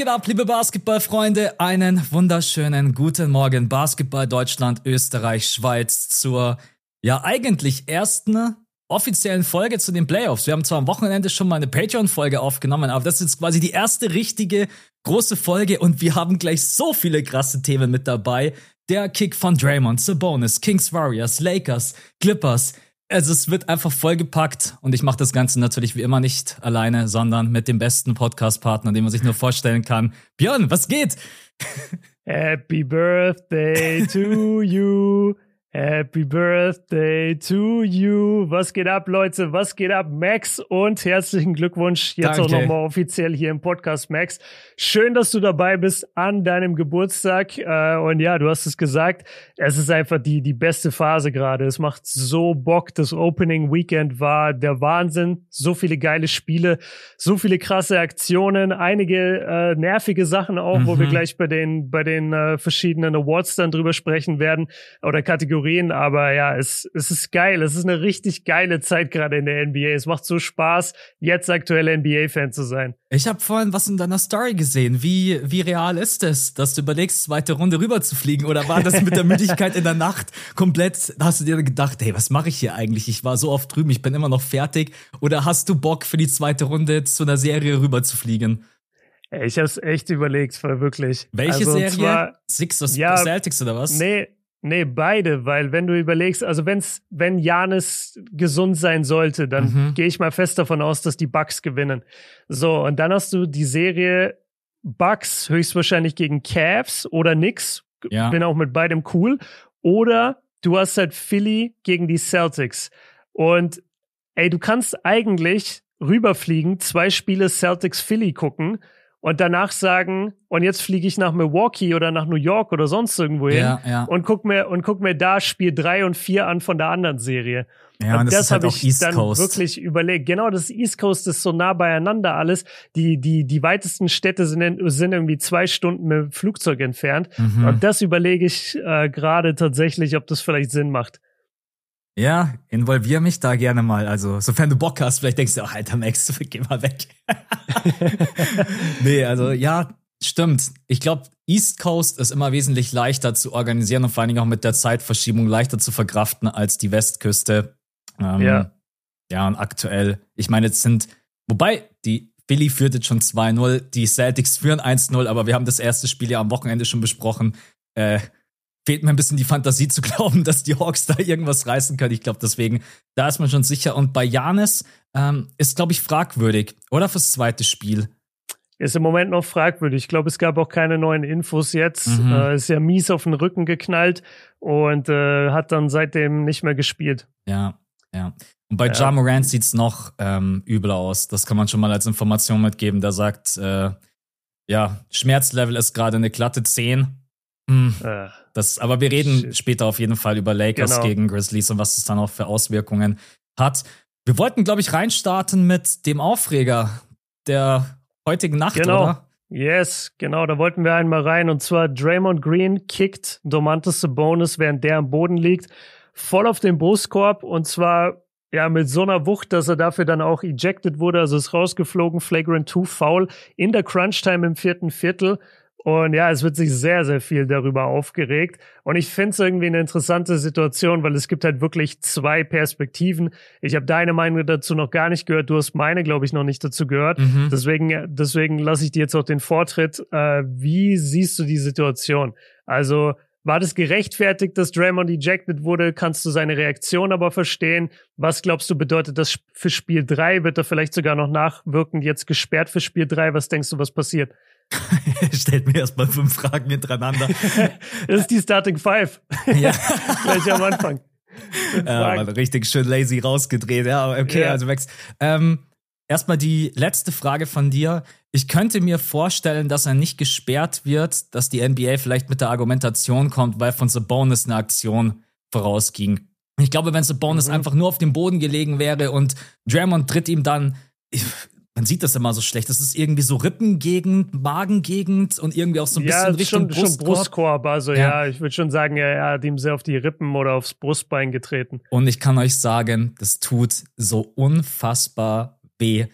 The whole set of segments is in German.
Geht ab, liebe Basketballfreunde? Einen wunderschönen guten Morgen, Basketball Deutschland, Österreich, Schweiz zur ja eigentlich ersten offiziellen Folge zu den Playoffs. Wir haben zwar am Wochenende schon mal eine Patreon-Folge aufgenommen, aber das ist quasi die erste richtige große Folge und wir haben gleich so viele krasse Themen mit dabei. Der Kick von Draymond, Sabonis, Kings Warriors, Lakers, Clippers, also es wird einfach vollgepackt und ich mache das Ganze natürlich wie immer nicht alleine, sondern mit dem besten Podcast-Partner, den man sich nur vorstellen kann. Björn, was geht? Happy Birthday to you. Happy Birthday to you. Was geht ab, Leute? Was geht ab, Max? Und herzlichen Glückwunsch jetzt Danke. auch nochmal offiziell hier im Podcast, Max. Schön, dass du dabei bist an deinem Geburtstag. Äh, und ja, du hast es gesagt, es ist einfach die, die beste Phase gerade. Es macht so Bock. Das Opening Weekend war der Wahnsinn. So viele geile Spiele, so viele krasse Aktionen, einige äh, nervige Sachen auch, mhm. wo wir mhm. gleich bei den, bei den äh, verschiedenen Awards dann drüber sprechen werden oder Kategorien Kategorien, aber ja, es, es ist geil. Es ist eine richtig geile Zeit gerade in der NBA. Es macht so Spaß, jetzt aktuell NBA-Fan zu sein. Ich habe vorhin was in deiner Story gesehen. Wie, wie real ist es, dass du überlegst, zweite Runde rüber zu fliegen? Oder war das mit der Müdigkeit in der Nacht komplett? Hast du dir gedacht, hey, was mache ich hier eigentlich? Ich war so oft drüben, ich bin immer noch fertig. Oder hast du Bock für die zweite Runde zu einer Serie rüber zu fliegen? Ich habe es echt überlegt, wirklich. Welche also, Serie? Zwar, Sixers ja, Celtics oder was? Nee, Nee, beide, weil wenn du überlegst, also wenn's, wenn Janis gesund sein sollte, dann mhm. gehe ich mal fest davon aus, dass die Bucks gewinnen. So, und dann hast du die Serie Bucks höchstwahrscheinlich gegen Cavs oder Knicks. Ja. Bin auch mit beidem cool. Oder du hast halt Philly gegen die Celtics. Und ey, du kannst eigentlich rüberfliegen, zwei Spiele Celtics Philly gucken und danach sagen, und jetzt fliege ich nach Milwaukee oder nach New York oder sonst irgendwo hin ja, ja. und guck mir und guck mir da Spiel drei und vier an von der anderen Serie. Ja, und, und das, das habe halt ich dann Coast. wirklich überlegt. Genau, das East Coast ist so nah beieinander alles. Die die die weitesten Städte sind in, sind irgendwie zwei Stunden mit dem Flugzeug entfernt. Mhm. Und das überlege ich äh, gerade tatsächlich, ob das vielleicht Sinn macht. Ja, involvier mich da gerne mal. Also, sofern du Bock hast, vielleicht denkst du, oh, alter Max, geh mal weg. nee, also ja, stimmt. Ich glaube, East Coast ist immer wesentlich leichter zu organisieren und vor allen Dingen auch mit der Zeitverschiebung leichter zu verkraften als die Westküste. Ähm, ja. Ja, und aktuell, ich meine, jetzt sind, wobei, die Philly führt jetzt schon 2-0, die Celtics führen 1-0, aber wir haben das erste Spiel ja am Wochenende schon besprochen. Äh, fehlt mir ein bisschen die Fantasie zu glauben, dass die Hawks da irgendwas reißen können. Ich glaube, deswegen, da ist man schon sicher. Und bei Janis ähm, ist, glaube ich, fragwürdig. Oder fürs zweite Spiel? Ist im Moment noch fragwürdig. Ich glaube, es gab auch keine neuen Infos jetzt. Mhm. Äh, ist ja mies auf den Rücken geknallt und äh, hat dann seitdem nicht mehr gespielt. Ja, ja. Und bei ja. Ja Morant sieht es noch ähm, übler aus. Das kann man schon mal als Information mitgeben. Der sagt, äh, ja, Schmerzlevel ist gerade eine glatte 10. Äh. Das, aber wir reden Shit. später auf jeden Fall über Lakers genau. gegen Grizzlies und was es dann auch für Auswirkungen hat. Wir wollten, glaube ich, reinstarten mit dem Aufreger der heutigen Nacht, genau. oder? Yes, genau, da wollten wir einmal rein. Und zwar Draymond Green kickt Domantas Sabonis, während der am Boden liegt, voll auf den Brustkorb und zwar ja mit so einer Wucht, dass er dafür dann auch ejected wurde, also ist rausgeflogen, Flagrant 2 Foul in der Crunch Time im vierten Viertel. Und ja, es wird sich sehr, sehr viel darüber aufgeregt. Und ich finde es irgendwie eine interessante Situation, weil es gibt halt wirklich zwei Perspektiven. Ich habe deine Meinung dazu noch gar nicht gehört. Du hast meine, glaube ich, noch nicht dazu gehört. Mhm. Deswegen, deswegen lasse ich dir jetzt auch den Vortritt. Äh, wie siehst du die Situation? Also, war das gerechtfertigt, dass Draymond ejected wurde? Kannst du seine Reaktion aber verstehen? Was glaubst du, bedeutet das für Spiel drei? Wird er vielleicht sogar noch nachwirkend jetzt gesperrt für Spiel drei? Was denkst du, was passiert? Stellt mir erstmal fünf Fragen hintereinander. das ist die Starting Five. Ja. Gleich am Anfang. Ja, man, richtig schön lazy rausgedreht. Ja, okay, ja. also Max. Ähm, erstmal die letzte Frage von dir. Ich könnte mir vorstellen, dass er nicht gesperrt wird, dass die NBA vielleicht mit der Argumentation kommt, weil von Sabonis eine Aktion vorausging. Ich glaube, wenn Sabonis mhm. einfach nur auf dem Boden gelegen wäre und Draymond tritt ihm dann man sieht das immer so schlecht. Das ist irgendwie so Rippengegend, Magengegend und irgendwie auch so ein ja, bisschen Richtung schon, Brustkorb. schon Brustkorb. Also ja, ja ich würde schon sagen, er, er hat ihm sehr auf die Rippen oder aufs Brustbein getreten. Und ich kann euch sagen, das tut so unfassbar weh.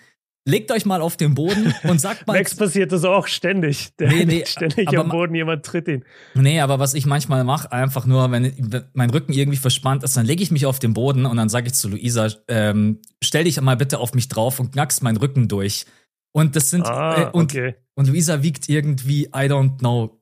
Legt euch mal auf den Boden und sagt mal. Max passiert das auch ständig. Der nee, nee, ständig am Boden, jemand tritt ihn. Nee, aber was ich manchmal mache, einfach nur, wenn, wenn mein Rücken irgendwie verspannt ist, dann lege ich mich auf den Boden und dann sage ich zu Luisa, ähm, stell dich mal bitte auf mich drauf und knackst meinen Rücken durch. Und das sind, ah, äh, und, okay. und Luisa wiegt irgendwie, I don't know,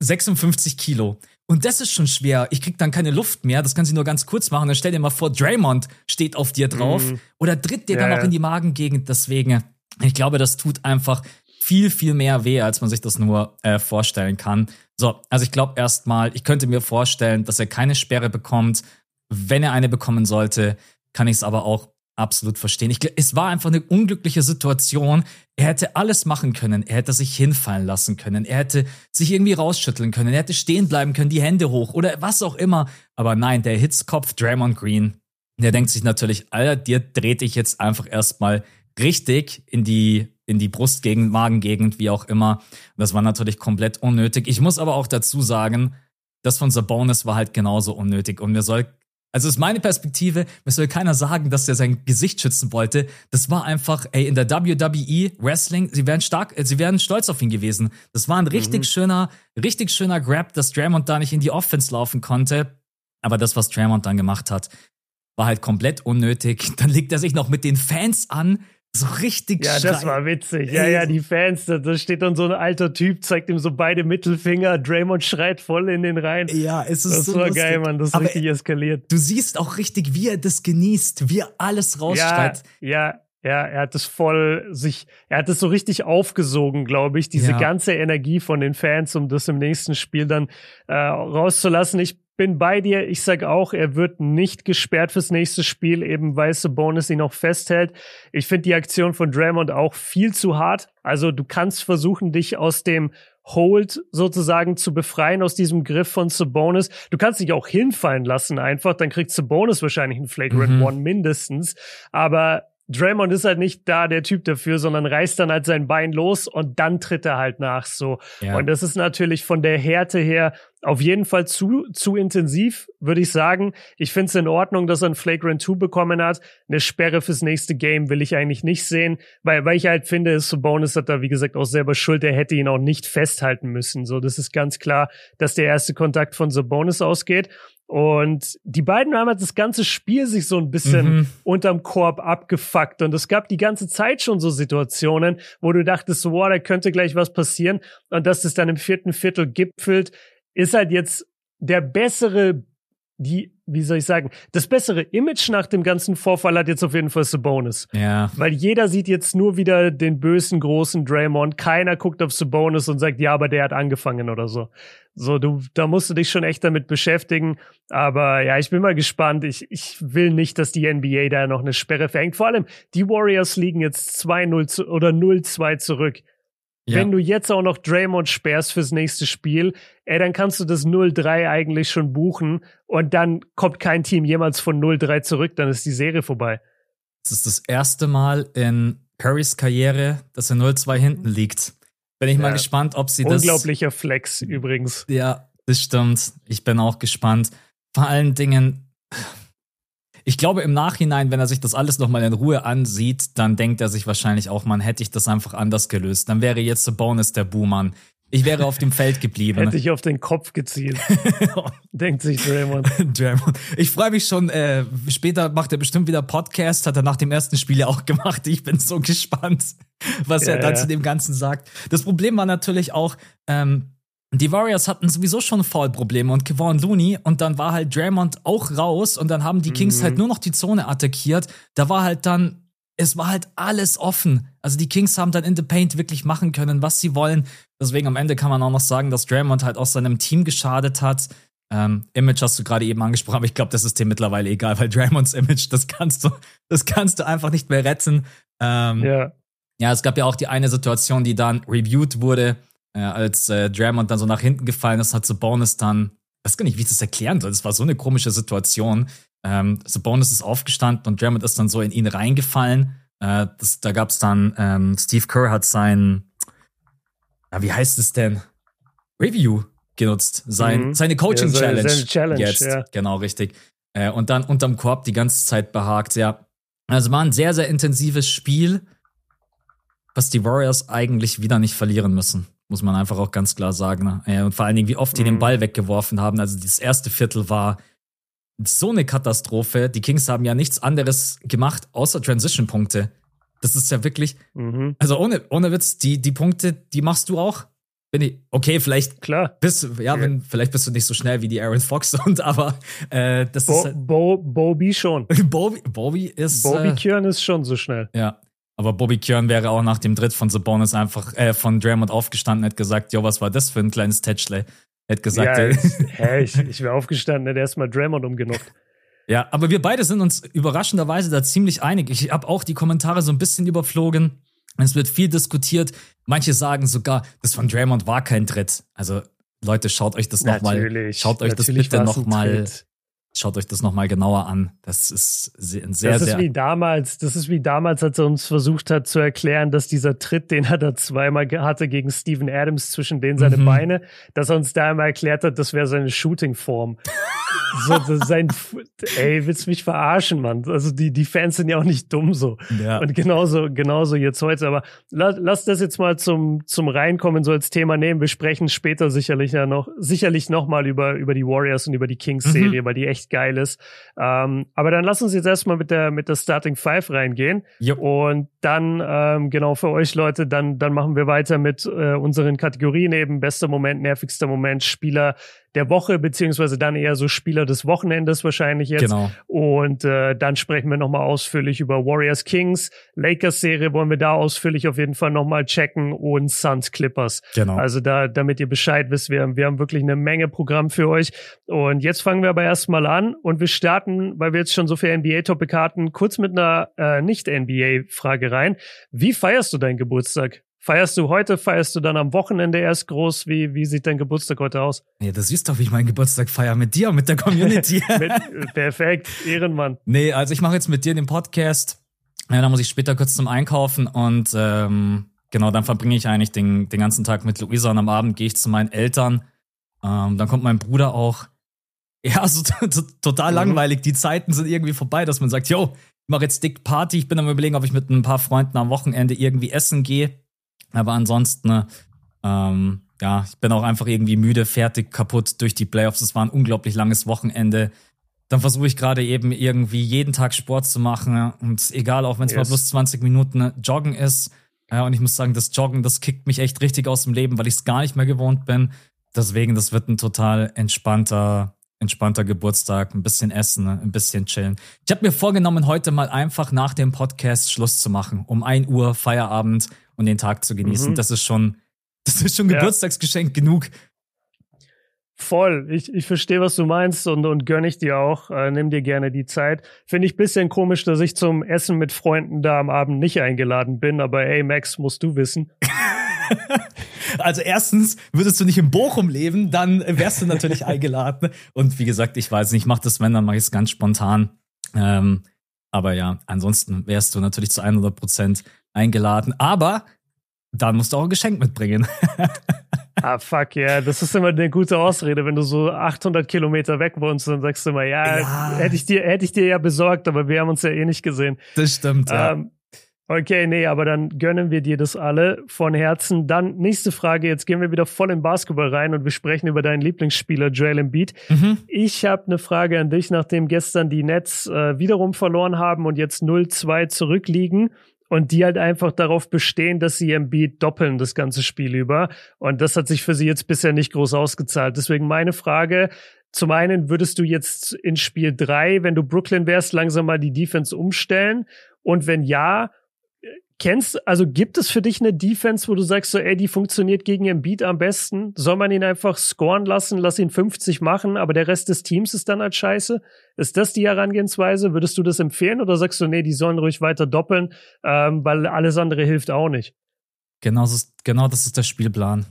56 Kilo. Und das ist schon schwer. Ich krieg dann keine Luft mehr. Das kann sie nur ganz kurz machen. Dann stell dir mal vor, Draymond steht auf dir drauf mm. oder tritt dir ja, dann auch in die Magengegend. Deswegen, ich glaube, das tut einfach viel, viel mehr weh, als man sich das nur äh, vorstellen kann. So, also ich glaube erstmal, ich könnte mir vorstellen, dass er keine Sperre bekommt. Wenn er eine bekommen sollte, kann ich es aber auch absolut verstehen. Ich, es war einfach eine unglückliche Situation. Er hätte alles machen können. Er hätte sich hinfallen lassen können. Er hätte sich irgendwie rausschütteln können. Er hätte stehen bleiben können, die Hände hoch oder was auch immer. Aber nein, der Hitzkopf Draymond Green, der denkt sich natürlich, Alter, dir dreht ich jetzt einfach erstmal richtig in die in die Brustgegend, Magengegend, wie auch immer. Das war natürlich komplett unnötig. Ich muss aber auch dazu sagen, das von Sabonis war halt genauso unnötig. Und mir soll also ist meine Perspektive, mir soll keiner sagen, dass er sein Gesicht schützen wollte. Das war einfach, ey, in der WWE Wrestling, sie wären stark, äh, sie wären stolz auf ihn gewesen. Das war ein richtig mhm. schöner, richtig schöner Grab, dass Draymond da nicht in die Offense laufen konnte. Aber das, was Draymond dann gemacht hat, war halt komplett unnötig. Dann legt er sich noch mit den Fans an, so richtig Ja, das war witzig. Ja, ja, die Fans, da, da, steht dann so ein alter Typ, zeigt ihm so beide Mittelfinger. Draymond schreit voll in den Reihen. Ja, es ist das so war lustig. geil, Mann. Das ist Aber richtig eskaliert. Du siehst auch richtig, wie er das genießt, wie er alles rausschreit. Ja, ja. Ja, er hat es voll sich, er hat es so richtig aufgesogen, glaube ich, diese ja. ganze Energie von den Fans, um das im nächsten Spiel dann äh, rauszulassen. Ich bin bei dir. Ich sag auch, er wird nicht gesperrt fürs nächste Spiel, eben weil Sabonis ihn noch festhält. Ich finde die Aktion von Draymond auch viel zu hart. Also du kannst versuchen, dich aus dem Hold sozusagen zu befreien aus diesem Griff von Sabonis. Du kannst dich auch hinfallen lassen einfach, dann kriegt Sabonis wahrscheinlich einen Flagrant mhm. One mindestens. Aber Draymond ist halt nicht da der Typ dafür, sondern reißt dann halt sein Bein los und dann tritt er halt nach so. Ja. Und das ist natürlich von der Härte her auf jeden Fall zu, zu intensiv, würde ich sagen. Ich finde es in Ordnung, dass er ein Flagrant 2 bekommen hat. Eine Sperre fürs nächste Game will ich eigentlich nicht sehen, weil, weil ich halt finde, Bonus hat da, wie gesagt, auch selber Schuld. Er hätte ihn auch nicht festhalten müssen. So, das ist ganz klar, dass der erste Kontakt von Bonus ausgeht. Und die beiden haben halt das ganze Spiel sich so ein bisschen mhm. unterm Korb abgefuckt. Und es gab die ganze Zeit schon so Situationen, wo du dachtest, so, wow, da könnte gleich was passieren. Und dass es dann im vierten Viertel gipfelt, ist halt jetzt der bessere die, wie soll ich sagen, das bessere Image nach dem ganzen Vorfall hat jetzt auf jeden Fall Sabonis. Ja. Weil jeder sieht jetzt nur wieder den bösen, großen Draymond. Keiner guckt auf Sabonis und sagt, ja, aber der hat angefangen oder so. So, du, da musst du dich schon echt damit beschäftigen. Aber ja, ich bin mal gespannt. Ich, ich will nicht, dass die NBA da noch eine Sperre verhängt. Vor allem, die Warriors liegen jetzt 2-0 oder 0-2 zurück. Ja. Wenn du jetzt auch noch Draymond sperrst fürs nächste Spiel, ey, dann kannst du das 0-3 eigentlich schon buchen und dann kommt kein Team jemals von 0-3 zurück, dann ist die Serie vorbei. Es ist das erste Mal in Currys Karriere, dass er 0-2 hinten liegt. Bin ich ja. mal gespannt, ob sie das. Unglaublicher Flex übrigens. Ja, das stimmt. Ich bin auch gespannt. Vor allen Dingen, ich glaube, im Nachhinein, wenn er sich das alles nochmal in Ruhe ansieht, dann denkt er sich wahrscheinlich auch, man hätte ich das einfach anders gelöst. Dann wäre jetzt der Bonus der Buhmann. Ich wäre auf dem Feld geblieben. Hätte ich auf den Kopf gezielt. Denkt sich Draymond. Draymond. Ich freue mich schon. Äh, später macht er bestimmt wieder Podcast. Hat er nach dem ersten Spiel ja auch gemacht. Ich bin so gespannt, was ja, er dann ja. zu dem Ganzen sagt. Das Problem war natürlich auch, ähm, die Warriors hatten sowieso schon Foul-Probleme und Kevon Looney und dann war halt Draymond auch raus und dann haben die Kings mhm. halt nur noch die Zone attackiert. Da war halt dann, es war halt alles offen. Also die Kings haben dann in the Paint wirklich machen können, was sie wollen. Deswegen am Ende kann man auch noch sagen, dass Draymond halt auch seinem Team geschadet hat. Ähm, Image hast du gerade eben angesprochen, aber ich glaube, das ist dir mittlerweile egal, weil Draymonds Image, das kannst du, das kannst du einfach nicht mehr retten. Ähm, ja. Ja, es gab ja auch die eine Situation, die dann reviewed wurde äh, als äh, Draymond dann so nach hinten gefallen ist, hat Sabonis dann, ich weiß gar nicht, wie ich das erklären soll. Das war so eine komische Situation. Ähm, Sabonis ist aufgestanden und Draymond ist dann so in ihn reingefallen. Äh, das, da gab es dann, ähm, Steve Kerr hat sein, ja, wie heißt es denn? Review genutzt. Sein, mhm. Seine Coaching ja, Challenge. Seine Challenge jetzt. Ja. Genau, richtig. Äh, und dann unterm Korb die ganze Zeit behagt. Ja, also war ein sehr, sehr intensives Spiel. was die Warriors eigentlich wieder nicht verlieren müssen. Muss man einfach auch ganz klar sagen. Ne? Und vor allen Dingen, wie oft die mhm. den Ball weggeworfen haben. Also das erste Viertel war so eine Katastrophe. Die Kings haben ja nichts anderes gemacht, außer Transition-Punkte. Das ist ja wirklich, mhm. also ohne, ohne Witz, die, die Punkte, die machst du auch. Bin ich, okay, vielleicht klar. Bist, ja, wenn, vielleicht bist du nicht so schnell wie die Aaron Fox und aber äh, das Bo, ist. Halt Bo, Bobby schon. Bobby, Bobby ist. Bobby äh, Kieran ist schon so schnell. Ja. Aber Bobby Kieran wäre auch nach dem Dritt von Sabonis einfach äh, von Draymond aufgestanden, hätte gesagt, jo, was war das für ein kleines Tätschle? Hätte gesagt, ja, äh, hä, ich, ich wäre aufgestanden, hätte erstmal Draymond umgenockt. Ja, aber wir beide sind uns überraschenderweise da ziemlich einig. Ich habe auch die Kommentare so ein bisschen überflogen. Es wird viel diskutiert. Manche sagen sogar, das von Draymond war kein Tritt. Also Leute, schaut euch das nochmal, schaut euch das bitte nochmal Schaut euch das nochmal genauer an. Das ist ein sehr, das ist sehr. Wie damals, das ist wie damals, als er uns versucht hat zu erklären, dass dieser Tritt, den er da zweimal hatte gegen Steven Adams zwischen denen seine mhm. Beine, dass er uns da einmal erklärt hat, das wäre seine Shooting-Form. so, sein, ey, willst du mich verarschen, Mann? Also die, die Fans sind ja auch nicht dumm so. Ja. Und genauso, genauso jetzt heute. Aber lass, lass das jetzt mal zum, zum Reinkommen so als Thema nehmen. Wir sprechen später sicherlich ja noch, sicherlich noch mal über, über die Warriors und über die Kings-Serie, mhm. weil die echt echt geil ist. Ähm, aber dann lass uns jetzt erstmal mit der, mit der Starting Five reingehen. Yep. Und dann, ähm, genau für euch Leute, dann, dann machen wir weiter mit äh, unseren Kategorien eben. Bester Moment, nervigster Moment, Spieler der Woche, beziehungsweise dann eher so Spieler des Wochenendes wahrscheinlich jetzt. Genau. Und äh, dann sprechen wir nochmal ausführlich über Warriors Kings. Lakers-Serie wollen wir da ausführlich auf jeden Fall nochmal checken und Suns Clippers. Genau. Also da, damit ihr Bescheid wisst, wir, wir haben wirklich eine Menge Programm für euch. Und jetzt fangen wir aber erstmal an und wir starten, weil wir jetzt schon so viel NBA-Topic hatten, kurz mit einer äh, Nicht-NBA-Frage rein. Wie feierst du deinen Geburtstag? Feierst du heute, feierst du dann am Wochenende erst groß? Wie, wie sieht dein Geburtstag heute aus? Ja, das siehst doch, wie ich meinen Geburtstag feiere. Mit dir und mit der Community. mit, perfekt, Ehrenmann. Nee, also ich mache jetzt mit dir den Podcast. Ja, dann muss ich später kurz zum Einkaufen und ähm, genau, dann verbringe ich eigentlich den, den ganzen Tag mit Luisa und am Abend gehe ich zu meinen Eltern. Ähm, dann kommt mein Bruder auch. Ja, also total mhm. langweilig. Die Zeiten sind irgendwie vorbei, dass man sagt, yo, ich mache jetzt dick Party. Ich bin am überlegen, ob ich mit ein paar Freunden am Wochenende irgendwie essen gehe. Aber ansonsten, ne, ähm, ja, ich bin auch einfach irgendwie müde, fertig, kaputt durch die Playoffs. Es war ein unglaublich langes Wochenende. Dann versuche ich gerade eben irgendwie jeden Tag Sport zu machen. Und egal, auch wenn es yes. mal bloß 20 Minuten ne, Joggen ist. Ja, und ich muss sagen, das Joggen, das kickt mich echt richtig aus dem Leben, weil ich es gar nicht mehr gewohnt bin. Deswegen, das wird ein total entspannter, entspannter Geburtstag, ein bisschen essen, ne, ein bisschen chillen. Ich habe mir vorgenommen, heute mal einfach nach dem Podcast Schluss zu machen. Um 1 Uhr Feierabend und den Tag zu genießen. Mhm. Das ist schon, das ist schon Geburtstagsgeschenk ja. genug. Voll. Ich, ich verstehe, was du meinst und, und gönne ich dir auch. Äh, nimm dir gerne die Zeit. Finde ich ein bisschen komisch, dass ich zum Essen mit Freunden da am Abend nicht eingeladen bin, aber ey, Max, musst du wissen. also erstens würdest du nicht in Bochum leben, dann wärst du natürlich eingeladen. Und wie gesagt, ich weiß nicht, ich mach das, wenn, dann mache ich es ganz spontan. Ähm, aber ja, ansonsten wärst du natürlich zu 100 Prozent eingeladen. Aber dann musst du auch ein Geschenk mitbringen. ah, fuck, ja. Das ist immer eine gute Ausrede. Wenn du so 800 Kilometer weg wohnst, dann sagst du immer, ja, ja. hätte ich dir, hätte ich dir ja besorgt, aber wir haben uns ja eh nicht gesehen. Das stimmt, ja. Ähm, Okay, nee, aber dann gönnen wir dir das alle von Herzen. Dann nächste Frage. Jetzt gehen wir wieder voll in Basketball rein und wir sprechen über deinen Lieblingsspieler Joel Embiid. Mhm. Ich habe eine Frage an dich, nachdem gestern die Nets äh, wiederum verloren haben und jetzt 0-2 zurückliegen und die halt einfach darauf bestehen, dass sie Embiid doppeln das ganze Spiel über. Und das hat sich für sie jetzt bisher nicht groß ausgezahlt. Deswegen meine Frage, zum einen würdest du jetzt in Spiel drei, wenn du Brooklyn wärst, langsam mal die Defense umstellen? Und wenn ja, Kennst, also gibt es für dich eine Defense, wo du sagst, so, ey, die funktioniert gegen Embiid am besten? Soll man ihn einfach scoren lassen, lass ihn 50 machen, aber der Rest des Teams ist dann halt scheiße? Ist das die Herangehensweise? Würdest du das empfehlen oder sagst du, nee, die sollen ruhig weiter doppeln, ähm, weil alles andere hilft auch nicht? Genau, das ist, genau das ist der Spielplan.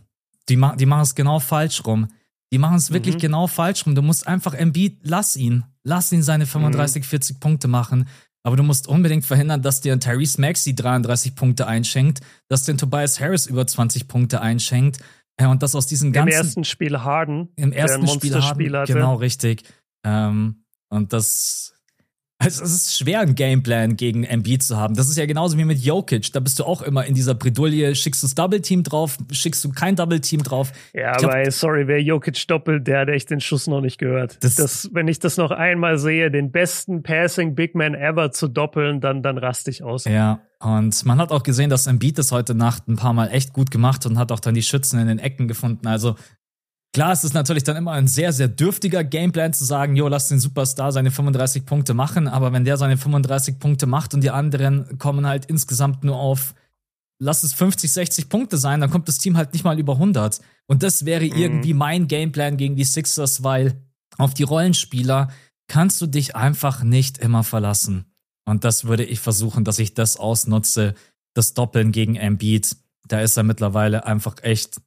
Die, ma die machen es genau falsch rum. Die machen es wirklich mhm. genau falsch rum. Du musst einfach Embiid, lass ihn. Lass ihn seine 35, mhm. 40 Punkte machen. Aber du musst unbedingt verhindern, dass dir ein Tyrese Maxey 33 Punkte einschenkt, dass dir ein Tobias Harris über 20 Punkte einschenkt. Ja, und das aus diesen ganzen. Im ersten Spiel Harden. Im ersten Spiel Harden. Genau, richtig. Ähm, und das, Also es ist schwer, einen Gameplan gegen Embiid zu haben. Das ist ja genauso wie mit Jokic. Da bist du auch immer in dieser Bredouille. Schickst du das Double Team drauf, schickst du kein Double Team drauf. Ja, glaub, aber ey, sorry, wer Jokic doppelt, der hat echt den Schuss noch nicht gehört. Das, das, wenn ich das noch einmal sehe, den besten Passing Big Man ever zu doppeln, dann, dann raste ich aus. Ja, und man hat auch gesehen, dass Embiid das heute Nacht ein paar Mal echt gut gemacht und hat auch dann die Schützen in den Ecken gefunden. Also Klar, es ist natürlich dann immer ein sehr, sehr dürftiger Gameplan zu sagen, jo, lass den Superstar seine 35 Punkte machen, aber wenn der seine 35 Punkte macht und die anderen kommen halt insgesamt nur auf, lass es 50, 60 Punkte sein, dann kommt das Team halt nicht mal über 100. Und das wäre mhm. irgendwie mein Gameplan gegen die Sixers, weil auf die Rollenspieler kannst du dich einfach nicht immer verlassen. Und das würde ich versuchen, dass ich das ausnutze, das Doppeln gegen Embiid. Da ist er mittlerweile einfach echt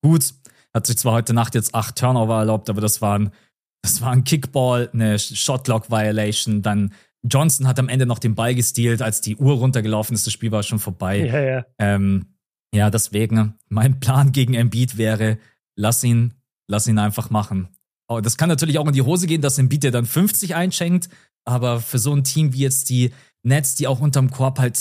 gut. Hat sich zwar heute Nacht jetzt acht Turnover erlaubt, aber das waren, das war ein Kickball, eine Shotlock-Violation. Dann Johnson hat am Ende noch den Ball gestealt, als die Uhr runtergelaufen ist. Das Spiel war schon vorbei. Ja, ja. Ähm, ja, deswegen, mein Plan gegen Embiid wäre, lass ihn, lass ihn einfach machen. Oh, das kann natürlich auch in die Hose gehen, dass Embiid dir dann 50 einschenkt, aber für so ein Team wie jetzt die Nets, die auch unterm Korb halt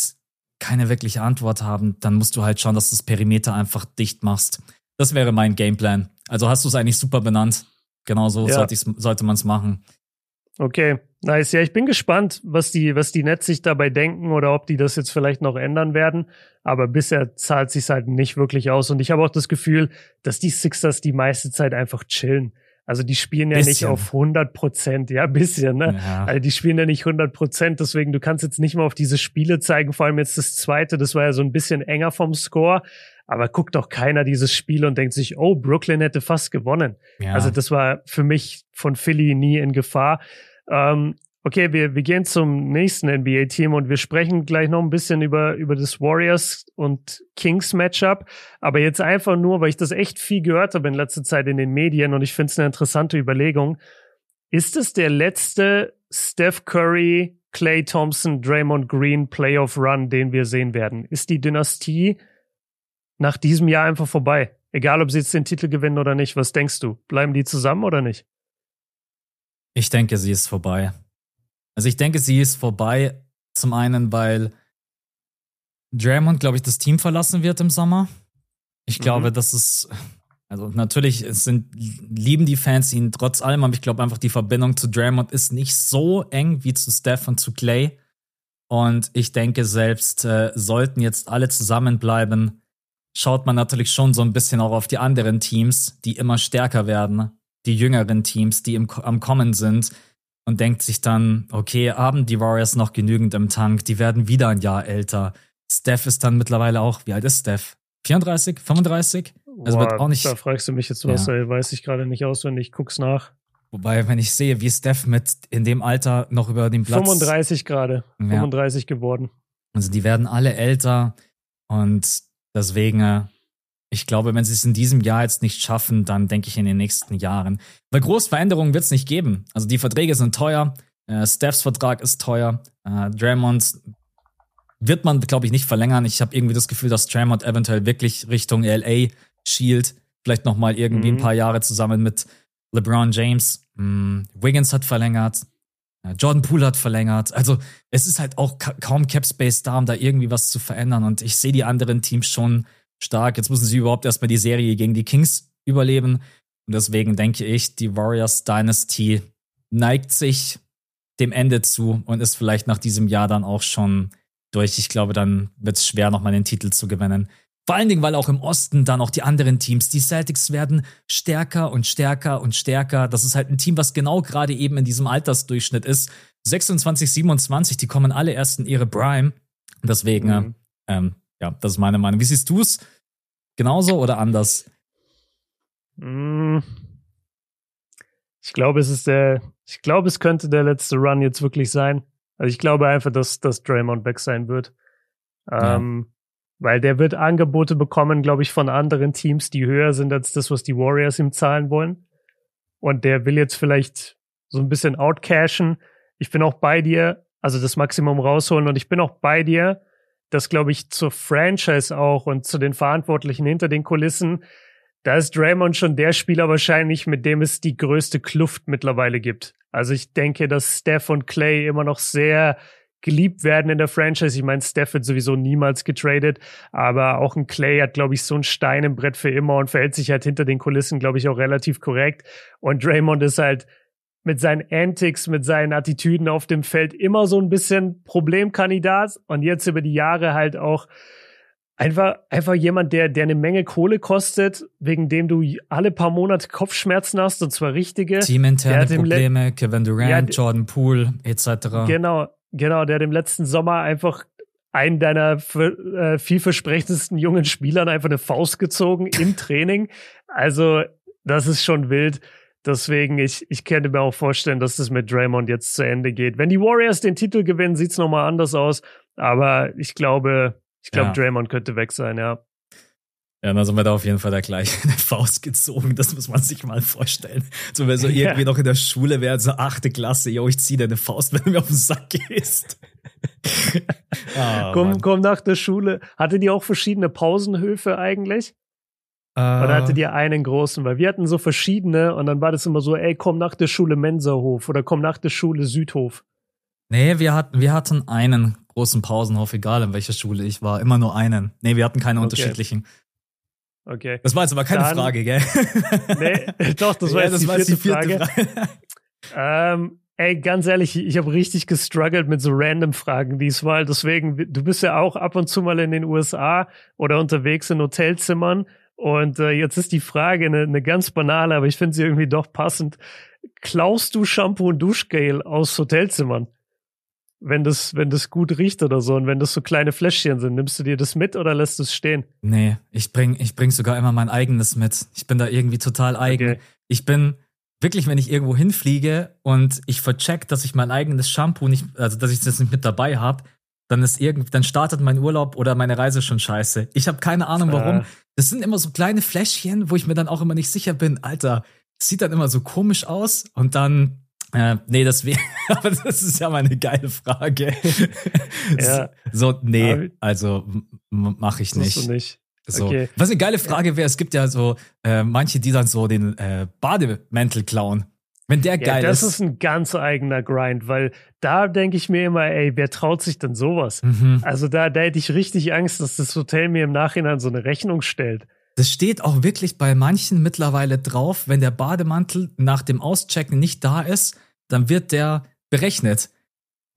keine wirkliche Antwort haben, dann musst du halt schauen, dass du das Perimeter einfach dicht machst. Das wäre mein Gameplan. Also hast du es eigentlich super benannt. Genau so ja. sollte, sollte man es machen. Okay, nice. Ja, ich bin gespannt, was die, was die Nets sich dabei denken oder ob die das jetzt vielleicht noch ändern werden. Aber bisher zahlt sich halt nicht wirklich aus. Und ich habe auch das Gefühl, dass die Sixers die meiste Zeit einfach chillen. Also die spielen ja bisschen. nicht auf 100 Prozent, ja, bisschen, ne? Ja. Also die spielen ja nicht 100 Prozent, deswegen du kannst jetzt nicht mal auf diese Spiele zeigen, vor allem jetzt das zweite, das war ja so ein bisschen enger vom Score, aber guckt doch keiner dieses Spiel und denkt sich, oh, Brooklyn hätte fast gewonnen. Ja. Also das war für mich von Philly nie in Gefahr. Ähm, okay, wir, wir gehen zum nächsten NBA-Team und wir sprechen gleich noch ein bisschen über, über das Warriors und Kings Matchup. Aber jetzt einfach nur, weil ich das echt viel gehört habe in letzter Zeit in den Medien und ich finde es eine interessante Überlegung. Ist es der letzte Steph Curry, Clay Thompson, Draymond Green Playoff Run, den wir sehen werden? Ist die Dynastie nach diesem Jahr einfach vorbei. Egal, ob sie jetzt den Titel gewinnen oder nicht. Was denkst du? Bleiben die zusammen oder nicht? Ich denke, sie ist vorbei. Also ich denke, sie ist vorbei. Zum einen, weil Draymond, glaube ich, das Team verlassen wird im Sommer. Ich glaube, mhm. das ist, also natürlich sind, lieben die Fans ihn trotz allem, aber ich glaube einfach, die Verbindung zu Draymond ist nicht so eng wie zu Steph und zu Clay. Und ich denke selbst, äh, sollten jetzt alle zusammenbleiben, schaut man natürlich schon so ein bisschen auch auf die anderen Teams, die immer stärker werden, die jüngeren Teams, die im, am Kommen sind und denkt sich dann, okay, haben die Warriors noch genügend im Tank, die werden wieder ein Jahr älter. Steph ist dann mittlerweile auch, wie alt ist Steph? 34, 35? Also Boah, wird auch nicht. Da fragst du mich jetzt was, ja. weiß ich gerade nicht auswendig, guck's nach. Wobei, wenn ich sehe, wie Steph mit in dem Alter noch über den Platz. 35 gerade. Ja. 35 geworden. Also die werden alle älter und Deswegen, äh, ich glaube, wenn sie es in diesem Jahr jetzt nicht schaffen, dann denke ich in den nächsten Jahren. Weil Großveränderungen wird es nicht geben. Also die Verträge sind teuer, äh, Stephs Vertrag ist teuer, äh, Draymond wird man, glaube ich, nicht verlängern. Ich habe irgendwie das Gefühl, dass Draymond eventuell wirklich Richtung LA schielt. Vielleicht noch mal irgendwie mhm. ein paar Jahre zusammen mit LeBron James. Mhm. Wiggins hat verlängert. Jordan Poole hat verlängert. Also es ist halt auch ka kaum Cap Space da, um da irgendwie was zu verändern. Und ich sehe die anderen Teams schon stark. Jetzt müssen sie überhaupt erstmal die Serie gegen die Kings überleben. Und deswegen denke ich, die Warriors Dynasty neigt sich dem Ende zu und ist vielleicht nach diesem Jahr dann auch schon durch. Ich glaube, dann wird es schwer, nochmal den Titel zu gewinnen. Vor allen Dingen, weil auch im Osten dann auch die anderen Teams, die Celtics werden stärker und stärker und stärker. Das ist halt ein Team, was genau gerade eben in diesem Altersdurchschnitt ist. 26, 27, die kommen alle erst in ihre Prime. Deswegen, mhm. ähm, ja, das ist meine Meinung. Wie siehst du es? Genauso oder anders? Mm. Ich glaube, es ist der, ich glaube, es könnte der letzte Run jetzt wirklich sein. Also ich glaube einfach, dass, dass Draymond weg sein wird. Ja. Weil der wird Angebote bekommen, glaube ich, von anderen Teams, die höher sind als das, was die Warriors ihm zahlen wollen. Und der will jetzt vielleicht so ein bisschen outcashen. Ich bin auch bei dir, also das Maximum rausholen. Und ich bin auch bei dir, dass, glaube ich, zur Franchise auch und zu den Verantwortlichen hinter den Kulissen, da ist Draymond schon der Spieler wahrscheinlich, mit dem es die größte Kluft mittlerweile gibt. Also ich denke, dass Steph und Clay immer noch sehr geliebt werden in der Franchise. Ich meine, Steph wird sowieso niemals getradet, aber auch ein Clay hat, glaube ich, so ein Stein im Brett für immer und verhält sich halt hinter den Kulissen, glaube ich, auch relativ korrekt. Und Draymond ist halt mit seinen Antics, mit seinen Attitüden auf dem Feld immer so ein bisschen Problemkandidat und jetzt über die Jahre halt auch einfach, einfach jemand, der, der eine Menge Kohle kostet, wegen dem du alle paar Monate Kopfschmerzen hast und zwar richtige. Teaminterne Probleme, Kevin Durant, ja, Jordan Poole etc. Genau, Genau, der hat im letzten Sommer einfach einen deiner äh, vielversprechendsten jungen Spielern einfach eine Faust gezogen im Training. Also, das ist schon wild. Deswegen, ich, ich könnte mir auch vorstellen, dass das mit Draymond jetzt zu Ende geht. Wenn die Warriors den Titel gewinnen, sieht's nochmal anders aus. Aber ich glaube, ich glaube, ja. Draymond könnte weg sein, ja. Ja, dann sind wir da auf jeden Fall da gleich eine Faust gezogen. Das muss man sich mal vorstellen. So, wenn so ja. irgendwie noch in der Schule wäre, so achte Klasse, yo, ich zieh dir eine Faust, wenn du mir auf den Sack gehst. oh, komm, komm nach der Schule. Hatte die auch verschiedene Pausenhöfe eigentlich? Uh, oder hatte die einen großen? Weil wir hatten so verschiedene und dann war das immer so, ey, komm nach der Schule Mensahof oder komm nach der Schule Südhof. Nee, wir hatten, wir hatten einen großen Pausenhof, egal in welcher Schule ich war. Immer nur einen. Nee, wir hatten keine okay. unterschiedlichen. Okay. Das war jetzt aber keine Dann, Frage, gell? Nee, doch, das war ja, jetzt das die, vierte die, vierte Frage. Frage. ähm, ey, ganz ehrlich, ich habe richtig gestruggelt mit so random Fragen diesmal. Deswegen, du bist ja auch ab und zu mal in den USA oder unterwegs in Hotelzimmern. Und äh, jetzt ist die Frage eine, eine ganz banale, aber ich finde sie irgendwie doch passend. Klaust du Shampoo und Duschgel aus Hotelzimmern? Wenn das, wenn das gut riecht oder so und wenn das so kleine Fläschchen sind, nimmst du dir das mit oder lässt du es stehen? Nee, ich bring, ich bring sogar immer mein eigenes mit. Ich bin da irgendwie total eigen. Okay. Ich bin wirklich, wenn ich irgendwo hinfliege und ich vercheck, dass ich mein eigenes Shampoo nicht, also dass ich das nicht mit dabei habe, dann ist irgendwie, dann startet mein Urlaub oder meine Reise schon scheiße. Ich habe keine Ahnung warum. Äh. Das sind immer so kleine Fläschchen, wo ich mir dann auch immer nicht sicher bin, Alter, sieht dann immer so komisch aus und dann äh, nee, das wäre, aber das ist ja mal eine geile Frage. ja. So, nee, also mache ich nicht. nicht. So. Okay. Was eine geile Frage wäre, es gibt ja so äh, manche, die dann so den äh, Bademäntel klauen. Wenn der geil ja, das ist. Das ist ein ganz eigener Grind, weil da denke ich mir immer, ey, wer traut sich denn sowas? Mhm. Also da, da hätte ich richtig Angst, dass das Hotel mir im Nachhinein so eine Rechnung stellt. Das steht auch wirklich bei manchen mittlerweile drauf, wenn der Bademantel nach dem Auschecken nicht da ist, dann wird der berechnet.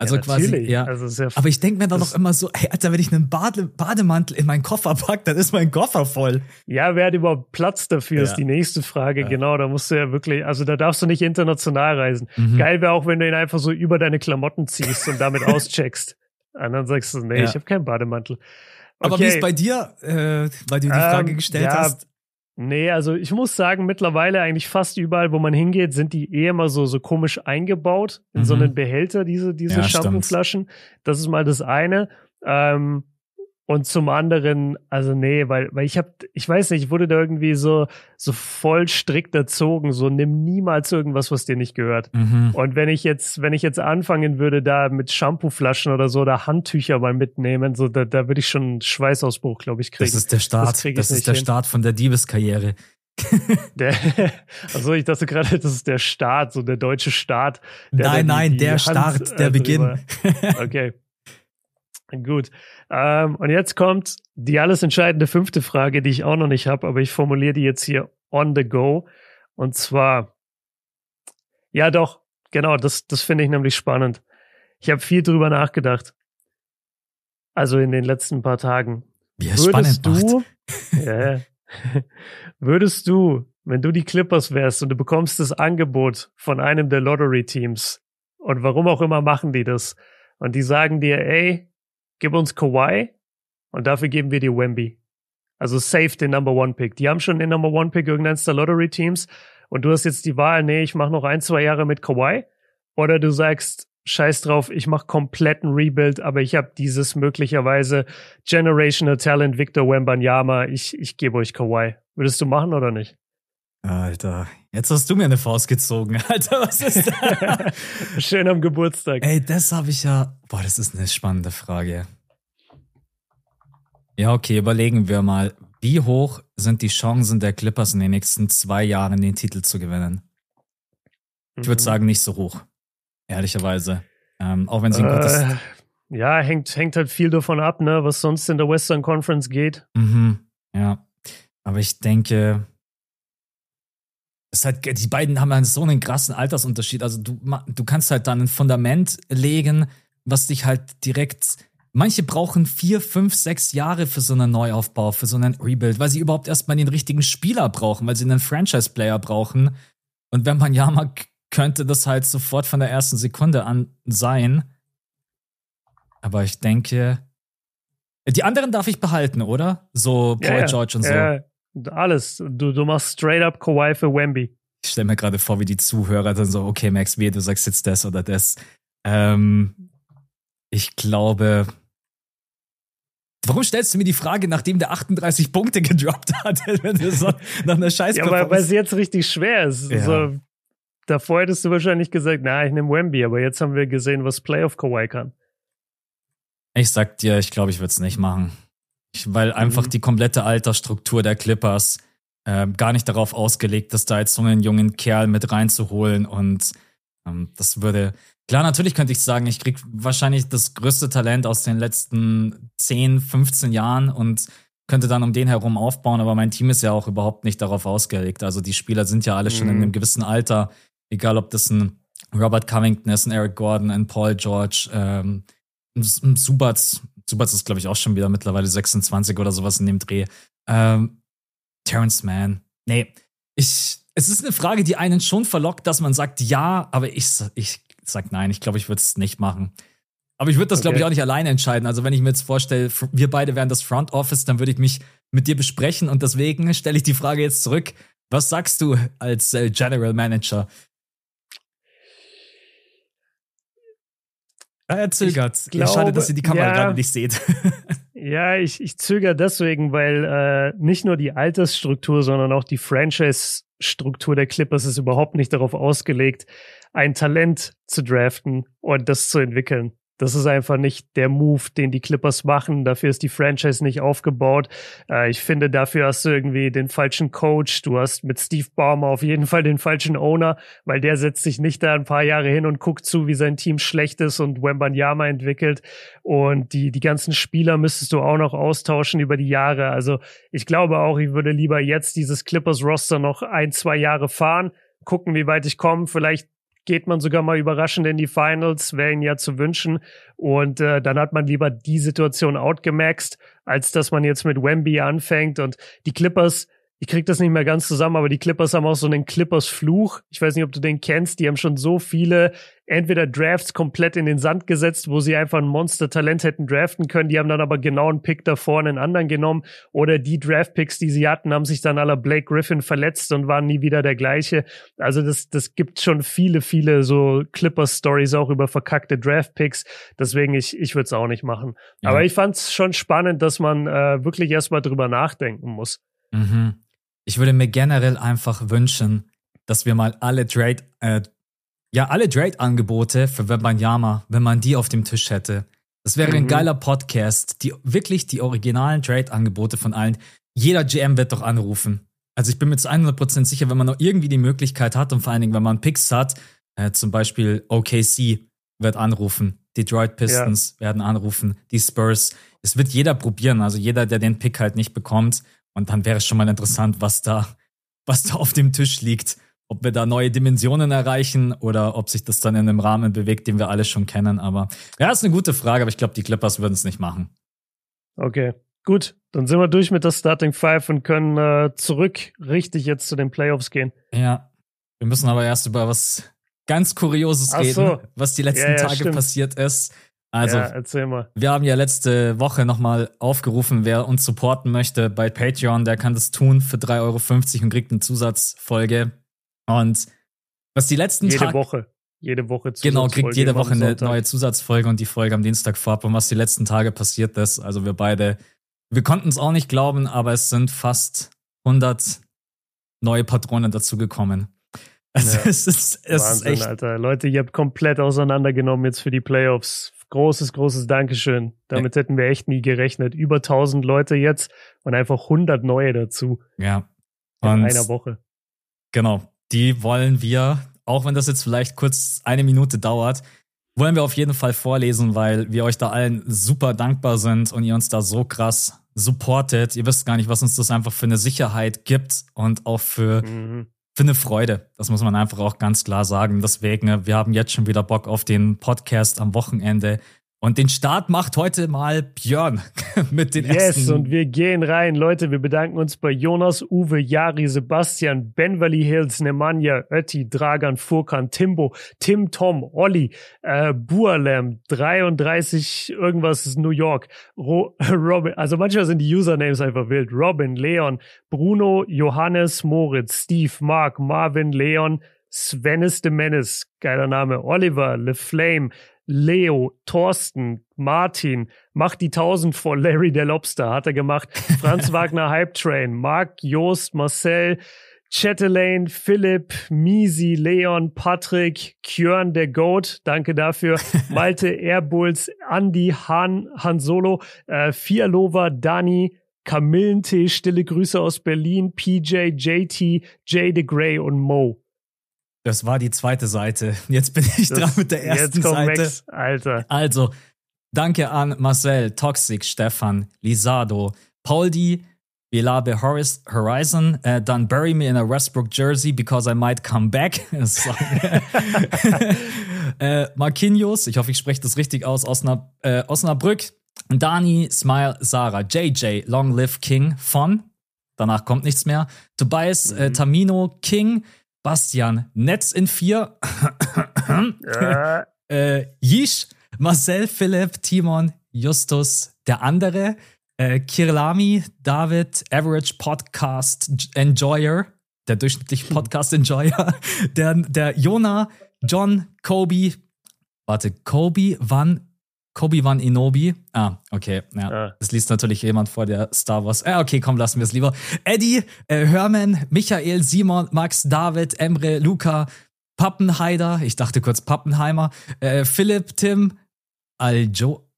Also ja, quasi, ja. Also ja aber ich denke mir dann noch immer so, ey, Alter, wenn ich einen Bade Bademantel in meinen Koffer packe, dann ist mein Koffer voll. Ja, wer hat überhaupt Platz dafür, ja. ist die nächste Frage. Genau, da musst du ja wirklich, also da darfst du nicht international reisen. Mhm. Geil wäre auch, wenn du ihn einfach so über deine Klamotten ziehst und damit auscheckst. Und dann sagst du, nee, ich habe keinen Bademantel. Okay. Aber wie ist bei dir, äh, weil du die Frage ähm, gestellt hast? Nee, also ich muss sagen, mittlerweile eigentlich fast überall, wo man hingeht, sind die eh immer so, so komisch eingebaut in mhm. so einen Behälter, diese, diese ja, Shampooflaschen. Das ist mal das eine. Ähm, und zum anderen, also nee, weil, weil ich hab, ich weiß nicht, ich wurde da irgendwie so, so voll strikt erzogen, so nimm niemals irgendwas, was dir nicht gehört. Mhm. Und wenn ich jetzt, wenn ich jetzt anfangen würde, da mit Shampooflaschen oder so oder Handtücher mal mitnehmen, so da, da würde ich schon einen Schweißausbruch, glaube ich, kriegen. Das ist der Start, das, das ist der hin. Start von der Diebeskarriere. der, also ich dachte gerade, das ist der Start, so der deutsche Start. Der nein, nein, der Hand, Start, der Beginn. okay. Gut. Ähm, und jetzt kommt die alles entscheidende fünfte Frage, die ich auch noch nicht habe, aber ich formuliere die jetzt hier on the go. Und zwar, ja doch, genau, das, das finde ich nämlich spannend. Ich habe viel drüber nachgedacht. Also in den letzten paar Tagen. Wie es würdest du, ja, würdest du, wenn du die Clippers wärst und du bekommst das Angebot von einem der Lottery-Teams und warum auch immer machen die das und die sagen dir, ey, gib uns Kawhi und dafür geben wir dir Wemby. Also safe den Number One Pick. Die haben schon den Number One Pick irgendeines der Lottery Teams und du hast jetzt die Wahl, nee, ich mache noch ein, zwei Jahre mit Kawhi oder du sagst, scheiß drauf, ich mache kompletten Rebuild, aber ich habe dieses möglicherweise Generational Talent Victor Wembanyama, ich, ich gebe euch Kawhi. Würdest du machen oder nicht? Alter, jetzt hast du mir eine Faust gezogen. Alter, was ist da? Schön am Geburtstag. Ey, das habe ich ja. Boah, das ist eine spannende Frage. Ja, okay, überlegen wir mal. Wie hoch sind die Chancen der Clippers in den nächsten zwei Jahren den Titel zu gewinnen? Ich würde mhm. sagen, nicht so hoch. Ehrlicherweise. Ähm, auch wenn sie ein gutes. Äh, ja, hängt, hängt halt viel davon ab, ne, was sonst in der Western Conference geht. Mhm. Ja. Aber ich denke, es hat, die beiden haben halt so einen krassen Altersunterschied. Also du, du kannst halt dann ein Fundament legen, was dich halt direkt. Manche brauchen vier, fünf, sechs Jahre für so einen Neuaufbau, für so einen Rebuild, weil sie überhaupt erstmal den richtigen Spieler brauchen, weil sie einen Franchise-Player brauchen. Und wenn man ja mal könnte das halt sofort von der ersten Sekunde an sein. Aber ich denke, die anderen darf ich behalten, oder? So Paul ja, George und so. Ja, alles. Du, du machst straight up Kawhi für Wemby. Ich stelle mir gerade vor, wie die Zuhörer dann so, okay, Max, wie du sagst jetzt das oder das. Ähm, ich glaube. Warum stellst du mir die Frage, nachdem der 38 Punkte gedroppt hat, wenn du so nach einer Scheiß Ja, weil, weil es jetzt richtig schwer ist. Ja. So, davor hättest du wahrscheinlich gesagt, na, ich nehme Wemby, aber jetzt haben wir gesehen, was Playoff Kawhi kann. Ich sag dir, ich glaube, ich würde es nicht machen. Weil einfach mhm. die komplette Altersstruktur der Clippers äh, gar nicht darauf ausgelegt ist, da jetzt so einen jungen Kerl mit reinzuholen. Und ähm, das würde. Klar, natürlich könnte ich sagen, ich krieg wahrscheinlich das größte Talent aus den letzten 10, 15 Jahren und könnte dann um den herum aufbauen, aber mein Team ist ja auch überhaupt nicht darauf ausgelegt. Also die Spieler sind ja alle mhm. schon in mhm. einem gewissen Alter, egal ob das ein Robert Covington ist, ein Eric Gordon, ein Paul George, ähm, ein Subats, Subats ist, glaube ich, auch schon wieder mittlerweile 26 oder sowas in dem Dreh. Ähm, Terrence Mann. Nee, ich, es ist eine Frage, die einen schon verlockt, dass man sagt ja, aber ich, ich sag nein, ich glaube, ich würde es nicht machen. Aber ich würde das, okay. glaube ich, auch nicht alleine entscheiden. Also, wenn ich mir jetzt vorstelle, wir beide wären das Front Office, dann würde ich mich mit dir besprechen und deswegen stelle ich die Frage jetzt zurück. Was sagst du als äh, General Manager? Er zögert. Ich glaube, Schade, dass ihr die Kamera ja, gerade nicht seht. ja, ich, ich zögere deswegen, weil äh, nicht nur die Altersstruktur, sondern auch die Franchise-Struktur der Clippers ist überhaupt nicht darauf ausgelegt, ein Talent zu draften und das zu entwickeln. Das ist einfach nicht der Move, den die Clippers machen. Dafür ist die Franchise nicht aufgebaut. Äh, ich finde, dafür hast du irgendwie den falschen Coach. Du hast mit Steve Ballmer auf jeden Fall den falschen Owner, weil der setzt sich nicht da ein paar Jahre hin und guckt zu, wie sein Team schlecht ist und Wembanyama entwickelt. Und die, die ganzen Spieler müsstest du auch noch austauschen über die Jahre. Also ich glaube auch, ich würde lieber jetzt dieses Clippers Roster noch ein, zwei Jahre fahren gucken, wie weit ich komme. Vielleicht geht man sogar mal überraschend in die Finals, wäre ihnen ja zu wünschen. Und äh, dann hat man lieber die Situation outgemaxt, als dass man jetzt mit Wemby anfängt. Und die Clippers ich krieg das nicht mehr ganz zusammen, aber die Clippers haben auch so einen Clippers-Fluch. Ich weiß nicht, ob du den kennst. Die haben schon so viele entweder Drafts komplett in den Sand gesetzt, wo sie einfach ein Monster-Talent hätten draften können. Die haben dann aber genau einen Pick davor einen anderen genommen. Oder die Draft-Picks, die sie hatten, haben sich dann aller Blake Griffin verletzt und waren nie wieder der gleiche. Also das, das gibt schon viele, viele so Clippers-Stories auch über verkackte Draft-Picks. Deswegen, ich, ich würde es auch nicht machen. Ja. Aber ich fand es schon spannend, dass man äh, wirklich erstmal drüber nachdenken muss. Mhm. Ich würde mir generell einfach wünschen, dass wir mal alle Trade, äh, ja, alle Trade-Angebote für Wembanyama, wenn man die auf dem Tisch hätte. Das wäre mhm. ein geiler Podcast. Die, wirklich die originalen Trade-Angebote von allen. Jeder GM wird doch anrufen. Also ich bin mir zu 100% sicher, wenn man noch irgendwie die Möglichkeit hat und vor allen Dingen, wenn man Picks hat, äh, zum Beispiel OKC wird anrufen, Detroit Pistons ja. werden anrufen, die Spurs. Es wird jeder probieren. Also jeder, der den Pick halt nicht bekommt, und dann wäre es schon mal interessant, was da, was da auf dem Tisch liegt. Ob wir da neue Dimensionen erreichen oder ob sich das dann in einem Rahmen bewegt, den wir alle schon kennen. Aber ja, ist eine gute Frage, aber ich glaube, die Clippers würden es nicht machen. Okay, gut. Dann sind wir durch mit der Starting Five und können äh, zurück richtig jetzt zu den Playoffs gehen. Ja, wir müssen aber erst über was ganz Kurioses Ach reden, so. was die letzten ja, ja, Tage stimmt. passiert ist. Also, ja, erzähl mal. Wir haben ja letzte Woche nochmal aufgerufen, wer uns supporten möchte bei Patreon, der kann das tun für 3,50 Euro und kriegt eine Zusatzfolge. Und was die letzten Tage. Jede Tag Woche. Jede Woche Genau, kriegt jede Woche eine neue Zusatzfolge und die Folge am Dienstag vorab. Und was die letzten Tage passiert ist, also wir beide, wir konnten es auch nicht glauben, aber es sind fast 100 neue Patronen dazugekommen. Also ja. es ist, es Wahnsinn, ist echt. Alter. Leute, ihr habt komplett auseinandergenommen jetzt für die Playoffs großes, großes Dankeschön. Damit ja. hätten wir echt nie gerechnet. Über 1000 Leute jetzt und einfach 100 neue dazu. Ja. Und in einer Woche. Genau. Die wollen wir, auch wenn das jetzt vielleicht kurz eine Minute dauert, wollen wir auf jeden Fall vorlesen, weil wir euch da allen super dankbar sind und ihr uns da so krass supportet. Ihr wisst gar nicht, was uns das einfach für eine Sicherheit gibt und auch für, mhm. Für eine Freude. Das muss man einfach auch ganz klar sagen. Deswegen, wir haben jetzt schon wieder Bock auf den Podcast am Wochenende. Und den Start macht heute mal Björn mit den yes, ersten. Yes, und wir gehen rein. Leute, wir bedanken uns bei Jonas, Uwe, Jari, Sebastian, Benvali Hills, Nemanja, Ötti, Dragan, Furkan, Timbo, Tim, Tom, Olli, äh, Bualem, 33, irgendwas ist New York, Ro Robin, also manchmal sind die Usernames einfach wild. Robin, Leon, Bruno, Johannes, Moritz, Steve, Mark, Marvin, Leon, Svenis de Menes, geiler Name, Oliver, LeFlame, Leo, Thorsten, Martin, macht die 1000 vor Larry der Lobster, hat er gemacht. Franz Wagner Hype Train, Marc, Joost, Marcel, Chatelaine, Philipp, Misi, Leon, Patrick, Kjörn der Goat, danke dafür, Malte, Airbulls, Andy, Han, Han Solo, äh, Fialova, Dani, Kamillentee, stille Grüße aus Berlin, PJ, JT, Jay the Grey und Mo. Das war die zweite Seite. Jetzt bin ich das, dran mit der ersten Seite. Max, Alter. Also, danke an Marcel, Toxic, Stefan, Lisado, Pauldi, Belabe Horizon, äh, dann Bury Me in a Westbrook Jersey because I might come back. äh, Marquinhos, ich hoffe, ich spreche das richtig aus, Osnab äh, Osnabrück. Dani, Smile, Sarah, JJ, Long Live King von. Danach kommt nichts mehr. Tobias, äh, mhm. Tamino, King, Bastian, Netz in vier. ja. äh, Yish, Marcel, Philipp, Timon, Justus, der andere, äh, Kirlami, David, Average Podcast Enjoyer, der durchschnittliche Podcast Enjoyer, der, der Jona, John, Kobe, warte, Kobe, wann Kobe Van Inobi. Ah, okay. Ja. ja. Das liest natürlich jemand vor der Star Wars. Ah, okay, komm, lassen wir es lieber. Eddie, äh, Herman, Michael, Simon, Max, David, Emre, Luca, Pappenheider, ich dachte kurz Pappenheimer, äh, Philipp, Tim, Aljo,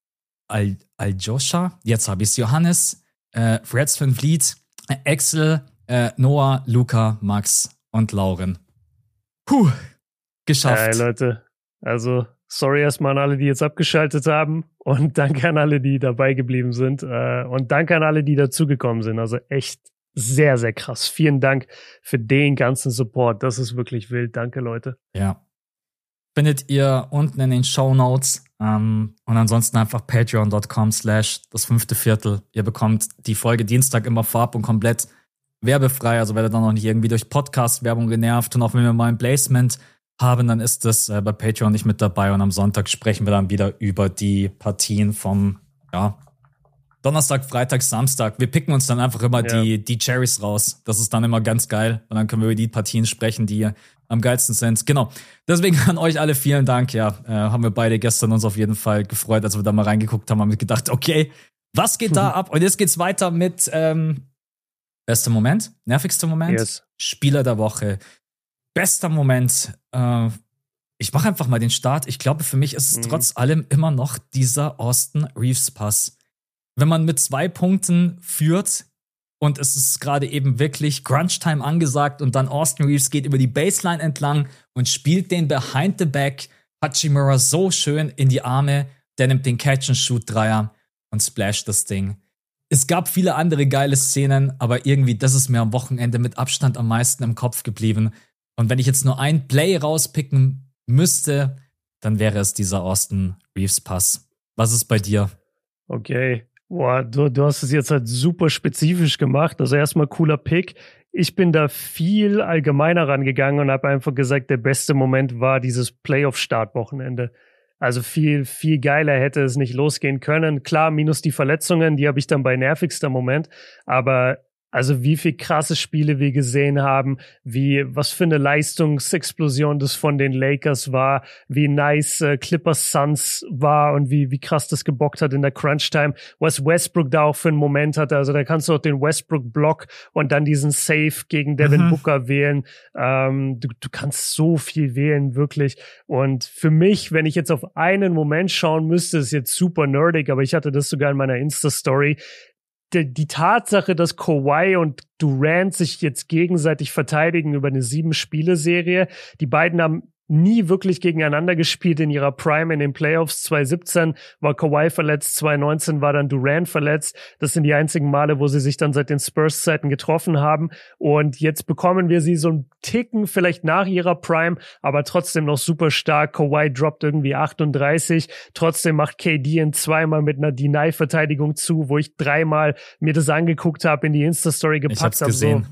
Al, Aljoscha, jetzt habe ich es, Johannes, äh, Freds von Vliet, äh, Axel, äh, Noah, Luca, Max und Lauren. Puh, geschafft. Hey Leute, also Sorry erstmal an alle, die jetzt abgeschaltet haben und danke an alle, die dabei geblieben sind äh, und danke an alle, die dazugekommen sind. Also echt sehr, sehr krass. Vielen Dank für den ganzen Support. Das ist wirklich wild. Danke, Leute. Ja. Findet ihr unten in den Show Notes ähm, und ansonsten einfach patreon.com slash das fünfte Viertel. Ihr bekommt die Folge Dienstag immer vorab und komplett werbefrei. Also werdet dann noch nicht irgendwie durch Podcast-Werbung genervt und auch wenn wir mal ein Placement haben, dann ist das äh, bei Patreon nicht mit dabei und am Sonntag sprechen wir dann wieder über die Partien vom ja, Donnerstag, Freitag, Samstag. Wir picken uns dann einfach immer ja. die, die Cherries raus. Das ist dann immer ganz geil. Und dann können wir über die Partien sprechen, die am geilsten sind. Genau. Deswegen an euch alle vielen Dank. Ja, äh, haben wir beide gestern uns auf jeden Fall gefreut, als wir da mal reingeguckt haben, haben wir gedacht, okay, was geht da ab? Und jetzt geht's weiter mit ähm, bester Moment, nervigster Moment, yes. Spieler der Woche, bester Moment. Äh, ich mache einfach mal den Start. Ich glaube, für mich ist es mhm. trotz allem immer noch dieser Austin Reeves Pass. Wenn man mit zwei Punkten führt und es ist gerade eben wirklich Crunch-Time angesagt und dann Austin Reeves geht über die Baseline entlang und spielt den Behind the Back Hachimura so schön in die Arme. Der nimmt den Catch-and-Shoot-Dreier und splasht das Ding. Es gab viele andere geile Szenen, aber irgendwie, das ist mir am Wochenende mit Abstand am meisten im Kopf geblieben. Und wenn ich jetzt nur ein Play rauspicken müsste, dann wäre es dieser Austin Reeves Pass. Was ist bei dir? Okay. Boah, du, du hast es jetzt halt super spezifisch gemacht. Also erstmal cooler Pick. Ich bin da viel allgemeiner rangegangen und habe einfach gesagt, der beste Moment war dieses Playoff-Startwochenende. Also viel, viel geiler hätte es nicht losgehen können. Klar, minus die Verletzungen, die habe ich dann bei nervigster Moment. Aber Also wie viel krasse Spiele wir gesehen haben, wie was für eine Leistungsexplosion das von den Lakers war, wie nice äh, Clippers Suns war und wie wie krass das gebockt hat in der Crunch Time, was Westbrook da auch für einen Moment hatte. Also da kannst du auch den Westbrook Block und dann diesen Save gegen Devin mhm. Booker wählen. Ähm, du, du kannst so viel wählen wirklich. Und für mich, wenn ich jetzt auf einen Moment schauen müsste, ist jetzt super nerdig, aber ich hatte das sogar in meiner Insta Story die, die Tatsache, dass Kawhi und Durant sich jetzt gegenseitig verteidigen über eine sieben-Spiele-Serie, die beiden haben nie wirklich gegeneinander gespielt in ihrer Prime in den Playoffs. 2017 war Kawhi verletzt, 2019 war dann Durant verletzt. Das sind die einzigen Male, wo sie sich dann seit den Spurs-Zeiten getroffen haben. Und jetzt bekommen wir sie so ein Ticken vielleicht nach ihrer Prime, aber trotzdem noch super stark. Kawhi droppt irgendwie 38. Trotzdem macht KD in zweimal mit einer Deny-Verteidigung zu, wo ich dreimal mir das angeguckt habe, in die Insta-Story gepackt habe. So,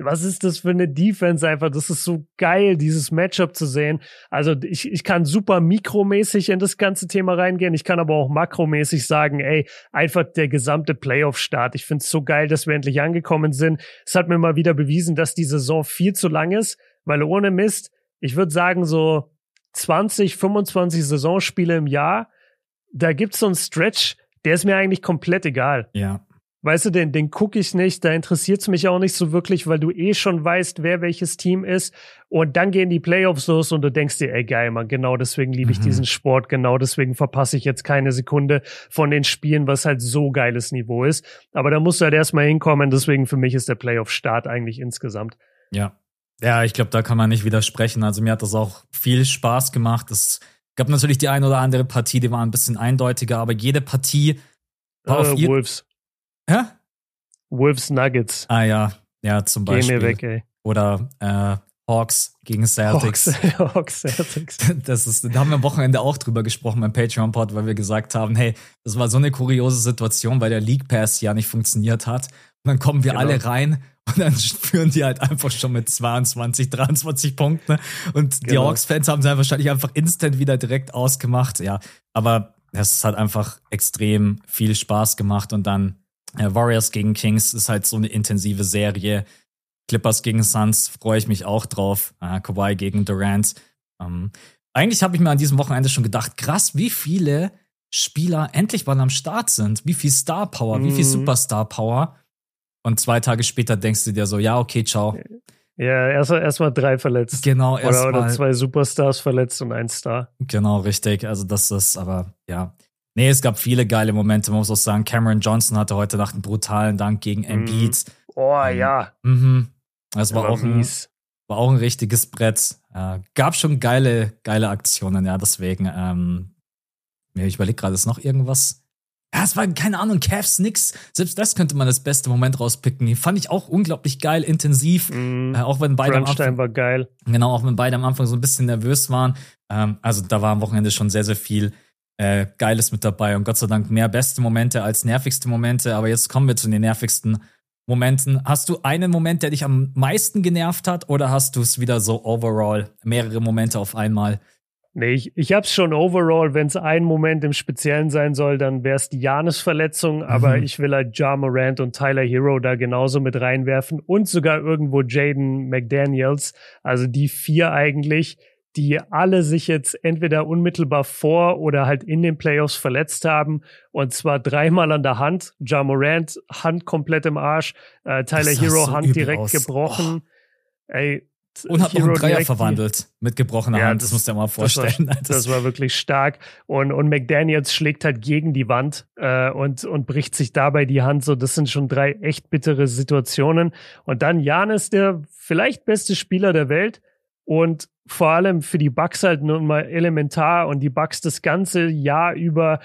was ist das für eine Defense einfach? Das ist so geil, dieses Matchup zu sehen. Also ich, ich kann super mikromäßig in das ganze Thema reingehen. Ich kann aber auch makromäßig sagen, ey, einfach der gesamte Playoff-Start. Ich finde es so geil, dass wir endlich angekommen sind. Es hat mir mal wieder bewiesen, dass die Saison viel zu lang ist, weil ohne Mist, ich würde sagen, so 20, 25 Saisonspiele im Jahr, da gibt's so einen Stretch, der ist mir eigentlich komplett egal. Ja. Weißt du, den, den gucke ich nicht, da interessiert es mich auch nicht so wirklich, weil du eh schon weißt, wer welches Team ist. Und dann gehen die Playoffs los und du denkst dir, ey geil, man, genau deswegen liebe ich mhm. diesen Sport, genau deswegen verpasse ich jetzt keine Sekunde von den Spielen, was halt so geiles Niveau ist. Aber da musst du halt erstmal hinkommen, deswegen für mich ist der Playoff-Start eigentlich insgesamt. Ja. Ja, ich glaube, da kann man nicht widersprechen. Also mir hat das auch viel Spaß gemacht. Es gab natürlich die eine oder andere Partie, die war ein bisschen eindeutiger, aber jede Partie war äh, auf Wolves. Hä? Wolves Nuggets. Ah ja, ja, zum Beispiel. Geh mir weg, ey. Oder äh, Hawks gegen Celtics. Hawks, Hawks Celtics. Das ist, da haben wir am Wochenende auch drüber gesprochen beim Patreon-Pod, weil wir gesagt haben, hey, das war so eine kuriose Situation, weil der League Pass ja nicht funktioniert hat. Und dann kommen wir genau. alle rein und dann führen die halt einfach schon mit 22, 23 Punkten. Und genau. die Hawks-Fans haben es halt wahrscheinlich einfach instant wieder direkt ausgemacht. Ja, aber es hat einfach extrem viel Spaß gemacht und dann Warriors gegen Kings ist halt so eine intensive Serie. Clippers gegen Suns freue ich mich auch drauf. Äh, Kawhi gegen Durant. Ähm, eigentlich habe ich mir an diesem Wochenende schon gedacht, krass, wie viele Spieler endlich mal am Start sind. Wie viel Star Power, mhm. wie viel mhm. Superstar Power. Und zwei Tage später denkst du dir so, ja, okay, ciao. Ja, erstmal erst drei verletzt. Genau, erst oder, oder zwei Superstars verletzt und ein Star. Genau, richtig. Also das ist, aber ja. Nee, es gab viele geile Momente. Man muss auch sagen, Cameron Johnson hatte heute Nacht einen brutalen Dank gegen mhm. Embiid. Oh ja. Mhm. Das war, war auch ein, war auch ein richtiges Brett. Äh, gab schon geile, geile Aktionen, ja, deswegen. Ähm, ich überlege gerade, ist noch irgendwas? Ja, es war, keine Ahnung, Cavs nix. Selbst das könnte man das beste Moment rauspicken. Die fand ich auch unglaublich geil, intensiv. Mm, äh, auch wenn beide am Anfang, war geil. Genau, auch wenn beide am Anfang so ein bisschen nervös waren. Ähm, also da war am Wochenende schon sehr, sehr viel äh, Geiles mit dabei und Gott sei Dank mehr beste Momente als nervigste Momente. Aber jetzt kommen wir zu den nervigsten Momenten. Hast du einen Moment, der dich am meisten genervt hat oder hast du es wieder so overall mehrere Momente auf einmal? Nee, ich, ich hab's schon overall. Wenn es ein Moment im Speziellen sein soll, dann wäre es die Janis-Verletzung. Aber mhm. ich will halt Ja Morant und Tyler Hero da genauso mit reinwerfen und sogar irgendwo Jaden McDaniels. Also die vier eigentlich die alle sich jetzt entweder unmittelbar vor oder halt in den Playoffs verletzt haben. Und zwar dreimal an der Hand. Ja Morant, Hand komplett im Arsch. Äh, Tyler Hero, so Hand direkt aus. gebrochen. Oh. Ey, und hat noch einen Dreier verwandelt mit gebrochener ja, Hand. Das, das musst du dir mal vorstellen. Das war, das war, wirklich stark. Und, und McDaniels schlägt halt gegen die Wand äh, und, und bricht sich dabei die Hand. So, das sind schon drei echt bittere Situationen. Und dann Janis, der vielleicht beste Spieler der Welt, und vor allem für die Bugs halt nun mal elementar und die Bugs das ganze Jahr über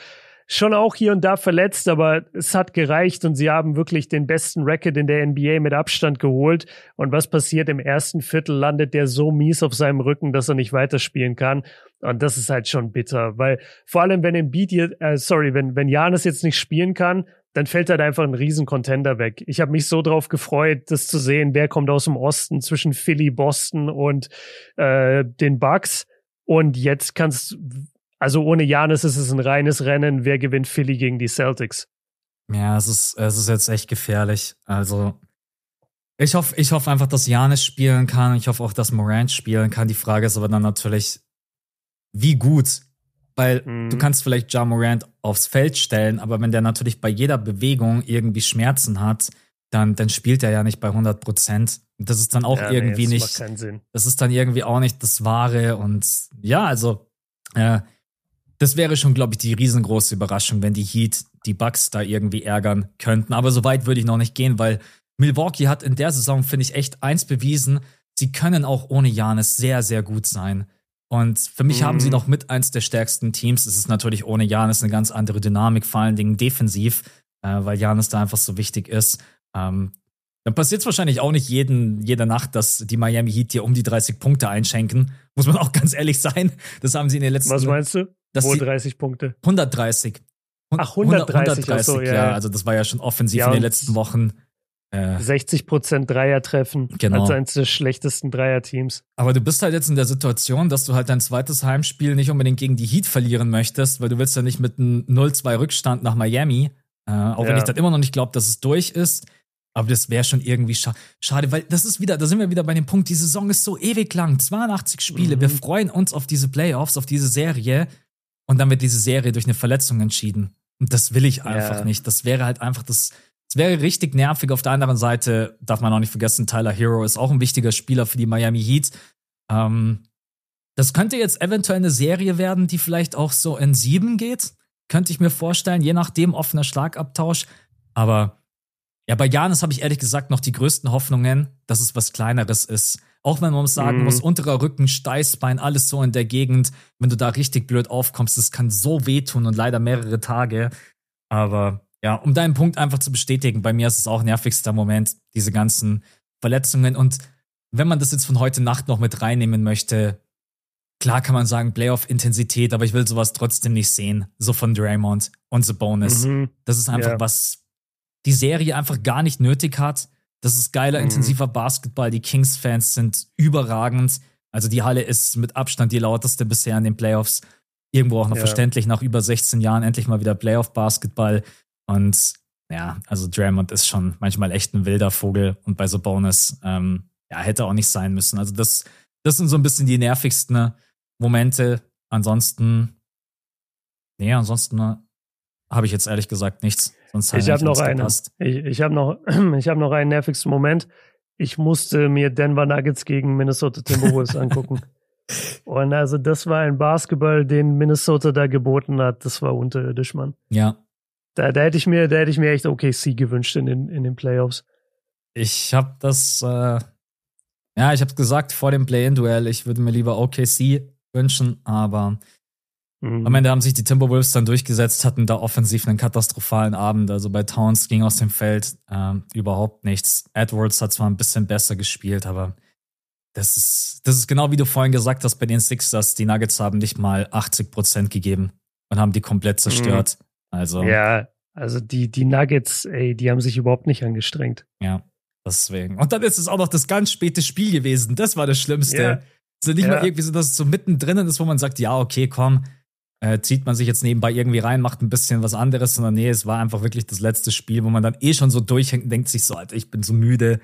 schon auch hier und da verletzt, aber es hat gereicht und sie haben wirklich den besten Record in der NBA mit Abstand geholt. Und was passiert im ersten Viertel? Landet der so mies auf seinem Rücken, dass er nicht weiterspielen kann. Und das ist halt schon bitter, weil vor allem wenn Embiid, äh, sorry, wenn wenn Janis jetzt nicht spielen kann, dann fällt halt einfach ein riesen Contender weg. Ich habe mich so drauf gefreut, das zu sehen, wer kommt aus dem Osten zwischen Philly, Boston und äh, den Bucks. Und jetzt kannst also ohne Janis ist es ein reines Rennen, wer gewinnt Philly gegen die Celtics. Ja, es ist, es ist jetzt echt gefährlich. Also Ich hoffe, ich hoffe einfach, dass Janis spielen kann. Ich hoffe auch, dass Morant spielen kann. Die Frage ist aber dann natürlich, wie gut. Weil mhm. du kannst vielleicht Ja Morant aufs Feld stellen, aber wenn der natürlich bei jeder Bewegung irgendwie Schmerzen hat, dann, dann spielt er ja nicht bei 100 Prozent. Das ist dann auch ja, irgendwie nee, das nicht. Das ist dann irgendwie auch nicht das Wahre. Und ja, also, äh, das wäre schon, glaube ich, die riesengroße Überraschung, wenn die Heat die Bucks da irgendwie ärgern könnten. Aber so weit würde ich noch nicht gehen, weil Milwaukee hat in der Saison, finde ich, echt eins bewiesen. Sie können auch ohne Janis sehr, sehr gut sein. Und für mich mhm. haben sie mhm. noch mit eins der stärksten Teams. Es ist natürlich ohne Janis eine ganz andere Dynamik, vor allen Dingen defensiv, äh, weil Janis da einfach so wichtig ist. Ähm, dann passiert es wahrscheinlich auch nicht jeden, jede Nacht, dass die Miami Heat dir um die 30 Punkte einschenken. Muss man auch ganz ehrlich sein. Das haben sie in den letzten. Was meinst du? Wo 30 Punkte? 130. Ach, 130, 130 so, ja. ja. Also das war ja schon offensiv ja, in den letzten Wochen. Äh, 60 Prozent Dreier treffen. Genau. Als eines der schlechtesten Dreier-Teams. Aber du bist halt jetzt in der Situation, dass du halt dein zweites Heimspiel nicht unbedingt gegen die Heat verlieren möchtest, weil du willst ja nicht mit einem 0-2 Rückstand nach Miami. Äh, auch ja. wenn ich dann immer noch nicht glaube, dass es durch ist. Aber das wäre schon irgendwie scha schade, weil das ist wieder, da sind wir wieder bei dem Punkt, die Saison ist so ewig lang, 82 Spiele. Mhm. Wir freuen uns auf diese Playoffs, auf diese Serie. Und dann wird diese Serie durch eine Verletzung entschieden. Und das will ich einfach ja. nicht. Das wäre halt einfach das, das wäre richtig nervig. Auf der anderen Seite darf man auch nicht vergessen, Tyler Hero ist auch ein wichtiger Spieler für die Miami Heat. Ähm, das könnte jetzt eventuell eine Serie werden, die vielleicht auch so in sieben geht. Könnte ich mir vorstellen, je nachdem offener Schlagabtausch. Aber ja, bei Janis habe ich ehrlich gesagt noch die größten Hoffnungen, dass es was Kleineres ist. Auch wenn man sagen mhm. muss, unterer Rücken, Steißbein, alles so in der Gegend. Wenn du da richtig blöd aufkommst, das kann so wehtun und leider mehrere Tage. Aber ja, um deinen Punkt einfach zu bestätigen, bei mir ist es auch nervigster Moment, diese ganzen Verletzungen. Und wenn man das jetzt von heute Nacht noch mit reinnehmen möchte, klar kann man sagen Playoff-Intensität, aber ich will sowas trotzdem nicht sehen. So von Draymond und The Bonus. Mhm. Das ist einfach ja. was, die Serie einfach gar nicht nötig hat. Das ist geiler, mhm. intensiver Basketball. Die Kings-Fans sind überragend. Also die Halle ist mit Abstand die lauteste bisher in den Playoffs. Irgendwo auch noch ja. verständlich, nach über 16 Jahren endlich mal wieder Playoff-Basketball. Und ja, also Draymond ist schon manchmal echt ein wilder Vogel. Und bei so Bonus, ähm, ja, hätte auch nicht sein müssen. Also das, das sind so ein bisschen die nervigsten Momente. Ansonsten, nee, ansonsten habe ich jetzt ehrlich gesagt nichts. Sonst ich habe noch einen. Ich, ich habe noch, ich habe noch einen nervigsten Moment. Ich musste mir Denver Nuggets gegen Minnesota Timberwolves angucken. Und also das war ein Basketball, den Minnesota da geboten hat. Das war unterirdisch, Mann. Ja. Da, da hätte ich mir, da hätte ich mir echt OKC gewünscht in den, in den Playoffs. Ich habe das, äh, ja, ich habe gesagt vor dem Play-in-Duell, ich würde mir lieber OKC wünschen, aber Mhm. Am Ende haben sich die Timberwolves dann durchgesetzt, hatten da offensiv einen katastrophalen Abend. Also bei Towns ging aus dem Feld ähm, überhaupt nichts. Edwards hat zwar ein bisschen besser gespielt, aber das ist, das ist genau wie du vorhin gesagt hast bei den Sixers. Die Nuggets haben nicht mal 80 Prozent gegeben und haben die komplett mhm. zerstört. Mhm. Also. Ja, also die, die Nuggets, ey, die haben sich überhaupt nicht angestrengt. Ja, deswegen. Und dann ist es auch noch das ganz späte Spiel gewesen. Das war das Schlimmste. Ja. Also nicht ja. mal irgendwie so, dass es so mittendrin ist, wo man sagt, ja, okay, komm, äh, zieht man sich jetzt nebenbei irgendwie rein, macht ein bisschen was anderes, sondern nee, es war einfach wirklich das letzte Spiel, wo man dann eh schon so durchhängt und denkt sich so, Alter, ich bin so müde.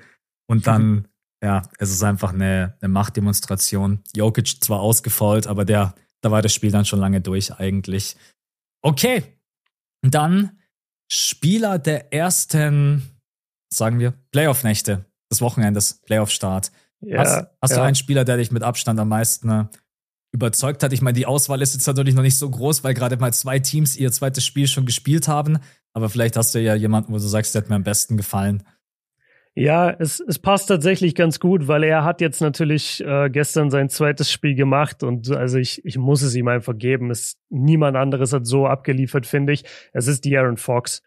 Und dann, ja, es ist einfach eine, eine Machtdemonstration. Jokic zwar ausgefault, aber der, da war das Spiel dann schon lange durch eigentlich. Okay, dann Spieler der ersten, sagen wir, Playoff-Nächte des Wochenendes, Playoff-Start. Ja, hast, hast ja. du einen Spieler, der dich mit Abstand am meisten äh, überzeugt hat. Ich meine, die Auswahl ist jetzt natürlich noch nicht so groß, weil gerade mal zwei Teams ihr zweites Spiel schon gespielt haben. Aber vielleicht hast du ja jemanden, wo du sagst, der hat mir am besten gefallen. Ja, es, es passt tatsächlich ganz gut, weil er hat jetzt natürlich äh, gestern sein zweites Spiel gemacht und also ich, ich muss es ihm einfach geben. Es, niemand anderes hat so abgeliefert, finde ich. Es ist die Aaron Fox.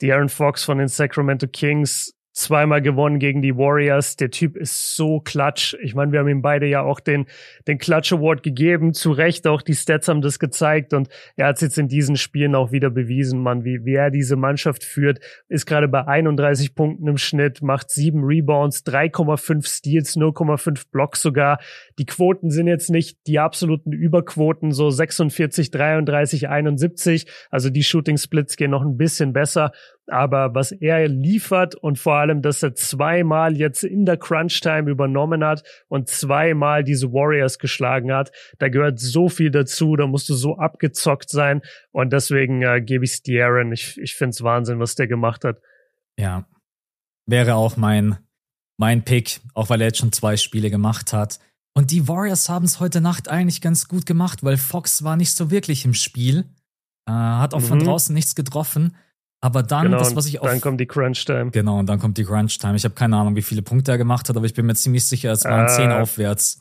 Die Aaron Fox von den Sacramento Kings zweimal gewonnen gegen die Warriors. Der Typ ist so klatsch. Ich meine, wir haben ihm beide ja auch den, den Klatsch Award gegeben. Zu Recht, auch die Stats haben das gezeigt und er hat es jetzt in diesen Spielen auch wieder bewiesen, man, wie, wie er diese Mannschaft führt. Ist gerade bei 31 Punkten im Schnitt, macht sieben Rebounds, 3,5 Steals, 0,5 Blocks sogar. Die Quoten sind jetzt nicht die absoluten Überquoten, so 46, 33, 71. Also die Shooting Splits gehen noch ein bisschen besser. Aber was er liefert und vor allem, dass er zweimal jetzt in der Crunch-Time übernommen hat und zweimal diese Warriors geschlagen hat, da gehört so viel dazu, da musst du so abgezockt sein und deswegen äh, gebe ich es De'Aaron. Ich, ich finde es Wahnsinn, was der gemacht hat. Ja, wäre auch mein, mein Pick, auch weil er jetzt schon zwei Spiele gemacht hat. Und die Warriors haben es heute Nacht eigentlich ganz gut gemacht, weil Fox war nicht so wirklich im Spiel. Äh, hat auch mhm. von draußen nichts getroffen. Aber dann, genau, das, was ich auch. Dann kommt die Crunch-Time. Genau, und dann kommt die Crunch-Time. Ich habe keine Ahnung, wie viele Punkte er gemacht hat, aber ich bin mir ziemlich sicher, es waren äh, zehn aufwärts.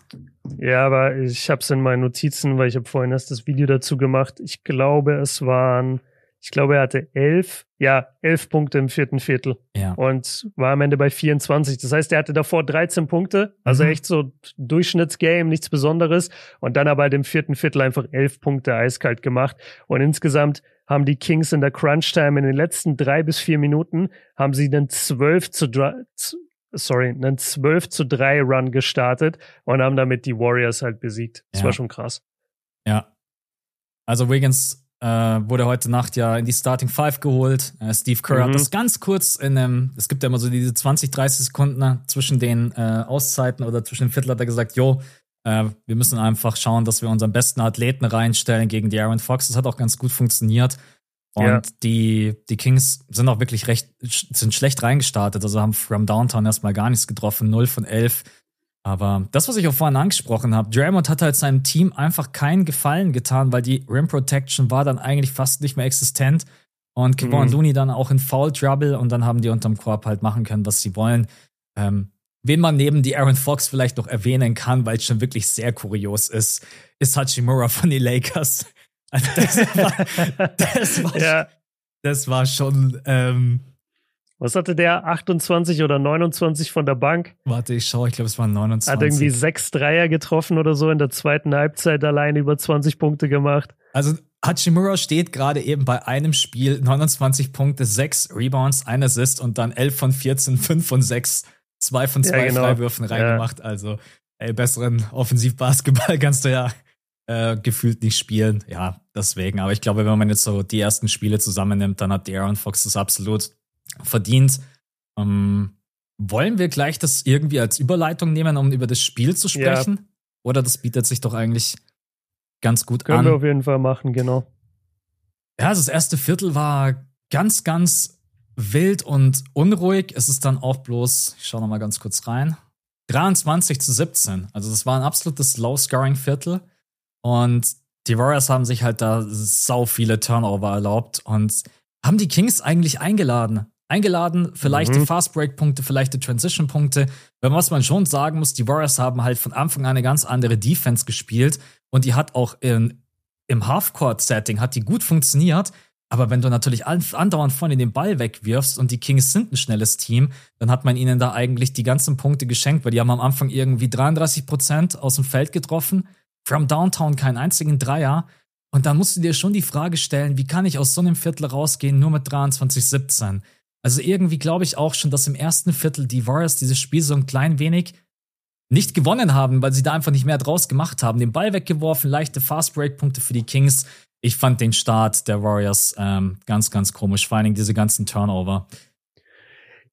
Ja, aber ich habe es in meinen Notizen, weil ich habe vorhin erst das Video dazu gemacht. Ich glaube, es waren ich glaube, er hatte elf, ja, elf Punkte im vierten Viertel. Ja. Und war am Ende bei 24. Das heißt, er hatte davor 13 Punkte, also mhm. echt so Durchschnittsgame, nichts Besonderes. Und dann aber halt im vierten Viertel einfach elf Punkte eiskalt gemacht. Und insgesamt haben die Kings in der Crunch-Time in den letzten drei bis vier Minuten haben sie einen 12 zu sorry, einen 12 zu 3 Run gestartet und haben damit die Warriors halt besiegt. Das ja. war schon krass. Ja. Also Wiggins äh, wurde heute Nacht ja in die Starting Five geholt. Äh, Steve Kerr mhm. hat das ganz kurz in einem, es gibt ja immer so diese 20, 30 Sekunden ne, zwischen den äh, Auszeiten oder zwischen den Viertel hat er gesagt, jo, äh, wir müssen einfach schauen, dass wir unseren besten Athleten reinstellen gegen die Aaron Fox. Das hat auch ganz gut funktioniert. Und ja. die, die Kings sind auch wirklich recht, sind schlecht reingestartet. Also haben from Downtown erstmal gar nichts getroffen. 0 von 11 aber das, was ich auch vorhin angesprochen habe, Draymond hat halt seinem Team einfach keinen Gefallen getan, weil die Rim Protection war dann eigentlich fast nicht mehr existent. Und Kevon mhm. Looney dann auch in Foul Trouble und dann haben die unterm Korb halt machen können, was sie wollen. Ähm, wen man neben die Aaron Fox vielleicht noch erwähnen kann, weil es schon wirklich sehr kurios ist, ist Hachimura von den Lakers. Also das war, das war, ja. das war schon ähm, was hatte der? 28 oder 29 von der Bank? Warte, ich schaue, ich glaube, es waren 29. Hat irgendwie sechs Dreier getroffen oder so in der zweiten Halbzeit allein über 20 Punkte gemacht. Also Hachimura steht gerade eben bei einem Spiel 29 Punkte, 6 Rebounds, 1 Assist und dann 11 von 14, 5 von 6, 2 von 2 ja, genau. Freiwürfen reingemacht. Ja. Also, ey, besseren Offensivbasketball kannst du ja äh, gefühlt nicht spielen. Ja, deswegen. Aber ich glaube, wenn man jetzt so die ersten Spiele zusammennimmt, dann hat Aaron Fox das absolut verdient. Ähm, wollen wir gleich das irgendwie als Überleitung nehmen, um über das Spiel zu sprechen? Ja. Oder das bietet sich doch eigentlich ganz gut Können an. Können wir auf jeden Fall machen, genau. Ja, also das erste Viertel war ganz, ganz wild und unruhig. Es ist dann auch bloß, ich schaue nochmal ganz kurz rein, 23 zu 17. Also das war ein absolutes Low-Scoring-Viertel. Und die Warriors haben sich halt da sau viele Turnover erlaubt und haben die Kings eigentlich eingeladen eingeladen für leichte mhm. Fast-Break-Punkte, für leichte Transition-Punkte. Was man schon sagen muss, die Warriors haben halt von Anfang an eine ganz andere Defense gespielt und die hat auch in, im Half-Court-Setting hat die gut funktioniert. Aber wenn du natürlich andauernd vorne den Ball wegwirfst und die Kings sind ein schnelles Team, dann hat man ihnen da eigentlich die ganzen Punkte geschenkt, weil die haben am Anfang irgendwie 33 Prozent aus dem Feld getroffen, from Downtown keinen einzigen Dreier. Und dann musst du dir schon die Frage stellen, wie kann ich aus so einem Viertel rausgehen, nur mit 23-17? Also irgendwie glaube ich auch schon, dass im ersten Viertel die Warriors dieses Spiel so ein klein wenig nicht gewonnen haben, weil sie da einfach nicht mehr draus gemacht haben. Den Ball weggeworfen, leichte Fast-Break-Punkte für die Kings. Ich fand den Start der Warriors ähm, ganz, ganz komisch, vor allen diese ganzen Turnover.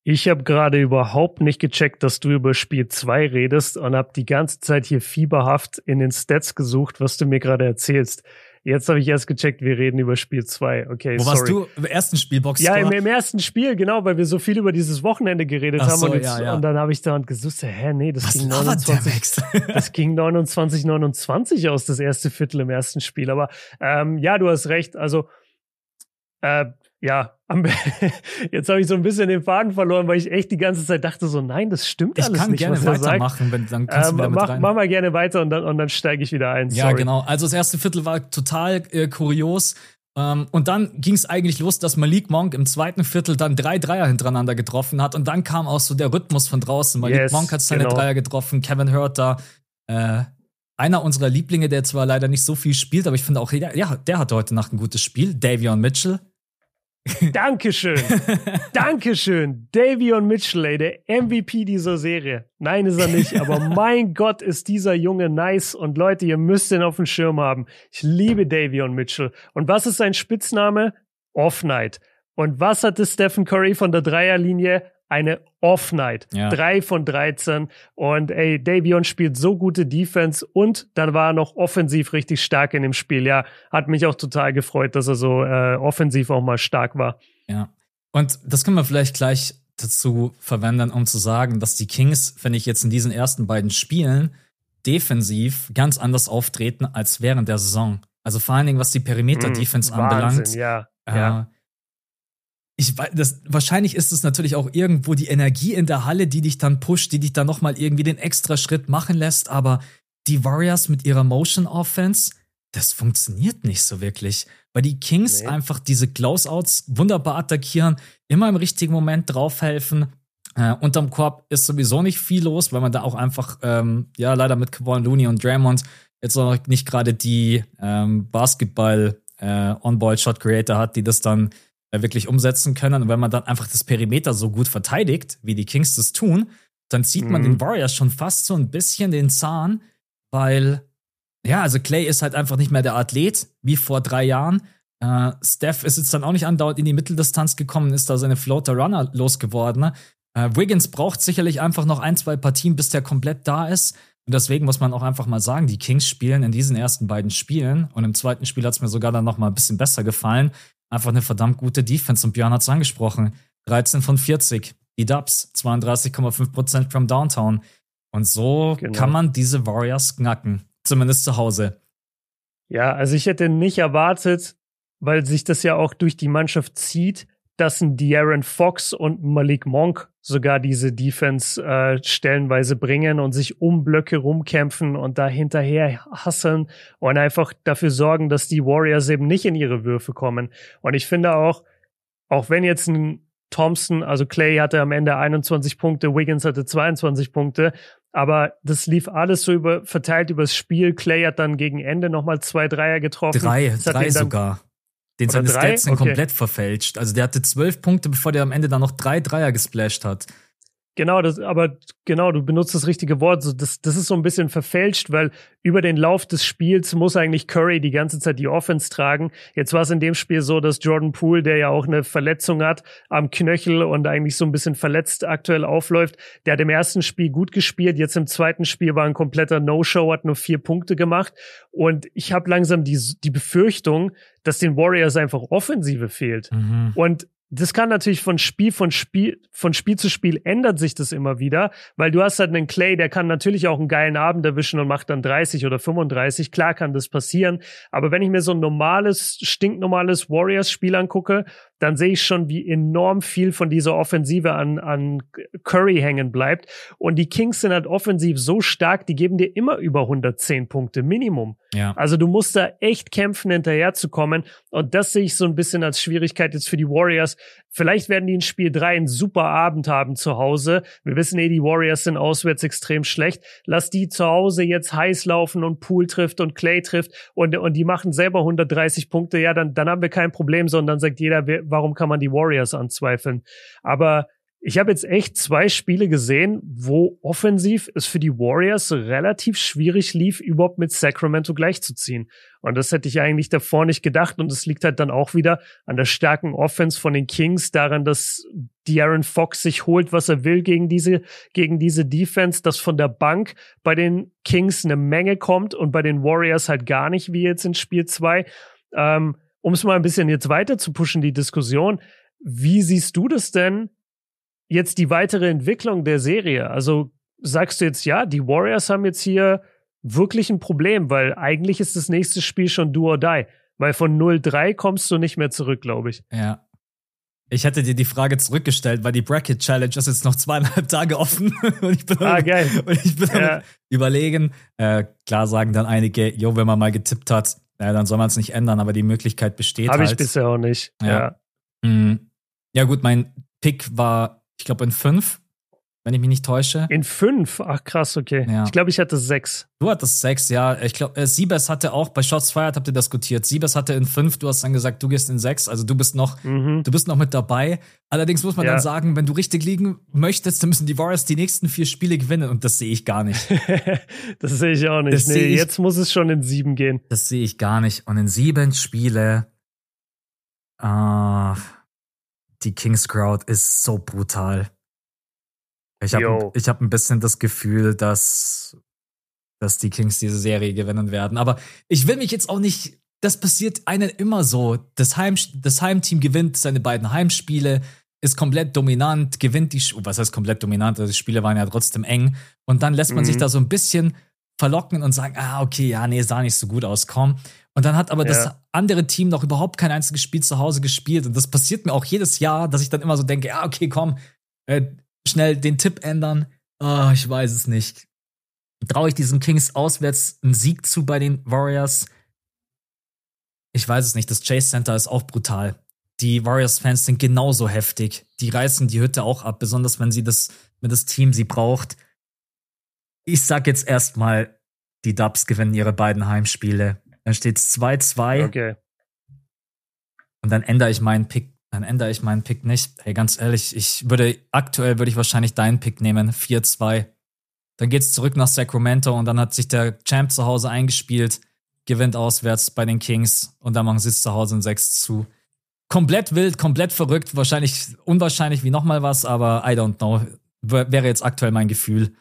Ich habe gerade überhaupt nicht gecheckt, dass du über Spiel 2 redest und habe die ganze Zeit hier fieberhaft in den Stats gesucht, was du mir gerade erzählst. Jetzt habe ich erst gecheckt, wir reden über Spiel 2. Okay, Wo sorry. warst du? Im ersten Spielbox? Ja, im, im, ersten Spiel, genau, weil wir so viel über dieses Wochenende geredet Ach haben. So, und, jetzt, ja, ja. und dann habe ich da und gesucht, hä, nee, das Was ging 29. das ging 29, 29 aus, das erste Viertel im ersten Spiel. Aber ähm, ja, du hast recht. Also äh, ja, jetzt habe ich so ein bisschen den Faden verloren, weil ich echt die ganze Zeit dachte so, nein, das stimmt ich alles nicht. Ich kann gerne weitermachen, wenn dann kannst ähm, du wieder mach, rein. mach mal gerne weiter und dann, und dann steige ich wieder ein. Ja, genau. Also das erste Viertel war total äh, kurios. Ähm, und dann ging es eigentlich los, dass Malik Monk im zweiten Viertel dann drei Dreier hintereinander getroffen hat. Und dann kam auch so der Rhythmus von draußen. Malik yes, Monk hat seine genau. Dreier getroffen, Kevin Hurt da. Äh, einer unserer Lieblinge, der zwar leider nicht so viel spielt, aber ich finde auch, ja, der hatte heute Nacht ein gutes Spiel. Davion Mitchell Dankeschön. Dankeschön. Davion Mitchell, ey, der MVP dieser Serie. Nein, ist er nicht, aber mein Gott, ist dieser Junge nice. Und Leute, ihr müsst ihn auf dem Schirm haben. Ich liebe Davion Mitchell. Und was ist sein Spitzname? Off Night. Und was hatte Stephen Curry von der Dreierlinie? Eine Off-Night. Ja. Drei von 13. Und ey, Davion spielt so gute Defense und dann war er noch offensiv richtig stark in dem Spiel. Ja, hat mich auch total gefreut, dass er so äh, offensiv auch mal stark war. Ja. Und das können wir vielleicht gleich dazu verwenden, um zu sagen, dass die Kings, wenn ich jetzt in diesen ersten beiden Spielen defensiv ganz anders auftreten als während der Saison. Also vor allen Dingen, was die Perimeter-Defense Mm, anbelangt. Wahnsinn, ja. Äh, ja. Ich das, wahrscheinlich ist es natürlich auch irgendwo die Energie in der Halle, die dich dann pusht, die dich dann nochmal irgendwie den extra Schritt machen lässt, aber die Warriors mit ihrer Motion Offense, das funktioniert nicht so wirklich. Weil die Kings Nee. einfach diese Closeouts wunderbar attackieren, immer im richtigen Moment draufhelfen. Äh, unterm Korb ist sowieso nicht viel los, weil man da auch einfach, ähm, ja, leider mit Kevon Looney und Draymond jetzt auch nicht gerade die ähm, Basketball äh, hat, die das dann wirklich umsetzen können. Und wenn man dann einfach das Perimeter so gut verteidigt, wie die Kings das tun, dann zieht man Mhm. den Warriors schon fast so ein bisschen den Zahn, weil, ja, also Clay ist halt einfach nicht mehr der Athlet wie vor drei Jahren. Äh, Steph ist jetzt dann auch nicht andauernd in die Mitteldistanz gekommen, ist da seine Floater-Runner losgeworden. Äh, Wiggins braucht sicherlich einfach noch ein, zwei Partien, bis der komplett da ist. Und deswegen muss man auch einfach mal sagen, die Kings spielen in diesen ersten beiden Spielen und im zweiten Spiel hat es mir sogar dann noch mal ein bisschen besser gefallen. Einfach eine verdammt gute Defense und Björn hat es angesprochen. 13 von 40. Die Dubs, 32,5% from Downtown. Und so Genau. kann man diese Warriors knacken. Zumindest zu Hause. Ja, also ich hätte nicht erwartet, weil sich das ja auch durch die Mannschaft zieht, dass ein De'Aaron Fox und Malik Monk sogar diese Defense äh, stellenweise bringen und sich um Blöcke rumkämpfen und da hinterher hasseln und einfach dafür sorgen, dass die Warriors eben nicht in ihre Würfe kommen. Und ich finde auch, auch wenn jetzt ein Thompson, also Clay hatte am Ende 21 Punkte, Wiggins hatte 22 Punkte, aber das lief alles so über, verteilt übers Spiel. Clay hat dann gegen Ende nochmal zwei Dreier getroffen. Drei, drei sogar. Den Oder seine drei? Stats sind Okay. komplett verfälscht. Also der hatte zwölf Punkte, bevor der am Ende dann noch drei Dreier gesplasht hat. Genau, das, aber genau, du benutzt das richtige Wort. So, das, das ist so ein bisschen verfälscht, weil über den Lauf des Spiels muss eigentlich Curry die ganze Zeit die Offense tragen. Jetzt war es in dem Spiel so, dass Jordan Poole, der ja auch eine Verletzung hat am Knöchel und eigentlich so ein bisschen verletzt aktuell aufläuft, der hat im ersten Spiel gut gespielt. Jetzt im zweiten Spiel war ein kompletter No-Show, hat nur vier Punkte gemacht. Und ich habe langsam die, die Befürchtung, dass den Warriors einfach Offensive fehlt. Mhm. Und das kann natürlich von Spiel von Spiel von Spiel zu Spiel ändert sich das immer wieder, weil du hast halt einen Clay, der kann natürlich auch einen geilen Abend erwischen und macht dann 30 oder 35. Klar kann das passieren, aber wenn ich mir so ein normales stinknormales Warriors Spiel angucke, dann sehe ich schon, wie enorm viel von dieser Offensive an an Curry hängen bleibt und die Kings sind halt offensiv so stark, die geben dir immer über 110 Punkte Minimum. Ja. Also du musst da echt kämpfen, hinterherzukommen. Und das sehe ich so ein bisschen als Schwierigkeit jetzt für die Warriors. Vielleicht werden die in Spiel drei einen super Abend haben zu Hause. Wir wissen eh, die Warriors sind auswärts extrem schlecht. Lass die zu Hause jetzt heiß laufen und Pool trifft und Clay trifft und, und die machen selber 130 Punkte. Ja, dann, dann haben wir kein Problem, sondern dann sagt jeder, warum kann man die Warriors anzweifeln? Aber ich habe jetzt echt zwei Spiele gesehen, wo offensiv es für die Warriors relativ schwierig lief, überhaupt mit Sacramento gleichzuziehen. Und das hätte ich eigentlich davor nicht gedacht. Und es liegt halt dann auch wieder an der starken Offense von den Kings, daran, dass De'Aaron Fox sich holt, was er will gegen diese, gegen diese Defense, dass von der Bank bei den Kings eine Menge kommt und bei den Warriors halt gar nicht, wie jetzt in Spiel zwei. Ähm, um es mal ein bisschen jetzt weiter zu pushen, die Diskussion. Wie siehst du das denn jetzt die weitere Entwicklung der Serie? Also sagst du jetzt, ja, die Warriors haben jetzt hier wirklich ein Problem, weil eigentlich ist das nächste Spiel schon do or die. Weil von 0-3 kommst du nicht mehr zurück, glaube ich. Ja. Ich hätte dir die Frage zurückgestellt, weil die Bracket Challenge ist jetzt noch zweieinhalb Tage offen. und ich bin, Ah, geil. Und ich bin Ja. überlegen. Äh, klar sagen dann einige, jo, wenn man mal getippt hat, äh, dann soll man es nicht ändern, aber die Möglichkeit besteht Habe halt. ich bisher auch nicht. Ja. Ja. Mm. Ja, gut, mein Pick war, ich glaube, in fünf, wenn ich mich nicht täusche. In fünf? Ach krass, okay. Ja. Ich glaube, ich hatte sechs. Du hattest sechs, ja. Ich glaube, äh, Siebes hatte auch, bei Shots Fired habt ihr diskutiert. Siebes hatte in fünf, du hast dann gesagt, du gehst in sechs, also du bist noch, Mhm. du bist noch mit dabei. Allerdings muss man Ja. dann sagen, wenn du richtig liegen möchtest, dann müssen die Warriors die nächsten vier Spiele gewinnen und das sehe ich gar nicht. das sehe ich auch nicht. Nee, ich- jetzt muss es schon in sieben gehen. Das sehe ich gar nicht. Und in sieben Spiele, äh, die Kings Crowd ist so brutal. Ich habe ich hab ein bisschen das Gefühl, dass, dass die Kings diese Serie gewinnen werden. Aber ich will mich jetzt auch nicht. Das passiert einen immer so. Das, Heim, das Heimteam gewinnt seine beiden Heimspiele, ist komplett dominant, gewinnt die. Was heißt komplett dominant? Also die Spiele waren ja trotzdem eng. Und dann lässt man mhm. sich da so ein bisschen verlocken und sagen: Ah, okay, ja, nee, sah nicht so gut aus, komm. Und dann hat aber ja. das andere Team noch überhaupt kein einziges Spiel zu Hause gespielt. Und das passiert mir auch jedes Jahr, dass ich dann immer so denke: Ja, okay, komm, äh, schnell den Tipp ändern. Oh, ich weiß es nicht. Traue ich diesen Kings auswärts einen Sieg zu bei den Warriors? Ich weiß es nicht. Das Chase Center ist auch brutal. Die Warriors-Fans sind genauso heftig. Die reißen die Hütte auch ab, besonders wenn sie das, wenn das Team sie braucht. Ich sag jetzt erstmal, die Dubs gewinnen ihre beiden Heimspiele. Dann steht es 2-2. Okay. Und dann ändere ich meinen Pick dann ändere ich meinen Pick nicht. Hey, ganz ehrlich, ich würde, aktuell würde ich wahrscheinlich deinen Pick nehmen. 4-2. Dann geht's zurück nach Sacramento und dann hat sich der Champ zu Hause eingespielt, gewinnt auswärts bei den Kings und dann machen sie es zu Hause in 6 zu. Komplett wild, komplett verrückt, wahrscheinlich unwahrscheinlich wie nochmal was, aber I don't know. Wäre jetzt aktuell mein Gefühl.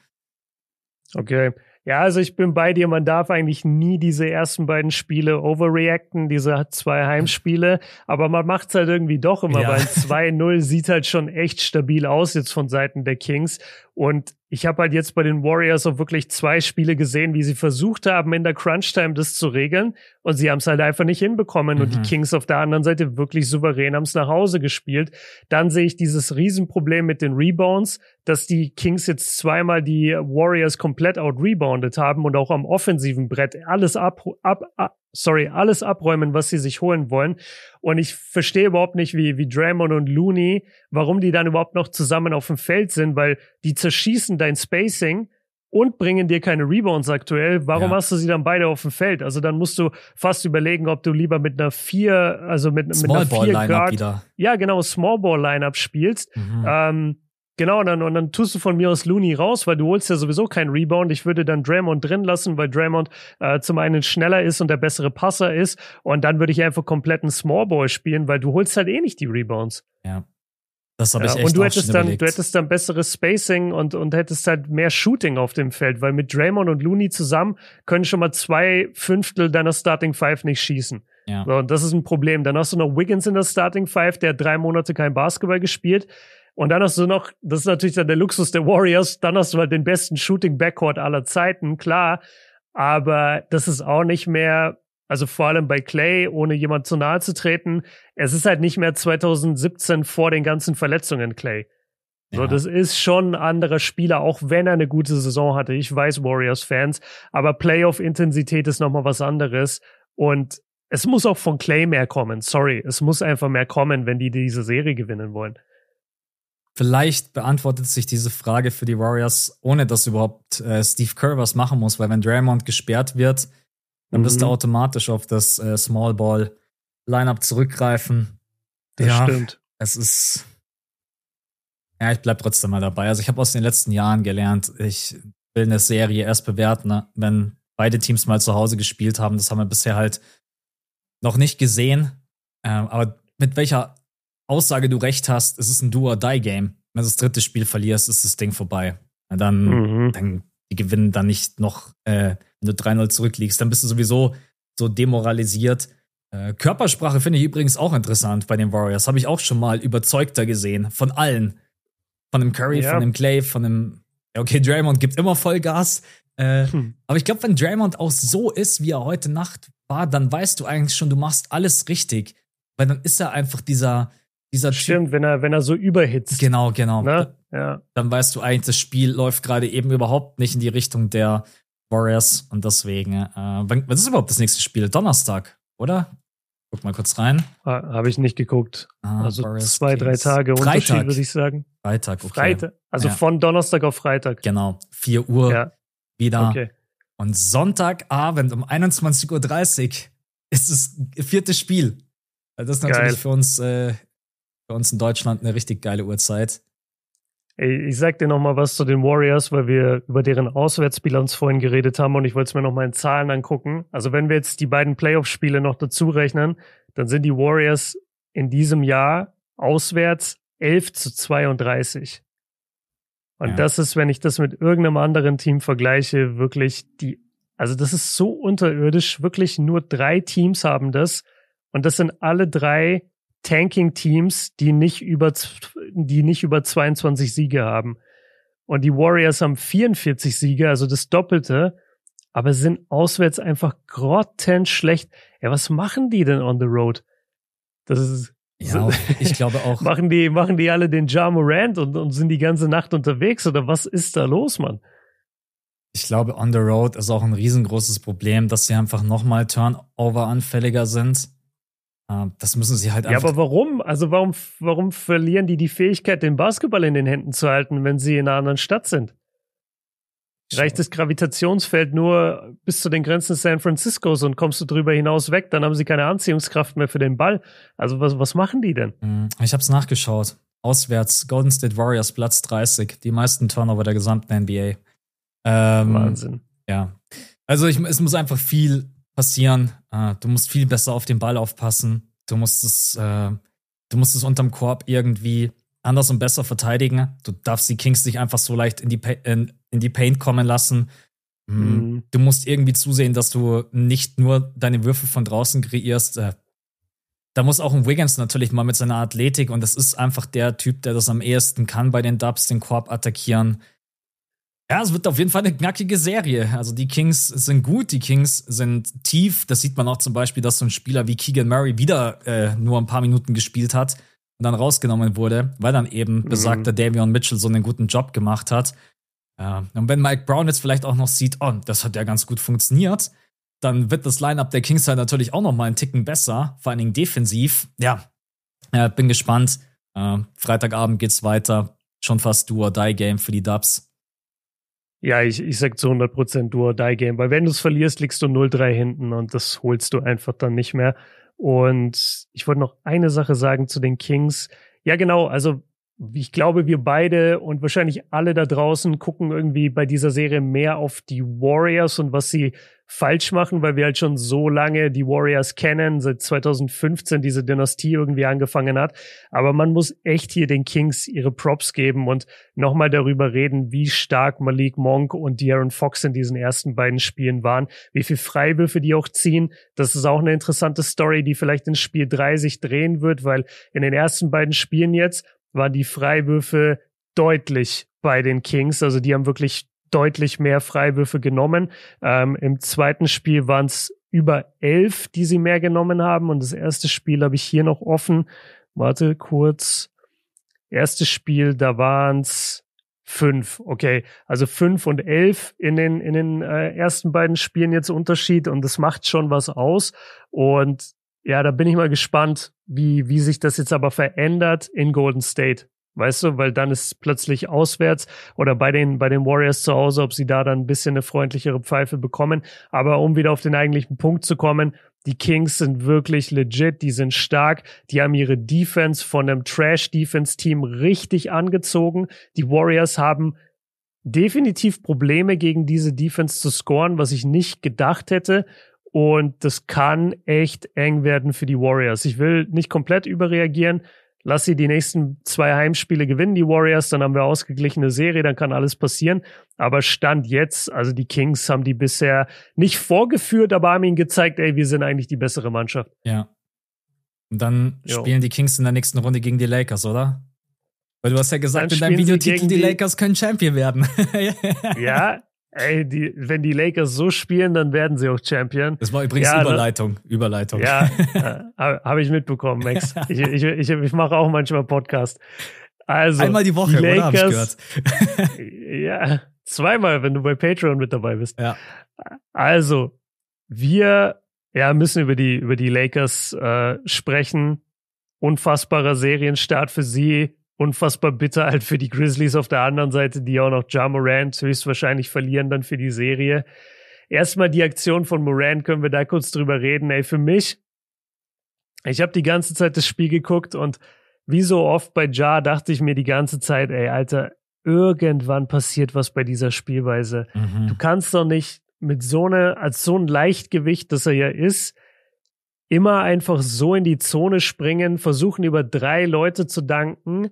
Okay. Ja, also ich bin bei dir, man darf eigentlich nie diese ersten beiden Spiele overreacten, diese zwei Heimspiele, aber man macht es halt irgendwie doch immer, ja. weil 2-0 sieht halt schon echt stabil aus jetzt von Seiten der Kings und ich habe halt jetzt bei den Warriors auch wirklich zwei Spiele gesehen, wie sie versucht haben, in der Crunch-Time das zu regeln. Und sie haben es halt einfach nicht hinbekommen. Mhm. Und die mhm. Kings auf der anderen Seite wirklich souverän haben es nach Hause gespielt. Dann sehe ich dieses Riesenproblem mit den Rebounds, dass die Kings jetzt zweimal die Warriors komplett out-rebounded haben und auch am offensiven Brett alles ab, ab, ab sorry, alles abräumen, was sie sich holen wollen. Und ich verstehe überhaupt nicht, wie, wie Draymond und Looney, warum die dann überhaupt noch zusammen auf dem Feld sind, weil die zerschießen dein Spacing und bringen dir keine Rebounds aktuell. Warum ja. hast du sie dann beide auf dem Feld? Also dann musst du fast überlegen, ob du lieber mit einer vier, also mit, mit einer vier Guard, ja genau, Small Ball Lineup spielst. Mhm. Ähm, Genau, und dann, und dann tust du von mir aus Looney raus, weil du holst ja sowieso keinen Rebound. Ich würde dann Draymond drin lassen, weil Draymond äh, zum einen schneller ist und der bessere Passer ist. Und dann würde ich einfach komplett einen Smallball spielen, weil du holst halt eh nicht die Rebounds. Ja. Das habe ich echt Und du hättest dann, du hättest dann besseres Spacing und, und hättest halt mehr Shooting auf dem Feld, weil mit Draymond und Looney zusammen können schon mal zwei Fünftel deiner Starting Five nicht schießen. Ja. So, und das ist ein Problem. Dann hast du noch Wiggins in der Starting Five, der hat drei Monate kein Basketball gespielt. Und dann hast du noch, das ist natürlich dann der Luxus der Warriors, dann hast du halt den besten Shooting Backcourt aller Zeiten, klar. Aber das ist auch nicht mehr, also vor allem bei Clay, ohne jemand zu nahe zu treten, es ist halt nicht mehr 2017 vor den ganzen Verletzungen, Clay. So, ja. das ist schon ein anderer Spieler, auch wenn er eine gute Saison hatte. Ich weiß Warriors-Fans, aber Playoff-Intensität ist nochmal was anderes. Und es muss auch von Clay mehr kommen. Sorry, es muss einfach mehr kommen, wenn die diese Serie gewinnen wollen. Vielleicht beantwortet sich diese Frage für die Warriors, ohne dass überhaupt äh, Steve Kerr was machen muss, weil wenn Draymond gesperrt wird, dann mhm. wirst du automatisch auf das äh, Small Ball Lineup zurückgreifen. Das ja, stimmt. Es ist. Ja, ich bleib trotzdem mal dabei. Also ich habe aus den letzten Jahren gelernt, ich will eine Serie erst bewerten, ne, wenn beide Teams mal zu Hause gespielt haben. Das haben wir bisher halt noch nicht gesehen. Ähm, aber mit welcher Aussage du recht hast, es ist ein Do-or-Die-Game. Wenn du das dritte Spiel verlierst, ist das Ding vorbei. Dann, mhm. dann die gewinnen dann nicht noch, äh, wenn du 3-0 zurückliegst, dann bist du sowieso so demoralisiert. Äh, Körpersprache finde ich übrigens auch interessant bei den Warriors. Habe ich auch schon mal überzeugter gesehen. Von allen. Von dem Curry, ja. von dem Clay, von dem. Okay, Draymond gibt immer Vollgas. Äh, hm. Aber ich glaube, wenn Draymond auch so ist, wie er heute Nacht war, dann weißt du eigentlich schon, du machst alles richtig. Weil dann ist er einfach dieser, dieser Stimmt, typ, wenn er, wenn er so überhitzt. Genau, genau. Ne? Ja. Dann weißt du eigentlich, das Spiel läuft gerade eben überhaupt nicht in die Richtung der Warriors und deswegen, äh, was ist überhaupt das nächste Spiel? Donnerstag, oder? Guck mal kurz rein. Habe ich nicht geguckt. Ah, also Warriors zwei, drei Tage Freitag. Unterschied, würde ich sagen. Freitag, okay. Freitag. Also ja. von Donnerstag auf Freitag. Genau. 4 Uhr ja. wieder. Okay. Und Sonntagabend um 21.30 Uhr ist das vierte Spiel. Das ist natürlich Geil. für uns äh, bei uns in Deutschland eine richtig geile Uhrzeit. Ich sag dir noch mal was zu den Warriors, weil wir über deren Auswärtsbilanz vorhin geredet haben und ich wollte es mir noch mal in Zahlen angucken. Also wenn wir jetzt die beiden Playoff-Spiele noch dazu rechnen, dann sind die Warriors in diesem Jahr auswärts 11 zu 32. Und Ja. das ist, wenn ich das mit irgendeinem anderen Team vergleiche, wirklich die, also das ist so unterirdisch, wirklich nur drei Teams haben das. Und das sind alle drei Tanking-Teams, die nicht über, die nicht über 22 Siege haben. Und die Warriors haben 44 Siege, also das Doppelte, aber sind auswärts einfach grottenschlecht. Ja, was machen die denn on the road? Das ist, Ja, ich glaube auch. machen die, machen die alle den Ja Morant und, und sind die ganze Nacht unterwegs oder was ist da los, Mann? Ich glaube, on the road ist auch ein riesengroßes Problem, dass sie einfach nochmal Turnover-anfälliger sind. Äh, Das müssen sie halt Ja, einfach. aber warum? Also warum, warum verlieren die die Fähigkeit, den Basketball in den Händen zu halten, wenn sie in einer anderen Stadt sind? Reicht das Gravitationsfeld nur bis zu den Grenzen San Franciscos und kommst du drüber hinaus weg, dann haben sie keine Anziehungskraft mehr für den Ball. Also was, was machen die denn? Hm, Ich habe es nachgeschaut. Auswärts, Golden State Warriors, Platz 30. Die meisten Turnover der gesamten NBA. Ähm, Wahnsinn. Ja. Also ich, es muss einfach viel passieren. Äh, du musst viel besser auf den Ball aufpassen. Du musst es, äh, du musst es unterm Korb irgendwie anders und besser verteidigen. Du darfst die Kings nicht einfach so leicht in die, Pa- in, in die Paint kommen lassen. Mm, Mhm. Du musst irgendwie zusehen, dass du nicht nur deine Würfe von draußen kreierst. Äh, da muss auch ein Wiggins natürlich mal mit seiner Athletik und das ist einfach der Typ, der das am ehesten kann bei den Dubs, den Korb attackieren. Ja, es wird auf jeden Fall eine knackige Serie. Also die Kings sind gut, die Kings sind tief. Das sieht man auch zum Beispiel, dass so ein Spieler wie Keegan Murray wieder äh, nur ein paar Minuten gespielt hat und dann rausgenommen wurde, weil dann eben besagter Davion Mitchell so einen guten Job gemacht hat. Ja, und wenn Mike Brown jetzt vielleicht auch noch sieht, oh, das hat ja ganz gut funktioniert, dann wird das Lineup der Kings halt natürlich auch noch mal einen Ticken besser, vor allen Dingen defensiv. Ja, äh, bin gespannt. Äh, Freitagabend geht's weiter. Schon fast Do-or-Die-Game für die Dubs. Ja, ich, ich sag zu 100% Do-or-Die-Game, weil wenn du es verlierst, liegst du 0-3 hinten und das holst du einfach dann nicht mehr. Und ich wollte noch eine Sache sagen zu den Kings. Ja, genau, also ich glaube, wir beide und wahrscheinlich alle da draußen gucken irgendwie bei dieser Serie mehr auf die Warriors und was sie falsch machen, weil wir halt schon so lange die Warriors kennen, seit 2015 diese Dynastie irgendwie angefangen hat. Aber man muss echt hier den Kings ihre Props geben und nochmal darüber reden, wie stark Malik Monk und De'Aaron Fox in diesen ersten beiden Spielen waren, wie viel Freiwürfe die auch ziehen. Das ist auch eine interessante Story, die vielleicht in Spiel 3 sich drehen wird, weil in den ersten beiden Spielen jetzt waren die Freiwürfe deutlich bei den Kings. Also die haben wirklich deutlich mehr Freiwürfe genommen. Ähm, Im zweiten Spiel waren es über elf, die sie mehr genommen haben. Und das erste Spiel habe ich hier noch offen. Warte kurz. Erstes Spiel, da waren es fünf. Okay, also fünf und elf in den in den äh, ersten beiden Spielen jetzt Unterschied und das macht schon was aus. Und ja, da bin ich mal gespannt, wie wie sich das jetzt aber verändert in Golden State. Weißt du, weil dann ist plötzlich auswärts oder bei den, bei den Warriors zu Hause, ob sie da dann ein bisschen eine freundlichere Pfeife bekommen. Aber um wieder auf den eigentlichen Punkt zu kommen, die Kings sind wirklich legit, die sind stark, die haben ihre Defense von einem Trash-Defense-Team richtig angezogen. Die Warriors haben definitiv Probleme gegen diese Defense zu scoren, was ich nicht gedacht hätte. Und das kann echt eng werden für die Warriors. Ich will nicht komplett überreagieren. Lass sie die nächsten zwei Heimspiele gewinnen, die Warriors, dann haben wir ausgeglichene Serie, dann kann alles passieren. Aber Stand jetzt, also die Kings haben die bisher nicht vorgeführt, aber haben ihnen gezeigt, ey, wir sind eigentlich die bessere Mannschaft. Ja. Und dann Jo. spielen die Kings in der nächsten Runde gegen die Lakers, oder? Weil du hast ja gesagt Dann in deinem Videotitel, die, die- Lakers können Champion werden. Ja, ey, die, wenn die Lakers so spielen, dann werden sie auch Champion. Das war übrigens Ja, ne? Überleitung. Überleitung. Ja, äh, habe ich mitbekommen, Max. Ich, ich, ich, ich mache auch manchmal Podcast. Also, Einmal die Woche, die oder? Hab ich Lakers, gehört. ja, zweimal, wenn du bei Patreon mit dabei bist. Ja. Also, wir ja, müssen über die, über die Lakers äh, sprechen. Unfassbarer Serienstart für sie. Unfassbar bitter halt für die Grizzlies auf der anderen Seite, die auch noch Ja Morant höchstwahrscheinlich verlieren dann für die Serie. Erstmal die Aktion von Morant, können wir da kurz drüber reden. Ey, für mich, ich habe die ganze Zeit das Spiel geguckt und wie so oft bei Ja dachte ich mir die ganze Zeit, ey, Alter, irgendwann passiert was bei dieser Spielweise. Du Mhm. kannst doch nicht mit so einer, als so ein Leichtgewicht, das er ja ist, immer einfach so in die Zone springen, versuchen über drei Leute zu danken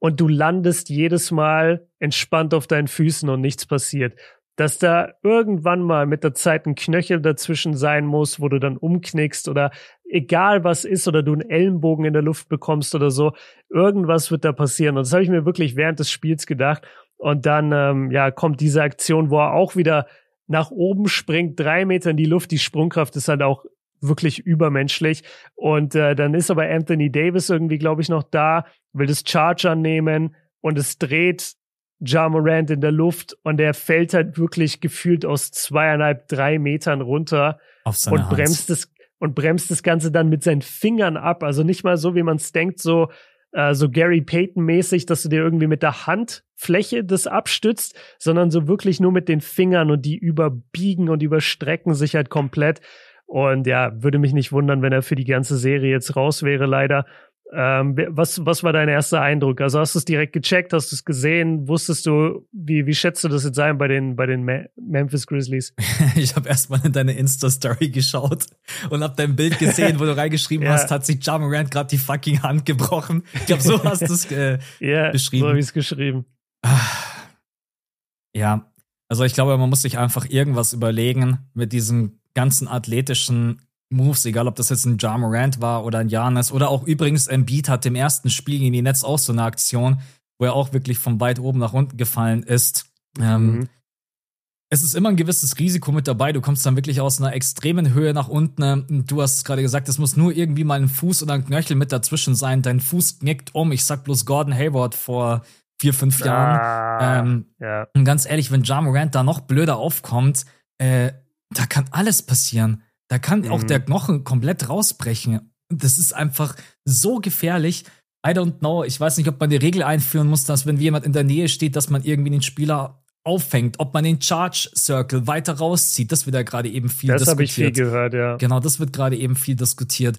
und du landest jedes Mal entspannt auf deinen Füßen und nichts passiert. Dass da irgendwann mal mit der Zeit ein Knöchel dazwischen sein muss, wo du dann umknickst oder egal was ist oder du einen Ellenbogen in der Luft bekommst oder so, irgendwas wird da passieren. Und das habe ich mir wirklich während des Spiels gedacht. Und dann ähm, ja kommt diese Aktion, wo er auch wieder nach oben springt, drei Meter in die Luft. Die Sprungkraft ist halt auch wirklich übermenschlich. Und äh, dann ist aber Anthony Davis irgendwie, glaube ich, noch da, will das Charge annehmen und es dreht Ja Morant in der Luft und der fällt halt wirklich gefühlt aus zweieinhalb, drei Metern runter und Hand. bremst das und bremst das Ganze dann mit seinen Fingern ab. Also nicht mal so, wie man es denkt, so äh, so Gary Payton mäßig, dass du dir irgendwie mit der Handfläche das abstützt, sondern so wirklich nur mit den Fingern und die überbiegen und überstrecken sich halt komplett. Und ja, würde mich nicht wundern, wenn er für die ganze Serie jetzt raus wäre, leider. Ähm, was, was war dein erster Eindruck? Also hast du es direkt gecheckt, hast du es gesehen, wusstest du, wie, wie schätzt du das jetzt ein bei den, bei den Ma Memphis Grizzlies? ich habe erstmal in deine Insta-Story geschaut und hab dein Bild gesehen, wo du reingeschrieben ja. hast, hat sich Ja Morant gerade die fucking Hand gebrochen. Ich glaube, so hast du es äh, ja, beschrieben. so habe ich es geschrieben. Ja, also ich glaube, man muss sich einfach irgendwas überlegen mit diesem ganzen athletischen Moves, egal ob das jetzt ein Ja Morant war oder ein Janis oder auch übrigens Embiid hat im ersten Spiel gegen die Netz auch so eine Aktion, wo er auch wirklich von weit oben nach unten gefallen ist. Ähm, mhm. Ähm, es ist immer ein gewisses Risiko mit dabei. Du kommst dann wirklich aus einer extremen Höhe nach unten. Du hast es gerade gesagt, es muss nur irgendwie mal ein Fuß oder ein Knöchel mit dazwischen sein. Dein Fuß knickt um. Ich sag bloß Gordon Hayward vor vier, fünf Jahren. Ah, ähm, ja. Und ganz ehrlich, wenn Ja Morant da noch blöder aufkommt, äh, da kann alles passieren. Da kann mhm. auch der Knochen komplett rausbrechen. Das ist einfach so gefährlich. I don't know. Ich weiß nicht, ob man die Regel einführen muss, dass wenn jemand in der Nähe steht, dass man irgendwie den Spieler auffängt, ob man den Charge Circle weiter rauszieht. Das wird ja gerade eben viel das diskutiert. Das habe ich viel gehört, ja. Genau, das wird gerade eben viel diskutiert.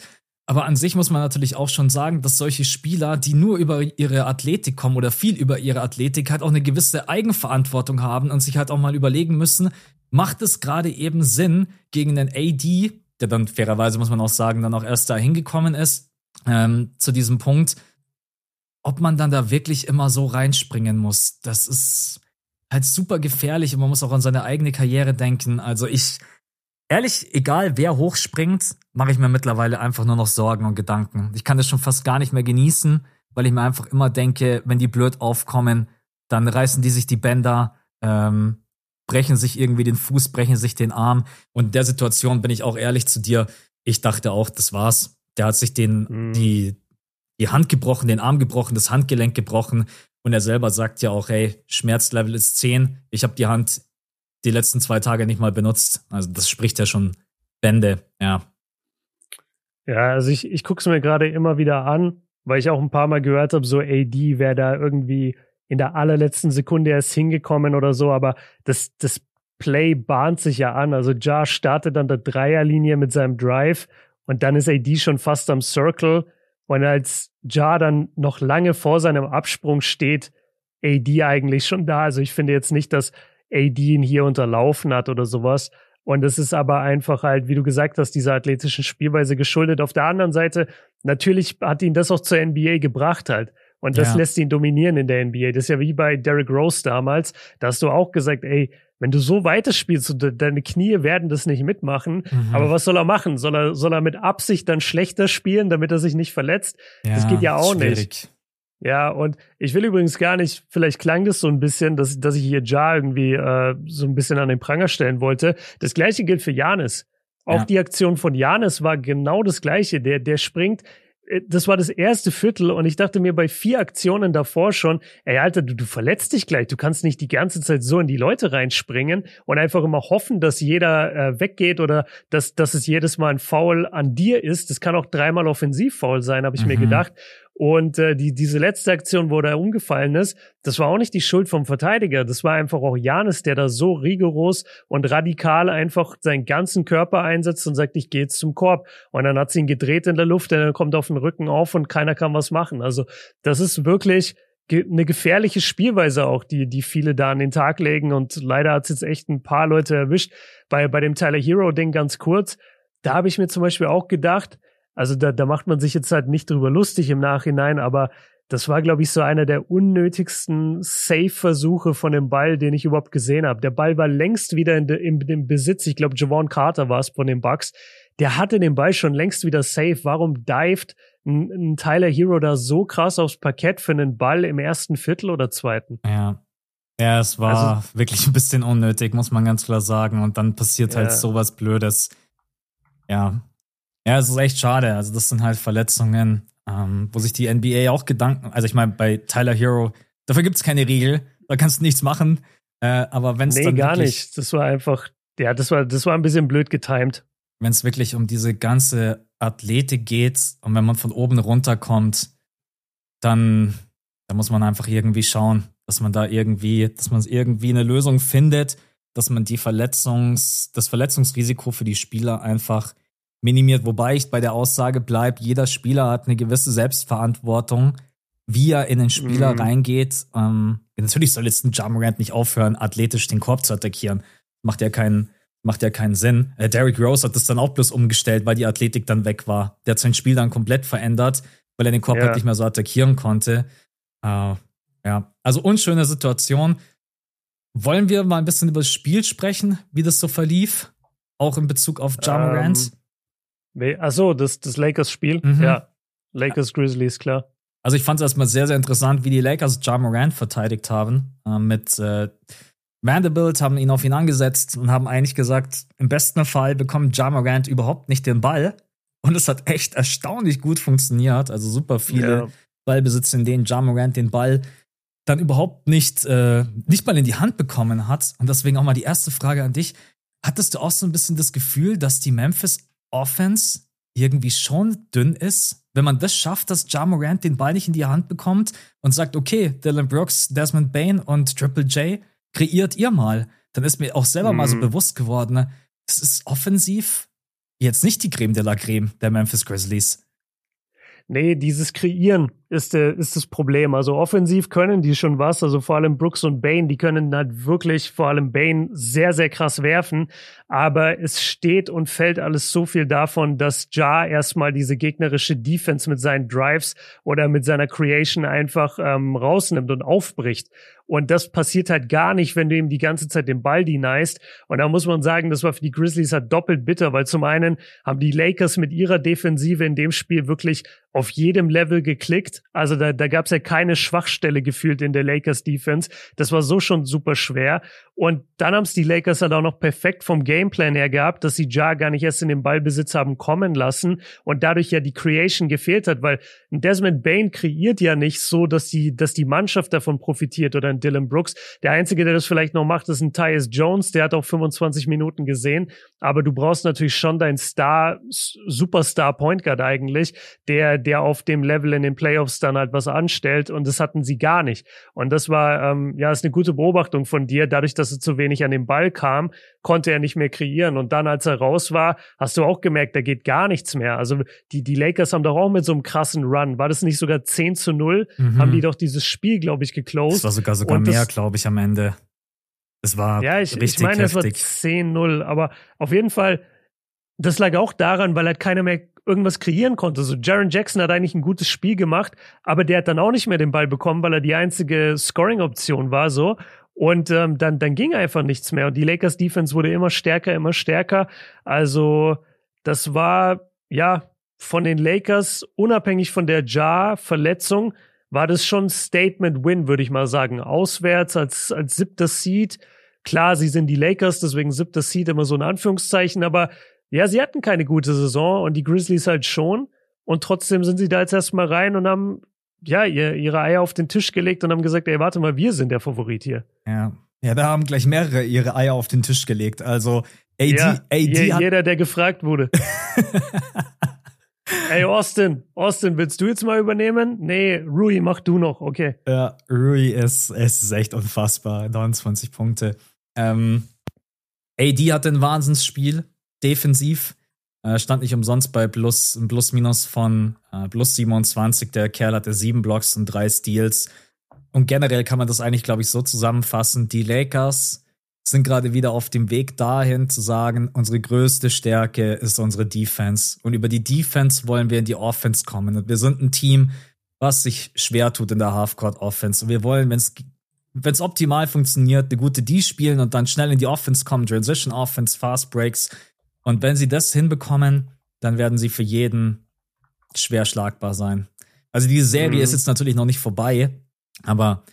Aber an sich muss man natürlich auch schon sagen, dass solche Spieler, die nur über ihre Athletik kommen oder viel über ihre Athletik, halt auch eine gewisse Eigenverantwortung haben und sich halt auch mal überlegen müssen, macht es gerade eben Sinn gegen den AD, der dann fairerweise, muss man auch sagen, dann auch erst da hingekommen ist, ähm, zu diesem Punkt, ob man dann da wirklich immer so reinspringen muss. Das ist halt super gefährlich und man muss auch an seine eigene Karriere denken. Also ich, ehrlich, egal wer hochspringt, mache ich mir mittlerweile einfach nur noch Sorgen und Gedanken. Ich kann das schon fast gar nicht mehr genießen, weil ich mir einfach immer denke, wenn die blöd aufkommen, dann reißen die sich die Bänder. Ähm, brechen sich irgendwie den Fuß, brechen sich den Arm. Und in der Situation bin ich auch ehrlich zu dir. Ich dachte auch, das war's. Der hat sich den, mhm. die, die Hand gebrochen, den Arm gebrochen, das Handgelenk gebrochen. Und er selber sagt ja auch, hey, Schmerzlevel ist 10. Ich habe die Hand die letzten zwei Tage nicht mal benutzt. Also das spricht ja schon Bände, ja. Ja, also ich, ich gucke es mir gerade immer wieder an, weil ich auch ein paar Mal gehört habe, so AD wäre da irgendwie in der allerletzten Sekunde erst hingekommen oder so, aber das, das Play bahnt sich ja an. Also Ja startet an der Dreierlinie mit seinem Drive und dann ist AD schon fast am Circle. Und als Ja dann noch lange vor seinem Absprung steht, AD eigentlich schon da. Also ich finde jetzt nicht, dass AD ihn hier unterlaufen hat oder sowas. Und es ist aber einfach halt, wie du gesagt hast, dieser athletischen Spielweise geschuldet. Auf der anderen Seite, natürlich hat ihn das auch zur NBA gebracht halt. Und das ja. lässt ihn dominieren in der NBA. Das ist ja wie bei Derrick Rose damals. Da hast du auch gesagt, ey, wenn du so weiterspielst, deine Knie werden das nicht mitmachen. Mhm. Aber was soll er machen? Soll er, soll er mit Absicht dann schlechter spielen, damit er sich nicht verletzt? Ja, das geht ja auch schwierig. nicht. Ja, und ich will übrigens gar nicht, vielleicht klang das so ein bisschen, dass, dass ich hier Ja irgendwie äh, so ein bisschen an den Pranger stellen wollte. Das gleiche gilt für Janis. Auch ja. die Aktion von Janis war genau das gleiche. Der, der springt äh, das war das erste Viertel und ich dachte mir bei vier Aktionen davor schon, ey Alter, du, du verletzt dich gleich, du kannst nicht die ganze Zeit so in die Leute reinspringen und einfach immer hoffen, dass jeder äh, weggeht oder dass, dass es jedes Mal ein Foul an dir ist. Das kann auch dreimal Offensivfoul sein, habe ich mhm. mir gedacht. Und äh, die, diese letzte Aktion, wo er umgefallen ist, das war auch nicht die Schuld vom Verteidiger. Das war einfach auch Janis, der da so rigoros und radikal einfach seinen ganzen Körper einsetzt und sagt, ich gehe jetzt zum Korb. Und dann hat sie ihn gedreht in der Luft, er kommt auf den Rücken auf und keiner kann was machen. Also das ist wirklich eine gefährliche Spielweise auch, die, die viele da an den Tag legen. Und leider hat es jetzt echt ein paar Leute erwischt. Bei, bei dem Tyler Hero-Ding ganz kurz da habe ich mir zum Beispiel auch gedacht, also da, da macht man sich jetzt halt nicht drüber lustig im Nachhinein, aber das war, glaube ich, so einer der unnötigsten Safe-Versuche von dem Ball, den ich überhaupt gesehen habe. Der Ball war längst wieder in, de, in dem Besitz. Ich glaube, Javon Carter war es von den Bucks. Der hatte den Ball schon längst wieder safe. Warum dived ein, ein Tyler Hero da so krass aufs Parkett für einen Ball im ersten Viertel oder zweiten? Ja. Ja, es war also, wirklich ein bisschen unnötig, muss man ganz klar sagen. Und dann passiert halt ja. halt sowas Blödes. Ja. Ja, es ist echt schade. Also, das sind halt Verletzungen ähm, wo sich die NBA auch Gedanken, also ich meine, bei Tyler Hero, dafür gibt es keine Regel, da kannst du nichts machen. Äh, aber wenn es nee, dann. gar nicht. Das war einfach, ja, das war, das war ein bisschen blöd getimed. Wenn es wirklich um diese ganze Athletik geht und wenn man von oben runterkommt, dann, dann muss man einfach irgendwie schauen, dass man da irgendwie, dass man irgendwie eine Lösung findet, dass man die Verletzungs, das Verletzungsrisiko für die Spieler einfach minimiert, wobei ich bei der Aussage bleibe, jeder Spieler hat eine gewisse Selbstverantwortung, wie er in den Spieler mhm. reingeht. Ähm, natürlich soll jetzt ein Jamorant nicht aufhören, athletisch den Korb zu attackieren. Macht ja keinen, macht ja keinen Sinn. Äh, Derrick Rose hat das dann auch bloß umgestellt, weil die Athletik dann weg war. Der hat sein Spiel dann komplett verändert, weil er den Korb ja. halt nicht mehr so attackieren konnte. Äh, ja, also unschöne Situation. Wollen wir mal ein bisschen über das Spiel sprechen, wie das so verlief? Auch in Bezug auf Jamorant? Ähm, Achso, das, das Lakers-Spiel. Mhm. Ja. Lakers Grizzlies, klar. Also ich fand es erstmal sehr, sehr interessant, wie die Lakers Ja Morant verteidigt haben. Äh, mit äh, Vanderbilt haben ihn auf ihn angesetzt und haben eigentlich gesagt, im besten Fall bekommt Ja Morant überhaupt nicht den Ball. Und es hat echt erstaunlich gut funktioniert. Also super viele ja. Ballbesitze, in denen Ja Morant den Ball dann überhaupt nicht, äh, nicht mal in die Hand bekommen hat. Und deswegen auch mal die erste Frage an dich. Hattest du auch so ein bisschen das Gefühl, dass die Memphis Offense irgendwie schon dünn ist, wenn man das schafft, dass Ja Morant den Ball nicht in die Hand bekommt und sagt, okay, Dylan Brooks, Desmond Bain und Triple J, kreiert ihr mal, dann ist mir auch selber mhm. mal so mhm. bewusst geworden, es ist offensiv jetzt nicht die Creme de la Creme der Memphis Grizzlies. Nee, dieses Kreieren ist, der, ist das Problem. Also offensiv können die schon was. Also vor allem Brooks und Bain, die können halt wirklich, vor allem Bain, sehr, sehr krass werfen. Aber es steht und fällt alles so viel davon, dass Ja erstmal diese gegnerische Defense mit seinen Drives oder mit seiner Creation einfach ähm, rausnimmt und aufbricht. Und das passiert halt gar nicht, wenn du ihm die ganze Zeit den Ball denyst. Und da muss man sagen, das war für die Grizzlies halt doppelt bitter, weil zum einen haben die Lakers mit ihrer Defensive in dem Spiel wirklich auf jedem Level geklickt. Also da, da gab es ja keine Schwachstelle gefühlt in der Lakers Defense. Das war so schon super schwer. Und dann haben es die Lakers halt auch noch perfekt vom Gameplan her gehabt, dass sie Ja gar nicht erst in den Ballbesitz haben kommen lassen und dadurch ja die Creation gefehlt hat, weil ein Desmond Bain kreiert ja nicht so, dass die, dass die Mannschaft davon profitiert oder ein Dylan Brooks. Der Einzige, der das vielleicht noch macht, ist ein Tyus Jones, der hat auch 25 Minuten gesehen. Aber du brauchst natürlich schon deinen Star, Superstar Point Guard eigentlich, der, der auf dem Level in den Playoffs dann halt was anstellt und das hatten sie gar nicht. Und das war, ähm, ja, ist eine gute Beobachtung von dir. Dadurch, dass er zu wenig an den Ball kam, konnte er nicht mehr kreieren. Und dann, als er raus war, hast du auch gemerkt, da geht gar nichts mehr. Also die, die Lakers haben doch auch mit so einem krassen Run, war das nicht sogar 10 zu 0? Mhm. Haben die doch dieses Spiel, glaube ich, geclosed. Das war sogar sogar und mehr, glaube ich, am Ende. Es war ja, ich, richtig ich meine, heftig. es war 10-0, aber auf jeden Fall, das lag auch daran, weil halt keiner mehr irgendwas kreieren konnte. So Jaron Jackson hat eigentlich ein gutes Spiel gemacht, aber der hat dann auch nicht mehr den Ball bekommen, weil er die einzige Scoring-Option war so. Und ähm, dann, dann ging einfach nichts mehr. Und die Lakers Defense wurde immer stärker, immer stärker. Also das war ja von den Lakers, unabhängig von der Jar-Verletzung, war das schon Statement-Win, würde ich mal sagen. Auswärts als, als siebter Seed. Klar, sie sind die Lakers, deswegen siebter Seed immer so ein Anführungszeichen, aber ja, sie hatten keine gute Saison und die Grizzlies halt schon. Und trotzdem sind sie da jetzt erstmal rein und haben ja ihr, ihre Eier auf den Tisch gelegt und haben gesagt, ey, warte mal, wir sind der Favorit hier. Ja. Ja, da haben gleich mehrere ihre Eier auf den Tisch gelegt. Also AD, ja, AD je, jeder, der gefragt wurde. Ey, Austin, Austin, willst du jetzt mal übernehmen? Nee, Rui, mach du noch, okay. Ja, Rui ist, es ist echt unfassbar. 29 Punkte. Ähm, AD hat ein Wahnsinnsspiel defensiv. Äh, stand nicht umsonst bei plus, plus minus von äh, plus 27. Der Kerl hatte sieben Blocks und drei Steals. Und generell kann man das eigentlich, glaube ich, so zusammenfassen. Die Lakers sind gerade wieder auf dem Weg dahin zu sagen, unsere größte Stärke ist unsere Defense. Und über die Defense wollen wir in die Offense kommen. Und wir sind ein Team, was sich schwer tut in der Halfcourt Offense. Und wir wollen, wenn es wenn es optimal funktioniert, eine gute D spielen und dann schnell in die Offense kommen, Transition Offense, Fast Breaks. Und wenn sie das hinbekommen, dann werden sie für jeden schwer schlagbar sein. Also diese Serie mhm. ist jetzt natürlich noch nicht vorbei, aber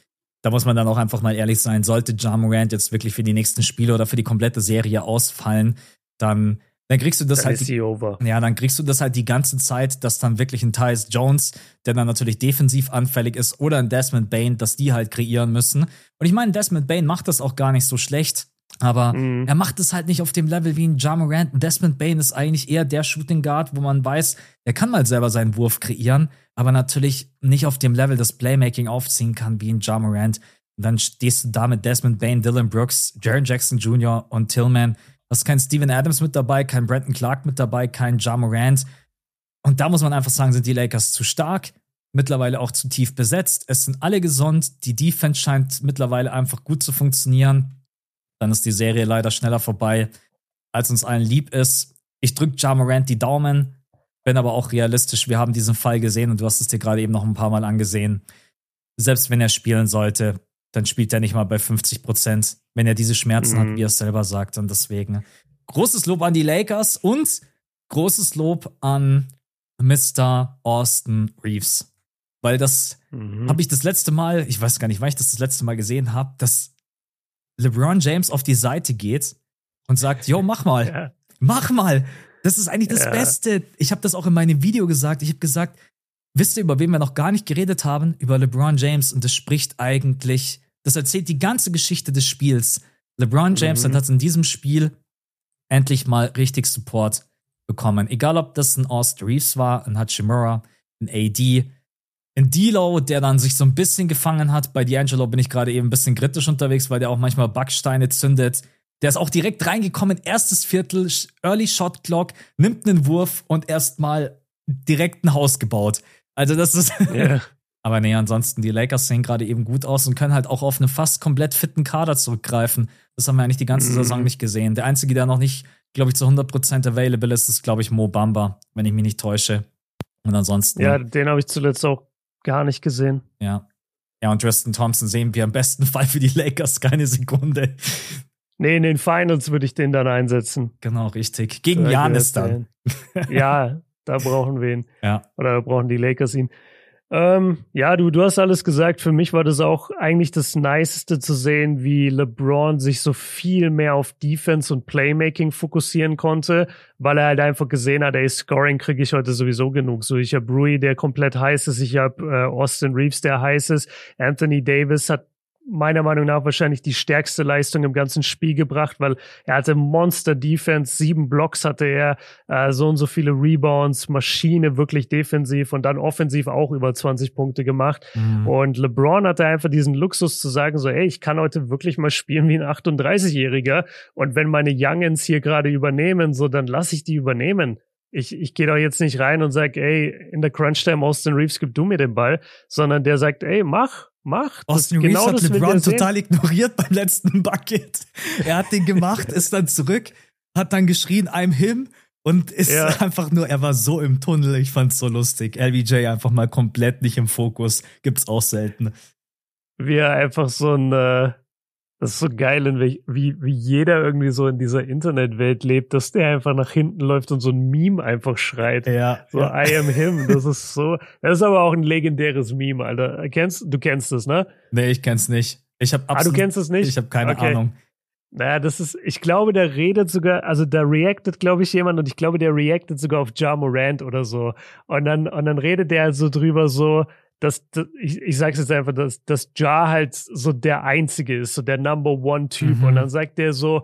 da muss man dann auch einfach mal ehrlich sein, sollte Ja Morant jetzt wirklich für die nächsten Spiele oder für die komplette Serie ausfallen, dann dann kriegst du das dann halt. Ist die over. Ja, dann kriegst du das halt die ganze Zeit, dass dann wirklich ein Tyus Jones, der dann natürlich defensiv anfällig ist, oder ein Desmond Bain, dass die halt kreieren müssen. Und ich meine, Desmond Bain macht das auch gar nicht so schlecht. Aber mhm. er macht es halt nicht auf dem Level wie ein Ja Morant. Desmond Bain ist eigentlich eher der Shooting Guard, wo man weiß, er kann mal selber seinen Wurf kreieren, aber natürlich nicht auf dem Level das Playmaking aufziehen kann wie ein Ja Morant. Und dann stehst du da mit Desmond Bain, Dylan Brooks, Jaron Jackson Jr. und Tillman. Da ist kein Steven Adams mit dabei, kein Brandon Clark mit dabei, kein Ja Morant. Und da muss man einfach sagen, sind die Lakers zu stark, mittlerweile auch zu tief besetzt. Es sind alle gesund. Die Defense scheint mittlerweile einfach gut zu funktionieren dann ist die Serie leider schneller vorbei, als uns allen lieb ist. Ich drücke Ja Morant die Daumen, bin aber auch realistisch. Wir haben diesen Fall gesehen und du hast es dir gerade eben noch ein paar Mal angesehen. Selbst wenn er spielen sollte, dann spielt er nicht mal bei 50 Prozent, wenn er diese Schmerzen mhm. hat, wie er es selber sagt. Und deswegen großes Lob an die Lakers und großes Lob an Mr. Austin Reeves. Weil das mhm. habe ich das letzte Mal, ich weiß gar nicht, wann ich das das letzte Mal gesehen habe, das LeBron James auf die Seite geht und sagt, yo, mach mal, ja. mach mal. Das ist eigentlich das ja. Beste. Ich habe das auch in meinem Video gesagt. Ich habe gesagt, wisst ihr, über wen wir noch gar nicht geredet haben? Über LeBron James. Und das spricht eigentlich, das erzählt die ganze Geschichte des Spiels. LeBron James mhm. hat in diesem Spiel endlich mal richtig Support bekommen. Egal, ob das ein Austin Reeves war, ein Hachimura, ein AD, in D'Lo, der dann sich so ein bisschen gefangen hat. Bei D'Angelo bin ich gerade eben ein bisschen kritisch unterwegs, weil der auch manchmal Backsteine zündet. Der ist auch direkt reingekommen, erstes Viertel, Early Shot Clock, nimmt einen Wurf und erstmal direkt ein Haus gebaut. Also das ist. Yeah. Aber nee, ansonsten, die Lakers sehen gerade eben gut aus und können halt auch auf einen fast komplett fitten Kader zurückgreifen. Das haben wir eigentlich die ganze mhm. Saison nicht gesehen. Der einzige, der noch nicht, glaube ich, zu 100% available ist, ist, glaube ich, Mo Bamba, wenn ich mich nicht täusche. Und ansonsten. Ja, den habe ich zuletzt auch gar nicht gesehen. Ja. Ja, und Tristan Thompson sehen wir im besten Fall für die Lakers keine Sekunde. Nee, in den Finals würde ich den dann einsetzen. Genau, richtig. Gegen Janis dann. ja, da brauchen wir ihn. Ja. Oder brauchen die Lakers ihn. Ähm, ja, du, du hast alles gesagt. Für mich war das auch eigentlich das Niceste zu sehen, wie LeBron sich so viel mehr auf Defense und Playmaking fokussieren konnte, weil er halt einfach gesehen hat, ey, Scoring kriege ich heute sowieso genug. So, ich habe Rui, der komplett heiß ist, ich habe äh, Austin Reeves, der heiß ist, Anthony Davis hat meiner Meinung nach wahrscheinlich die stärkste Leistung im ganzen Spiel gebracht, weil er hatte Monster Defense, sieben Blocks hatte er, äh, so und so viele Rebounds, Maschine wirklich defensiv und dann offensiv auch über 20 Punkte gemacht. Mhm. Und LeBron hatte einfach diesen Luxus zu sagen, so, ey, ich kann heute wirklich mal spielen wie ein 38-Jähriger und wenn meine Youngins hier gerade übernehmen, so, dann lass ich die übernehmen ich, ich gehe doch jetzt nicht rein und sag, ey, in der Crunch-Time Austin Reeves, gib du mir den Ball, sondern der sagt, ey, mach, mach. Austin Reeves genau hat LeBron total ignoriert beim letzten Bucket. Er hat den gemacht, ist dann zurück, hat dann geschrien, I'm him und ist ja. einfach nur, er war so im Tunnel, ich fand's so lustig. LBJ einfach mal komplett nicht im Fokus, gibt's auch selten. Wie er einfach so ein, äh, das ist so geil, wie, wie, wie jeder irgendwie so in dieser Internetwelt lebt, dass der einfach nach hinten läuft und so ein Meme einfach schreit. Ja. So ja. I am him. Das ist so, das ist aber auch ein legendäres Meme, Alter. Kennst, du kennst es, ne? Nee, ich kenn's nicht. Ich hab absolut, Ah, du kennst es nicht? Ich habe keine okay. Ahnung. Naja, das ist, ich glaube, der redet sogar, also da reactet, glaube ich, jemand und ich glaube, der reactet sogar auf Ja Morant oder so. Und dann, und dann redet der so drüber so, dass, dass ich, ich sag's jetzt einfach, dass, dass Ja halt so der Einzige ist, so der Number One-Typ. Mhm. Und dann sagt der so,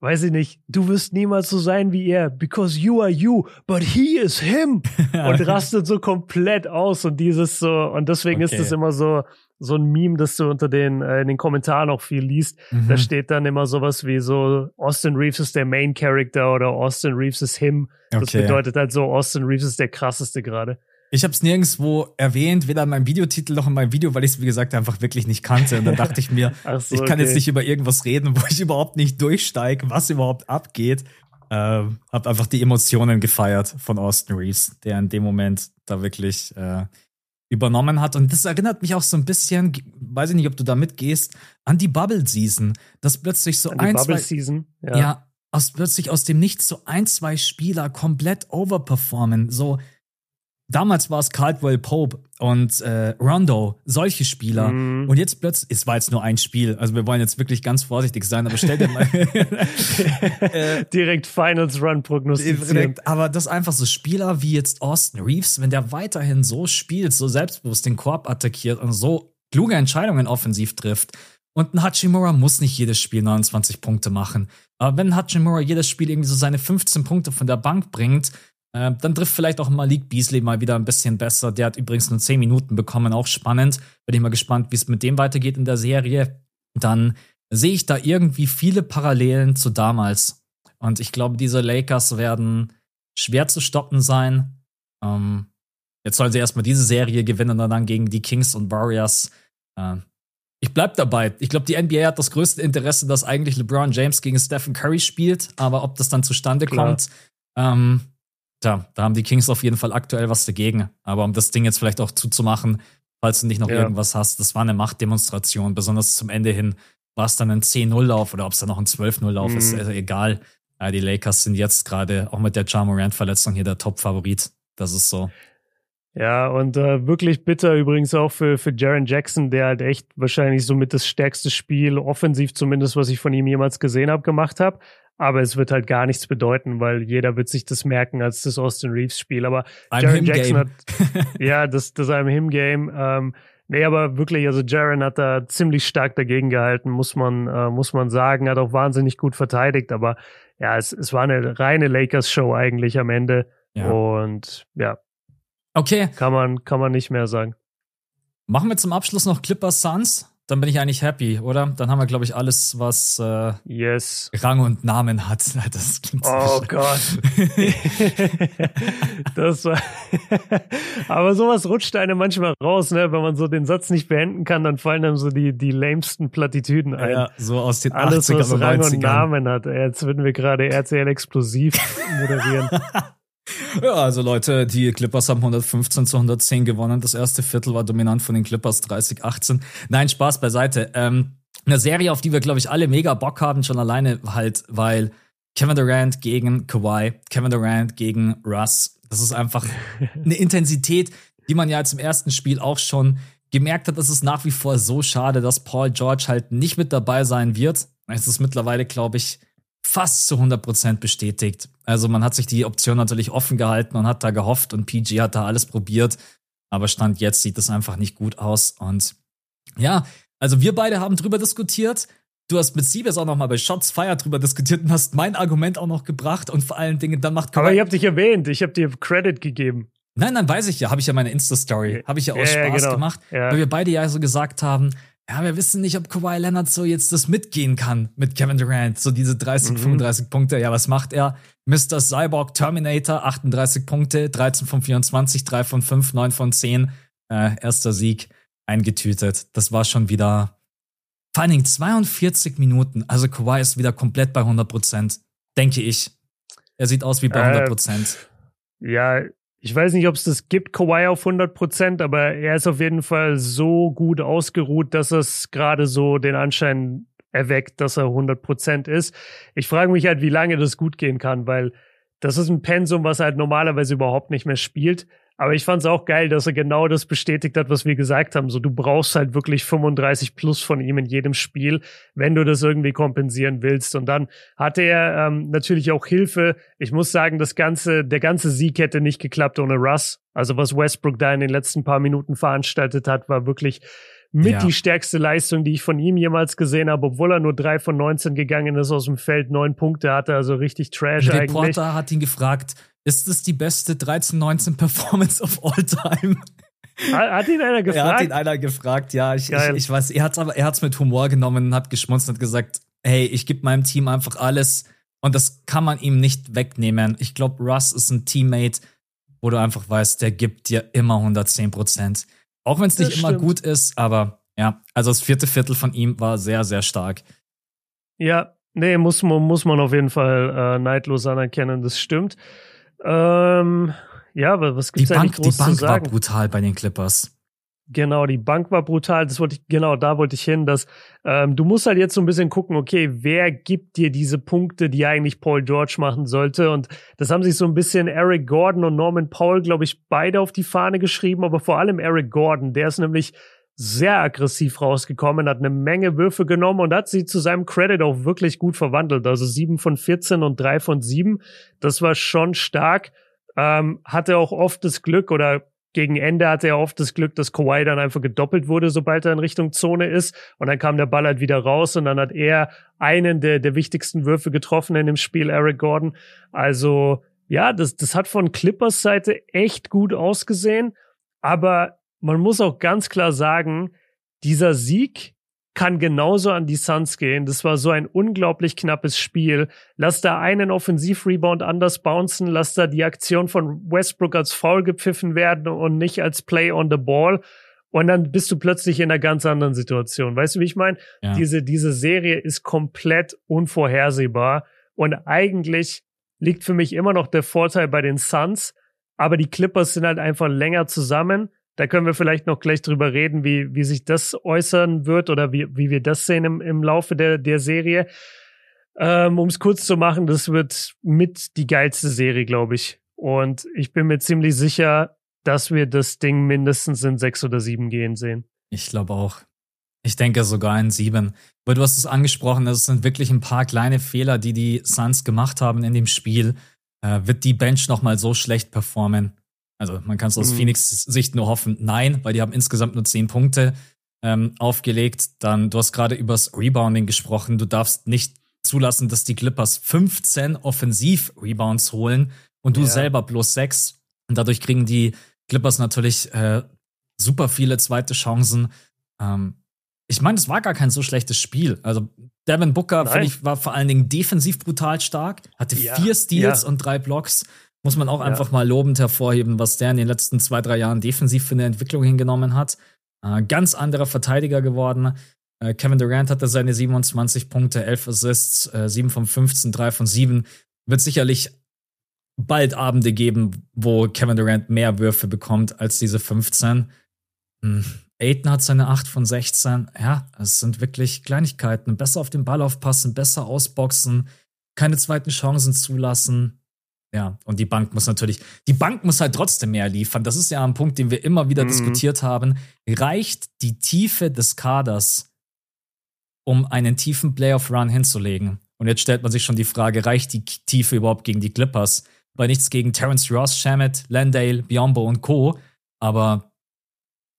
weiß ich nicht, du wirst niemals so sein wie er, because you are you, but he is him. und rastet so komplett aus und dieses so, und deswegen okay. ist das immer so, so ein Meme, das du unter den, äh, in den Kommentaren auch viel liest. Mhm. Da steht dann immer sowas wie so, Austin Reeves ist der Main Character oder Austin Reeves ist him. Das okay. bedeutet halt so, Austin Reeves ist der krasseste gerade. Ich habe es nirgendwo erwähnt, weder in meinem Videotitel noch in meinem Video, weil ich es, wie gesagt, einfach wirklich nicht kannte. Und dann dachte ich mir, so, ich kann okay. jetzt nicht über irgendwas reden, wo ich überhaupt nicht durchsteige, was überhaupt abgeht. Äh, hab einfach die Emotionen gefeiert von Austin Reeves, der in dem Moment da wirklich äh, übernommen hat. Und das erinnert mich auch so ein bisschen, weiß ich nicht, ob du da mitgehst, an die Bubble Season. Das plötzlich so an ein, die Bubble zwei, Season, ja. ja aus, plötzlich aus dem Nichts so ein, zwei Spieler komplett overperformen. So, damals war es Caldwell Pope und äh, Rondo, solche Spieler. Mm. Und jetzt plötzlich, es war jetzt nur ein Spiel, also wir wollen jetzt wirklich ganz vorsichtig sein, aber stell dir mal. äh, direkt Finals Run prognostizieren. aber das einfach so Spieler wie jetzt Austin Reeves, wenn der weiterhin so spielt, so selbstbewusst den Korb attackiert und so kluge Entscheidungen offensiv trifft. Und ein Hachimura muss nicht jedes Spiel 29 Punkte machen. Aber wenn Hachimura jedes Spiel irgendwie so seine 15 Punkte von der Bank bringt, äh, dann trifft vielleicht auch Malik Beasley mal wieder ein bisschen besser. Der hat übrigens nur 10 Minuten bekommen, auch spannend. Bin ich mal gespannt, wie es mit dem weitergeht in der Serie. Dann sehe ich da irgendwie viele Parallelen zu damals. Und ich glaube, diese Lakers werden schwer zu stoppen sein. Ähm, jetzt sollen sie erstmal diese Serie gewinnen und dann gegen die Kings und Warriors. Äh, ich bleib dabei. Ich glaube, die NBA hat das größte Interesse, dass eigentlich LeBron James gegen Stephen Curry spielt. Aber ob das dann zustande Klar. kommt, ähm, tja, da haben die Kings auf jeden Fall aktuell was dagegen. Aber um das Ding jetzt vielleicht auch zuzumachen, falls du nicht noch ja. irgendwas hast, das war eine Machtdemonstration. Besonders zum Ende hin war es dann ein 10-0-Lauf oder ob es dann noch ein 12-0-Lauf mhm. ist, also egal. Ja, die Lakers sind jetzt gerade auch mit der Ja Morant-Verletzung hier der Top-Favorit. Das ist so. Ja, und äh, wirklich bitter übrigens auch für, für Jaron Jackson, der halt echt wahrscheinlich somit das stärkste Spiel, offensiv zumindest, was ich von ihm jemals gesehen habe, gemacht habe. Aber es wird halt gar nichts bedeuten, weil jeder wird sich das merken als das Austin Reeves Spiel. Aber I'm Jaron Jackson hat, ja, das, das I'm Him Game. Ähm, nee, aber wirklich, also Jaron hat da ziemlich stark dagegen gehalten, muss man, äh, muss man sagen. Hat auch wahnsinnig gut verteidigt. Aber ja, es, es war eine reine Lakers Show eigentlich am Ende. Ja. Und ja, Okay. Kann man, kann man nicht mehr sagen. Machen wir zum Abschluss noch Clippers Suns. Dann bin ich eigentlich happy, oder? Dann haben wir, glaube ich, alles, was äh, yes. Rang und Namen hat. Das klingt oh Gott. das war Aber sowas rutscht einem manchmal raus, ne? Wenn man so den Satz nicht beenden kann, dann fallen einem so die, die lamesten Plattitüden ein. Ja, so aus den Alles, 80er was Rang und Namen hat. Jetzt würden wir gerade RCL explosiv moderieren. Ja, also Leute, die Clippers haben 115 zu 110 gewonnen. Das erste Viertel war dominant von den Clippers 30-18. Nein, Spaß beiseite. Ähm, eine Serie, auf die wir, glaube ich, alle mega Bock haben, schon alleine halt, weil Kevin Durant gegen Kawhi, Kevin Durant gegen Russ. Das ist einfach eine Intensität, die man ja jetzt im ersten Spiel auch schon gemerkt hat. Es ist nach wie vor so schade, dass Paul George halt nicht mit dabei sein wird. Es ist mittlerweile, glaube ich, fast zu 100% bestätigt. Also man hat sich die Option natürlich offen gehalten und hat da gehofft und PG hat da alles probiert. Aber Stand jetzt sieht es einfach nicht gut aus. Und ja, also wir beide haben drüber diskutiert. Du hast mit Siebes auch noch mal bei Shots Fire drüber diskutiert und hast mein Argument auch noch gebracht und vor allen Dingen dann macht Kawhi Aber ich habe dich erwähnt, ich habe dir Credit gegeben. Nein, nein, weiß ich ja, habe ich ja meine Insta Story, habe ich ja aus ja, Spaß genau. gemacht, ja. weil wir beide ja so gesagt haben, ja, wir wissen nicht, ob Kawhi Leonard so jetzt das mitgehen kann mit Kevin Durant. So diese 30, mhm. 35 Punkte. Ja, was macht er? Mr. Cyborg Terminator, 38 Punkte, 13 von 24, 3 von 5, 9 von 10. Äh, erster Sieg eingetütet. Das war schon wieder, vor allen Dingen 42 Minuten. Also Kawhi ist wieder komplett bei 100 Prozent, denke ich. Er sieht aus wie bei 100 Prozent. Äh, ja, ich weiß nicht, ob es das gibt, Kawhi auf 100 Prozent, aber er ist auf jeden Fall so gut ausgeruht, dass es gerade so den Anschein erweckt, dass er 100 Prozent ist. Ich frage mich halt, wie lange das gut gehen kann, weil das ist ein Pensum, was er halt normalerweise überhaupt nicht mehr spielt. Aber ich fand es auch geil, dass er genau das bestätigt hat, was wir gesagt haben. So, du brauchst halt wirklich 35 plus von ihm in jedem Spiel, wenn du das irgendwie kompensieren willst. Und dann hatte er ähm, natürlich auch Hilfe. Ich muss sagen, das ganze, der ganze Sieg hätte nicht geklappt ohne Russ. Also was Westbrook da in den letzten paar Minuten veranstaltet hat, war wirklich mit ja. die stärkste Leistung, die ich von ihm jemals gesehen habe, obwohl er nur drei von 19 gegangen ist aus dem Feld, neun Punkte hatte, also richtig Trash Der eigentlich. Reporter hat ihn gefragt, ist das die beste 13-19 Performance of all time? Hat ihn einer gefragt? Er hat ihn einer gefragt, ja. Ich, ich, ich, weiß, er hat's aber, er hat's mit Humor genommen und hat geschmunzelt und gesagt, hey, ich gebe meinem Team einfach alles und das kann man ihm nicht wegnehmen. Ich glaube, Russ ist ein Teammate, wo du einfach weißt, der gibt dir immer 110 Prozent. Auch wenn es nicht immer gut ist, aber ja, also das vierte Viertel von ihm war sehr, sehr stark. Ja, nee, muss man, muss man auf jeden Fall äh, neidlos anerkennen, das stimmt. Ähm, ja, aber was gibt's die Bank, groß Die Bank zu sagen? war brutal bei den Clippers. Genau, die Bank war brutal. Das wollte ich, genau, da wollte ich hin, dass ähm, du musst halt jetzt so ein bisschen gucken, okay, wer gibt dir diese Punkte, die eigentlich Paul George machen sollte? Und das haben sich so ein bisschen Eric Gordon und Norman Paul, glaube ich, beide auf die Fahne geschrieben, aber vor allem Eric Gordon, der ist nämlich sehr aggressiv rausgekommen, hat eine Menge Würfe genommen und hat sie zu seinem Credit auch wirklich gut verwandelt. Also sieben von 14 und drei von sieben. Das war schon stark. Ähm, hatte auch oft das Glück oder gegen Ende hatte er oft das Glück, dass Kawhi dann einfach gedoppelt wurde, sobald er in Richtung Zone ist. Und dann kam der Ball halt wieder raus und dann hat er einen der, der wichtigsten Würfe getroffen in dem Spiel, Eric Gordon. Also ja, das, das hat von Clippers Seite echt gut ausgesehen. Aber man muss auch ganz klar sagen, dieser Sieg kann genauso an die Suns gehen. Das war so ein unglaublich knappes Spiel. Lass da einen Offensivrebound anders bouncen, lass da die Aktion von Westbrook als Foul gepfiffen werden und nicht als Play on the Ball. Und dann bist du plötzlich in einer ganz anderen Situation. Weißt du, wie ich meine? Ja. Diese, diese Serie ist komplett unvorhersehbar. Und eigentlich liegt für mich immer noch der Vorteil bei den Suns. Aber die Clippers sind halt einfach länger zusammen da können wir vielleicht noch gleich drüber reden, wie, wie sich das äußern wird oder wie, wie wir das sehen im, im Laufe der, der Serie. Ähm, um es kurz zu machen, das wird mit die geilste Serie, glaube ich. Und ich bin mir ziemlich sicher, dass wir das Ding mindestens in sechs oder sieben gehen sehen. Ich glaube auch. Ich denke sogar in sieben. Weil du hast es angesprochen, es sind wirklich ein paar kleine Fehler, die die Suns gemacht haben in dem Spiel. Äh, wird die Bench nochmal so schlecht performen? Also man kann es aus mhm. Phoenix Sicht nur hoffen, nein, weil die haben insgesamt nur zehn Punkte ähm, aufgelegt. Dann, du hast gerade übers Rebounding gesprochen. Du darfst nicht zulassen, dass die Clippers 15 Offensiv-Rebounds holen und du ja. selber bloß sechs. Und dadurch kriegen die Clippers natürlich äh, super viele zweite Chancen. Ähm, ich meine, es war gar kein so schlechtes Spiel. Also Devin Booker, finde ich, war vor allen Dingen defensiv brutal stark, hatte ja, vier Steals ja. und drei Blocks. Muss man auch ja. einfach mal lobend hervorheben, was der in den letzten zwei, drei Jahren defensiv für eine Entwicklung hingenommen hat. Äh, ganz anderer Verteidiger geworden. Äh, Kevin Durant hatte seine 27 Punkte, 11 Assists, äh, 7 von 15, 3 von 7. Wird sicherlich bald Abende geben, wo Kevin Durant mehr Würfe bekommt als diese 15. Hm. Aiden hat seine 8 von 16. Ja, es sind wirklich Kleinigkeiten. Besser auf den Ball aufpassen, besser ausboxen, keine zweiten Chancen zulassen. Ja, und die Bank muss natürlich, die Bank muss halt trotzdem mehr liefern. Das ist ja ein Punkt, den wir immer wieder mhm. diskutiert haben. Reicht die Tiefe des Kaders, um einen tiefen Playoff-Run hinzulegen? Und jetzt stellt man sich schon die Frage, reicht die Tiefe überhaupt gegen die Clippers? Weil nichts gegen Terence Ross, Shamet, Landale, Biombo und Co. Aber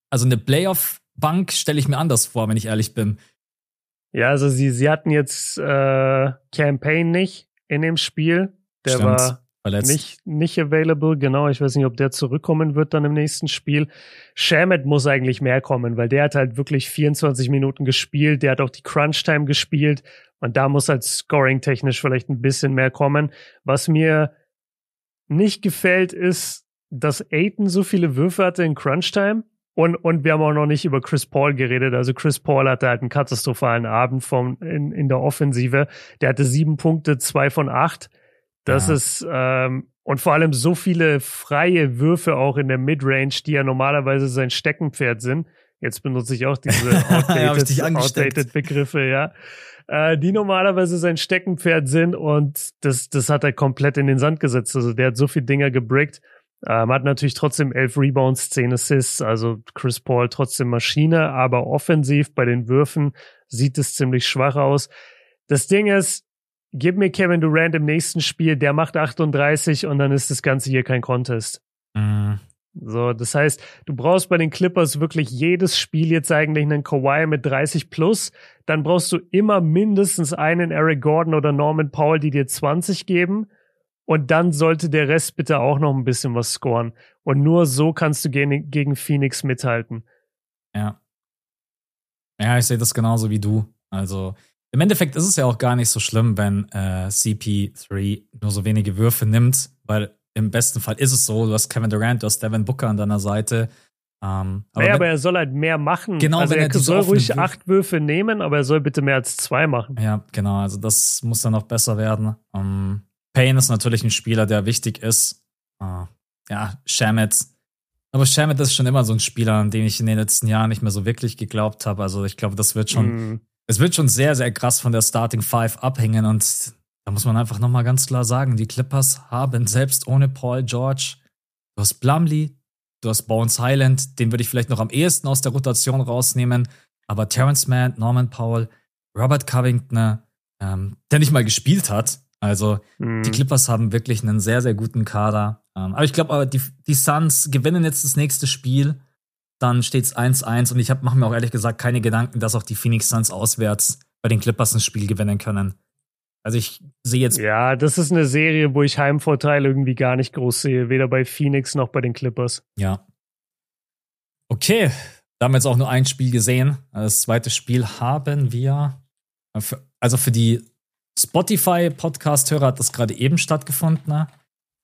also eine Playoff-Bank stelle ich mir anders vor, wenn ich ehrlich bin. Ja, also sie, sie hatten jetzt äh, Campaign nicht in dem Spiel. Der Stimmt. war Verletzt. Nicht, nicht available, genau. Ich weiß nicht, ob der zurückkommen wird dann im nächsten Spiel. Shamet muss eigentlich mehr kommen, weil der hat halt wirklich 24 Minuten gespielt. Der hat auch die Crunch-Time gespielt. Und da muss halt scoring-technisch vielleicht ein bisschen mehr kommen. Was mir nicht gefällt, ist, dass Aiton so viele Würfe hatte in Crunch-Time. Und, und wir haben auch noch nicht über Chris Paul geredet. Also Chris Paul hatte halt einen katastrophalen Abend vom, in, in der Offensive. Der hatte sieben Punkte, zwei von acht. Das ja. ist ähm, und vor allem so viele freie Würfe auch in der Midrange, die ja normalerweise sein Steckenpferd sind. Jetzt benutze ich auch diese outdated, outdated Begriffe, ja. Äh, die normalerweise sein Steckenpferd sind und das, das hat er komplett in den Sand gesetzt. Also der hat so viele Dinger gebrickt. Ähm, hat natürlich trotzdem elf Rebounds, zehn Assists, also Chris Paul trotzdem Maschine, aber offensiv bei den Würfen sieht es ziemlich schwach aus. Das Ding ist, gib mir Kevin Durant im nächsten Spiel, der macht 38 und dann ist das Ganze hier kein Contest. Mhm. So, das heißt, du brauchst bei den Clippers wirklich jedes Spiel jetzt eigentlich einen Kawhi mit 30 plus. Dann brauchst du immer mindestens einen Eric Gordon oder Norman Powell, die dir 20 geben. Und dann sollte der Rest bitte auch noch ein bisschen was scoren. Und nur so kannst du gegen, gegen Phoenix mithalten. Ja. Ja, ich sehe das genauso wie du. Also, im Endeffekt ist es ja auch gar nicht so schlimm, wenn äh, CP3 nur so wenige Würfe nimmt, weil im besten Fall ist es so, du hast Kevin Durant, du hast Devin Booker an deiner Seite. Ähm, aber, naja, aber er soll halt mehr machen. Genau, also wenn er, er soll ruhig Würfe acht Würfe nehmen, aber er soll bitte mehr als zwei machen. Ja, genau. Also das muss dann noch besser werden. Ähm, Payne ist natürlich ein Spieler, der wichtig ist. Uh, ja, Shamet. Aber Shamet ist schon immer so ein Spieler, an den ich in den letzten Jahren nicht mehr so wirklich geglaubt habe. Also ich glaube, das wird schon, mm. Es wird schon sehr, sehr krass von der Starting Five abhängen. Und da muss man einfach nochmal ganz klar sagen, die Clippers haben selbst ohne Paul George, du hast Blumley, Du hast Bones Highland, den würde ich vielleicht noch am ehesten aus der Rotation rausnehmen. Aber Terrence Mann, Norman Powell, Robert Covington, ähm, der nicht mal gespielt hat. Also mhm. die Clippers haben wirklich einen sehr, sehr guten Kader. Ähm, aber ich glaube, aber die, die Suns gewinnen jetzt das nächste Spiel. Dann steht es 1-1 und ich mache mir auch ehrlich gesagt keine Gedanken, dass auch die Phoenix Suns auswärts bei den Clippers ein Spiel gewinnen können. Also ich sehe jetzt. Ja, das ist eine Serie, wo ich Heimvorteile irgendwie gar nicht groß sehe, weder bei Phoenix noch bei den Clippers. Ja. Okay, da haben wir jetzt auch nur ein Spiel gesehen. Das zweite Spiel haben wir. Also für die Spotify-Podcast-Hörer hat das gerade eben stattgefunden. Ne?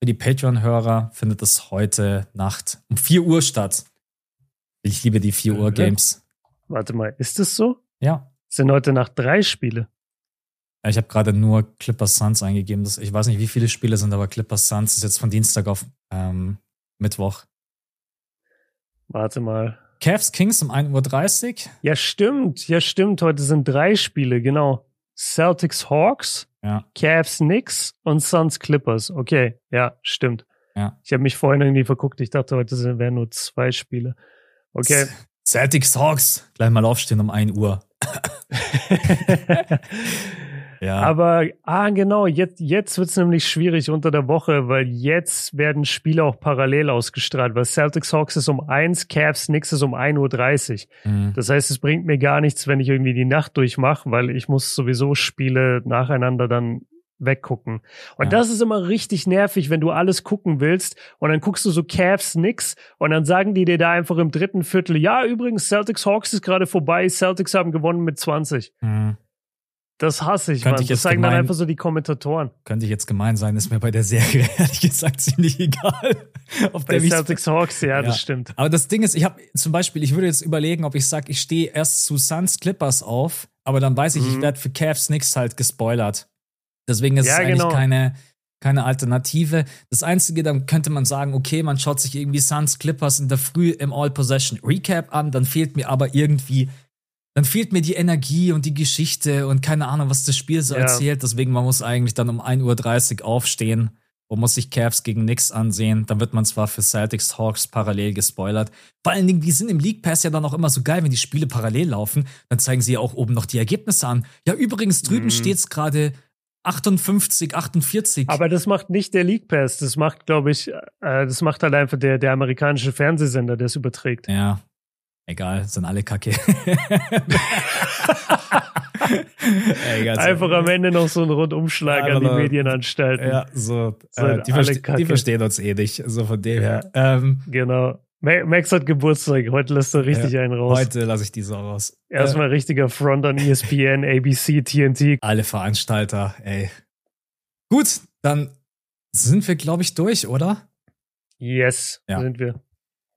Für die Patreon-Hörer findet es heute Nacht um 4 Uhr statt. Ich liebe die 4 Uhr äh, Games. Warte mal, ist es so? Ja. Es sind heute Nacht drei Spiele. Ich habe gerade nur Clippers Suns eingegeben. Das, ich weiß nicht, wie viele Spiele sind, aber Clippers Suns ist jetzt von Dienstag auf ähm, Mittwoch. Warte mal. Cavs Kings um 1.30 Uhr. Ja, stimmt. Ja, stimmt. Heute sind drei Spiele, genau. Celtics Hawks, ja. Cavs Knicks und Suns Clippers. Okay, ja, stimmt. Ja. Ich habe mich vorhin irgendwie verguckt. Ich dachte, heute wären nur zwei Spiele. Okay. Celtics Hawks. Gleich mal aufstehen um 1 Uhr. Ja. Aber, ah, genau, jetzt, jetzt wird's nämlich schwierig unter der Woche, weil jetzt werden Spiele auch parallel ausgestrahlt, weil Celtics Hawks ist um eins, Cavs Knicks ist um 1.30 Uhr. Mhm. Das heißt, es bringt mir gar nichts, wenn ich irgendwie die Nacht durchmache, weil ich muss sowieso Spiele nacheinander dann weggucken. Und ja. das ist immer richtig nervig, wenn du alles gucken willst und dann guckst du so Cavs nix und dann sagen die dir da einfach im dritten Viertel, ja, übrigens, Celtics Hawks ist gerade vorbei, Celtics haben gewonnen mit 20. Mhm. Das hasse ich, Könnte Ich das sagen gemein, dann einfach so die Kommentatoren. Könnte ich jetzt gemein sein, ist mir bei der Serie ehrlich gesagt ziemlich egal. Auf bei Celtics Hawks, ja, ja, das stimmt. Aber das Ding ist, ich habe zum Beispiel, ich würde jetzt überlegen, ob ich sage, ich stehe erst zu Suns Clippers auf, aber dann weiß ich, mhm. ich werde für Cavs nix halt gespoilert. Deswegen ist ja, es eigentlich genau. keine, keine Alternative. Das Einzige, dann könnte man sagen, okay, man schaut sich irgendwie Suns Clippers in der Früh im All-Possession Recap an, dann fehlt mir aber irgendwie dann fehlt mir die Energie und die Geschichte und keine Ahnung, was das Spiel so ja. erzählt. Deswegen, man muss eigentlich dann um 1.30 Uhr aufstehen und muss sich Cavs gegen Knicks ansehen. Dann wird man zwar für Celtics Hawks parallel gespoilert. Vor allen Dingen, die sind im League Pass ja dann auch immer so geil, wenn die Spiele parallel laufen. Dann zeigen sie ja auch oben noch die Ergebnisse an. Ja, übrigens, drüben mhm. steht's gerade 58, 48. Aber das macht nicht der League Pass. Das macht, glaube ich, äh, das macht halt einfach der, der amerikanische Fernsehsender, der es überträgt. Ja, Egal, sind alle kacke. Ey, Einfach am Ende noch so ein Rundumschlag ja, an die Medienanstalten. Ja, so. Äh, die, verste die, verstehen uns eh nicht. So von dem her. Ähm, genau. Max hat Geburtstag. Heute lässt er richtig ja, einen raus. Heute lasse ich die so raus. Erstmal äh, richtiger Front an ESPN, ABC, TNT. Alle Veranstalter, ey. Gut, dann sind wir, glaube ich, durch, oder? Yes, ja. sind wir.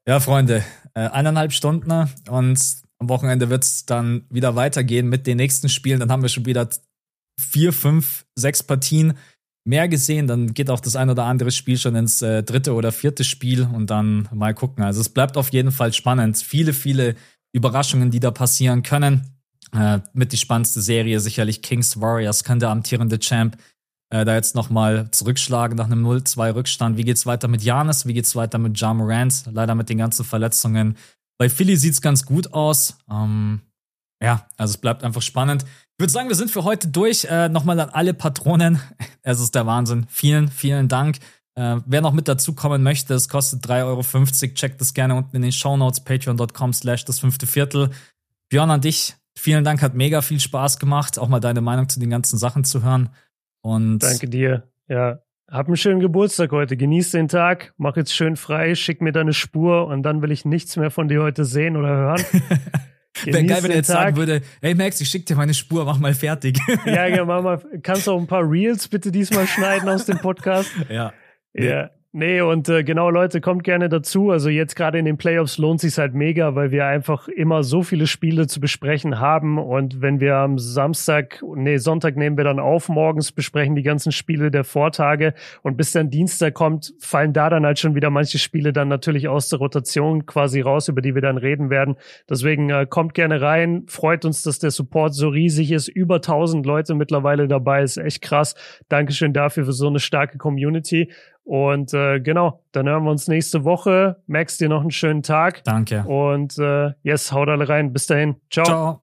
Ja, Freunde, äh, eineinhalb Stunden und am Wochenende wird es dann wieder weitergehen mit den nächsten Spielen. Dann haben wir schon wieder vier, fünf, sechs Partien mehr gesehen. Dann geht auch das ein oder andere Spiel schon ins äh, dritte oder vierte Spiel und dann mal gucken. Also es bleibt auf jeden Fall spannend. Viele, viele Überraschungen, die da passieren können. Äh, mit die spannendste Serie sicherlich Kings Warriors kann der amtierende Champ äh, da jetzt nochmal zurückschlagen nach einem 0-2 Rückstand. Wie geht's weiter mit Janis? Wie geht's weiter mit Ja Morant? Leider mit den ganzen Verletzungen. Bei Philly sieht's ganz gut aus. Ähm, ja, also es bleibt einfach spannend. Ich würde sagen, wir sind für heute durch. Äh, nochmal an alle Patronen. Es ist der Wahnsinn. Vielen, vielen Dank. Äh, wer noch mit dazukommen möchte, es kostet 3,50 Euro. Checkt das gerne unten in den Show Notes, patreon.com slash das fünfte Viertel. Björn, an dich. Vielen Dank, hat mega viel Spaß gemacht, auch mal deine Meinung zu den ganzen Sachen zu hören. Und Danke dir. Ja, hab einen schönen Geburtstag heute. Genieß den Tag. Mach jetzt schön frei. Schick mir deine Spur und dann will ich nichts mehr von dir heute sehen oder hören. Wäre geil, wenn er jetzt Tag. sagen würde, hey Max, ich schick dir meine Spur, mach mal fertig. ja, ja, mach mal. Kannst du auch ein paar Reels bitte diesmal schneiden aus dem Podcast? Ja. Ja. Nee, und äh, genau, Leute, kommt gerne dazu. Also jetzt gerade in den Playoffs lohnt sich halt mega, weil wir einfach immer so viele Spiele zu besprechen haben. Und wenn wir am Samstag, nee, Sonntag nehmen wir dann auf, morgens besprechen die ganzen Spiele der Vortage. Und bis dann Dienstag kommt, fallen da dann halt schon wieder manche Spiele dann natürlich aus der Rotation quasi raus, über die wir dann reden werden. Deswegen äh, kommt gerne rein. Freut uns, dass der Support so riesig ist. Über 1000 Leute mittlerweile dabei. Ist echt krass. Dankeschön dafür für so eine starke Community. Und äh, genau, dann hören wir uns nächste Woche. Max, dir noch einen schönen Tag. Danke. Und äh, yes, haut alle rein. Bis dahin. Ciao. Ciao.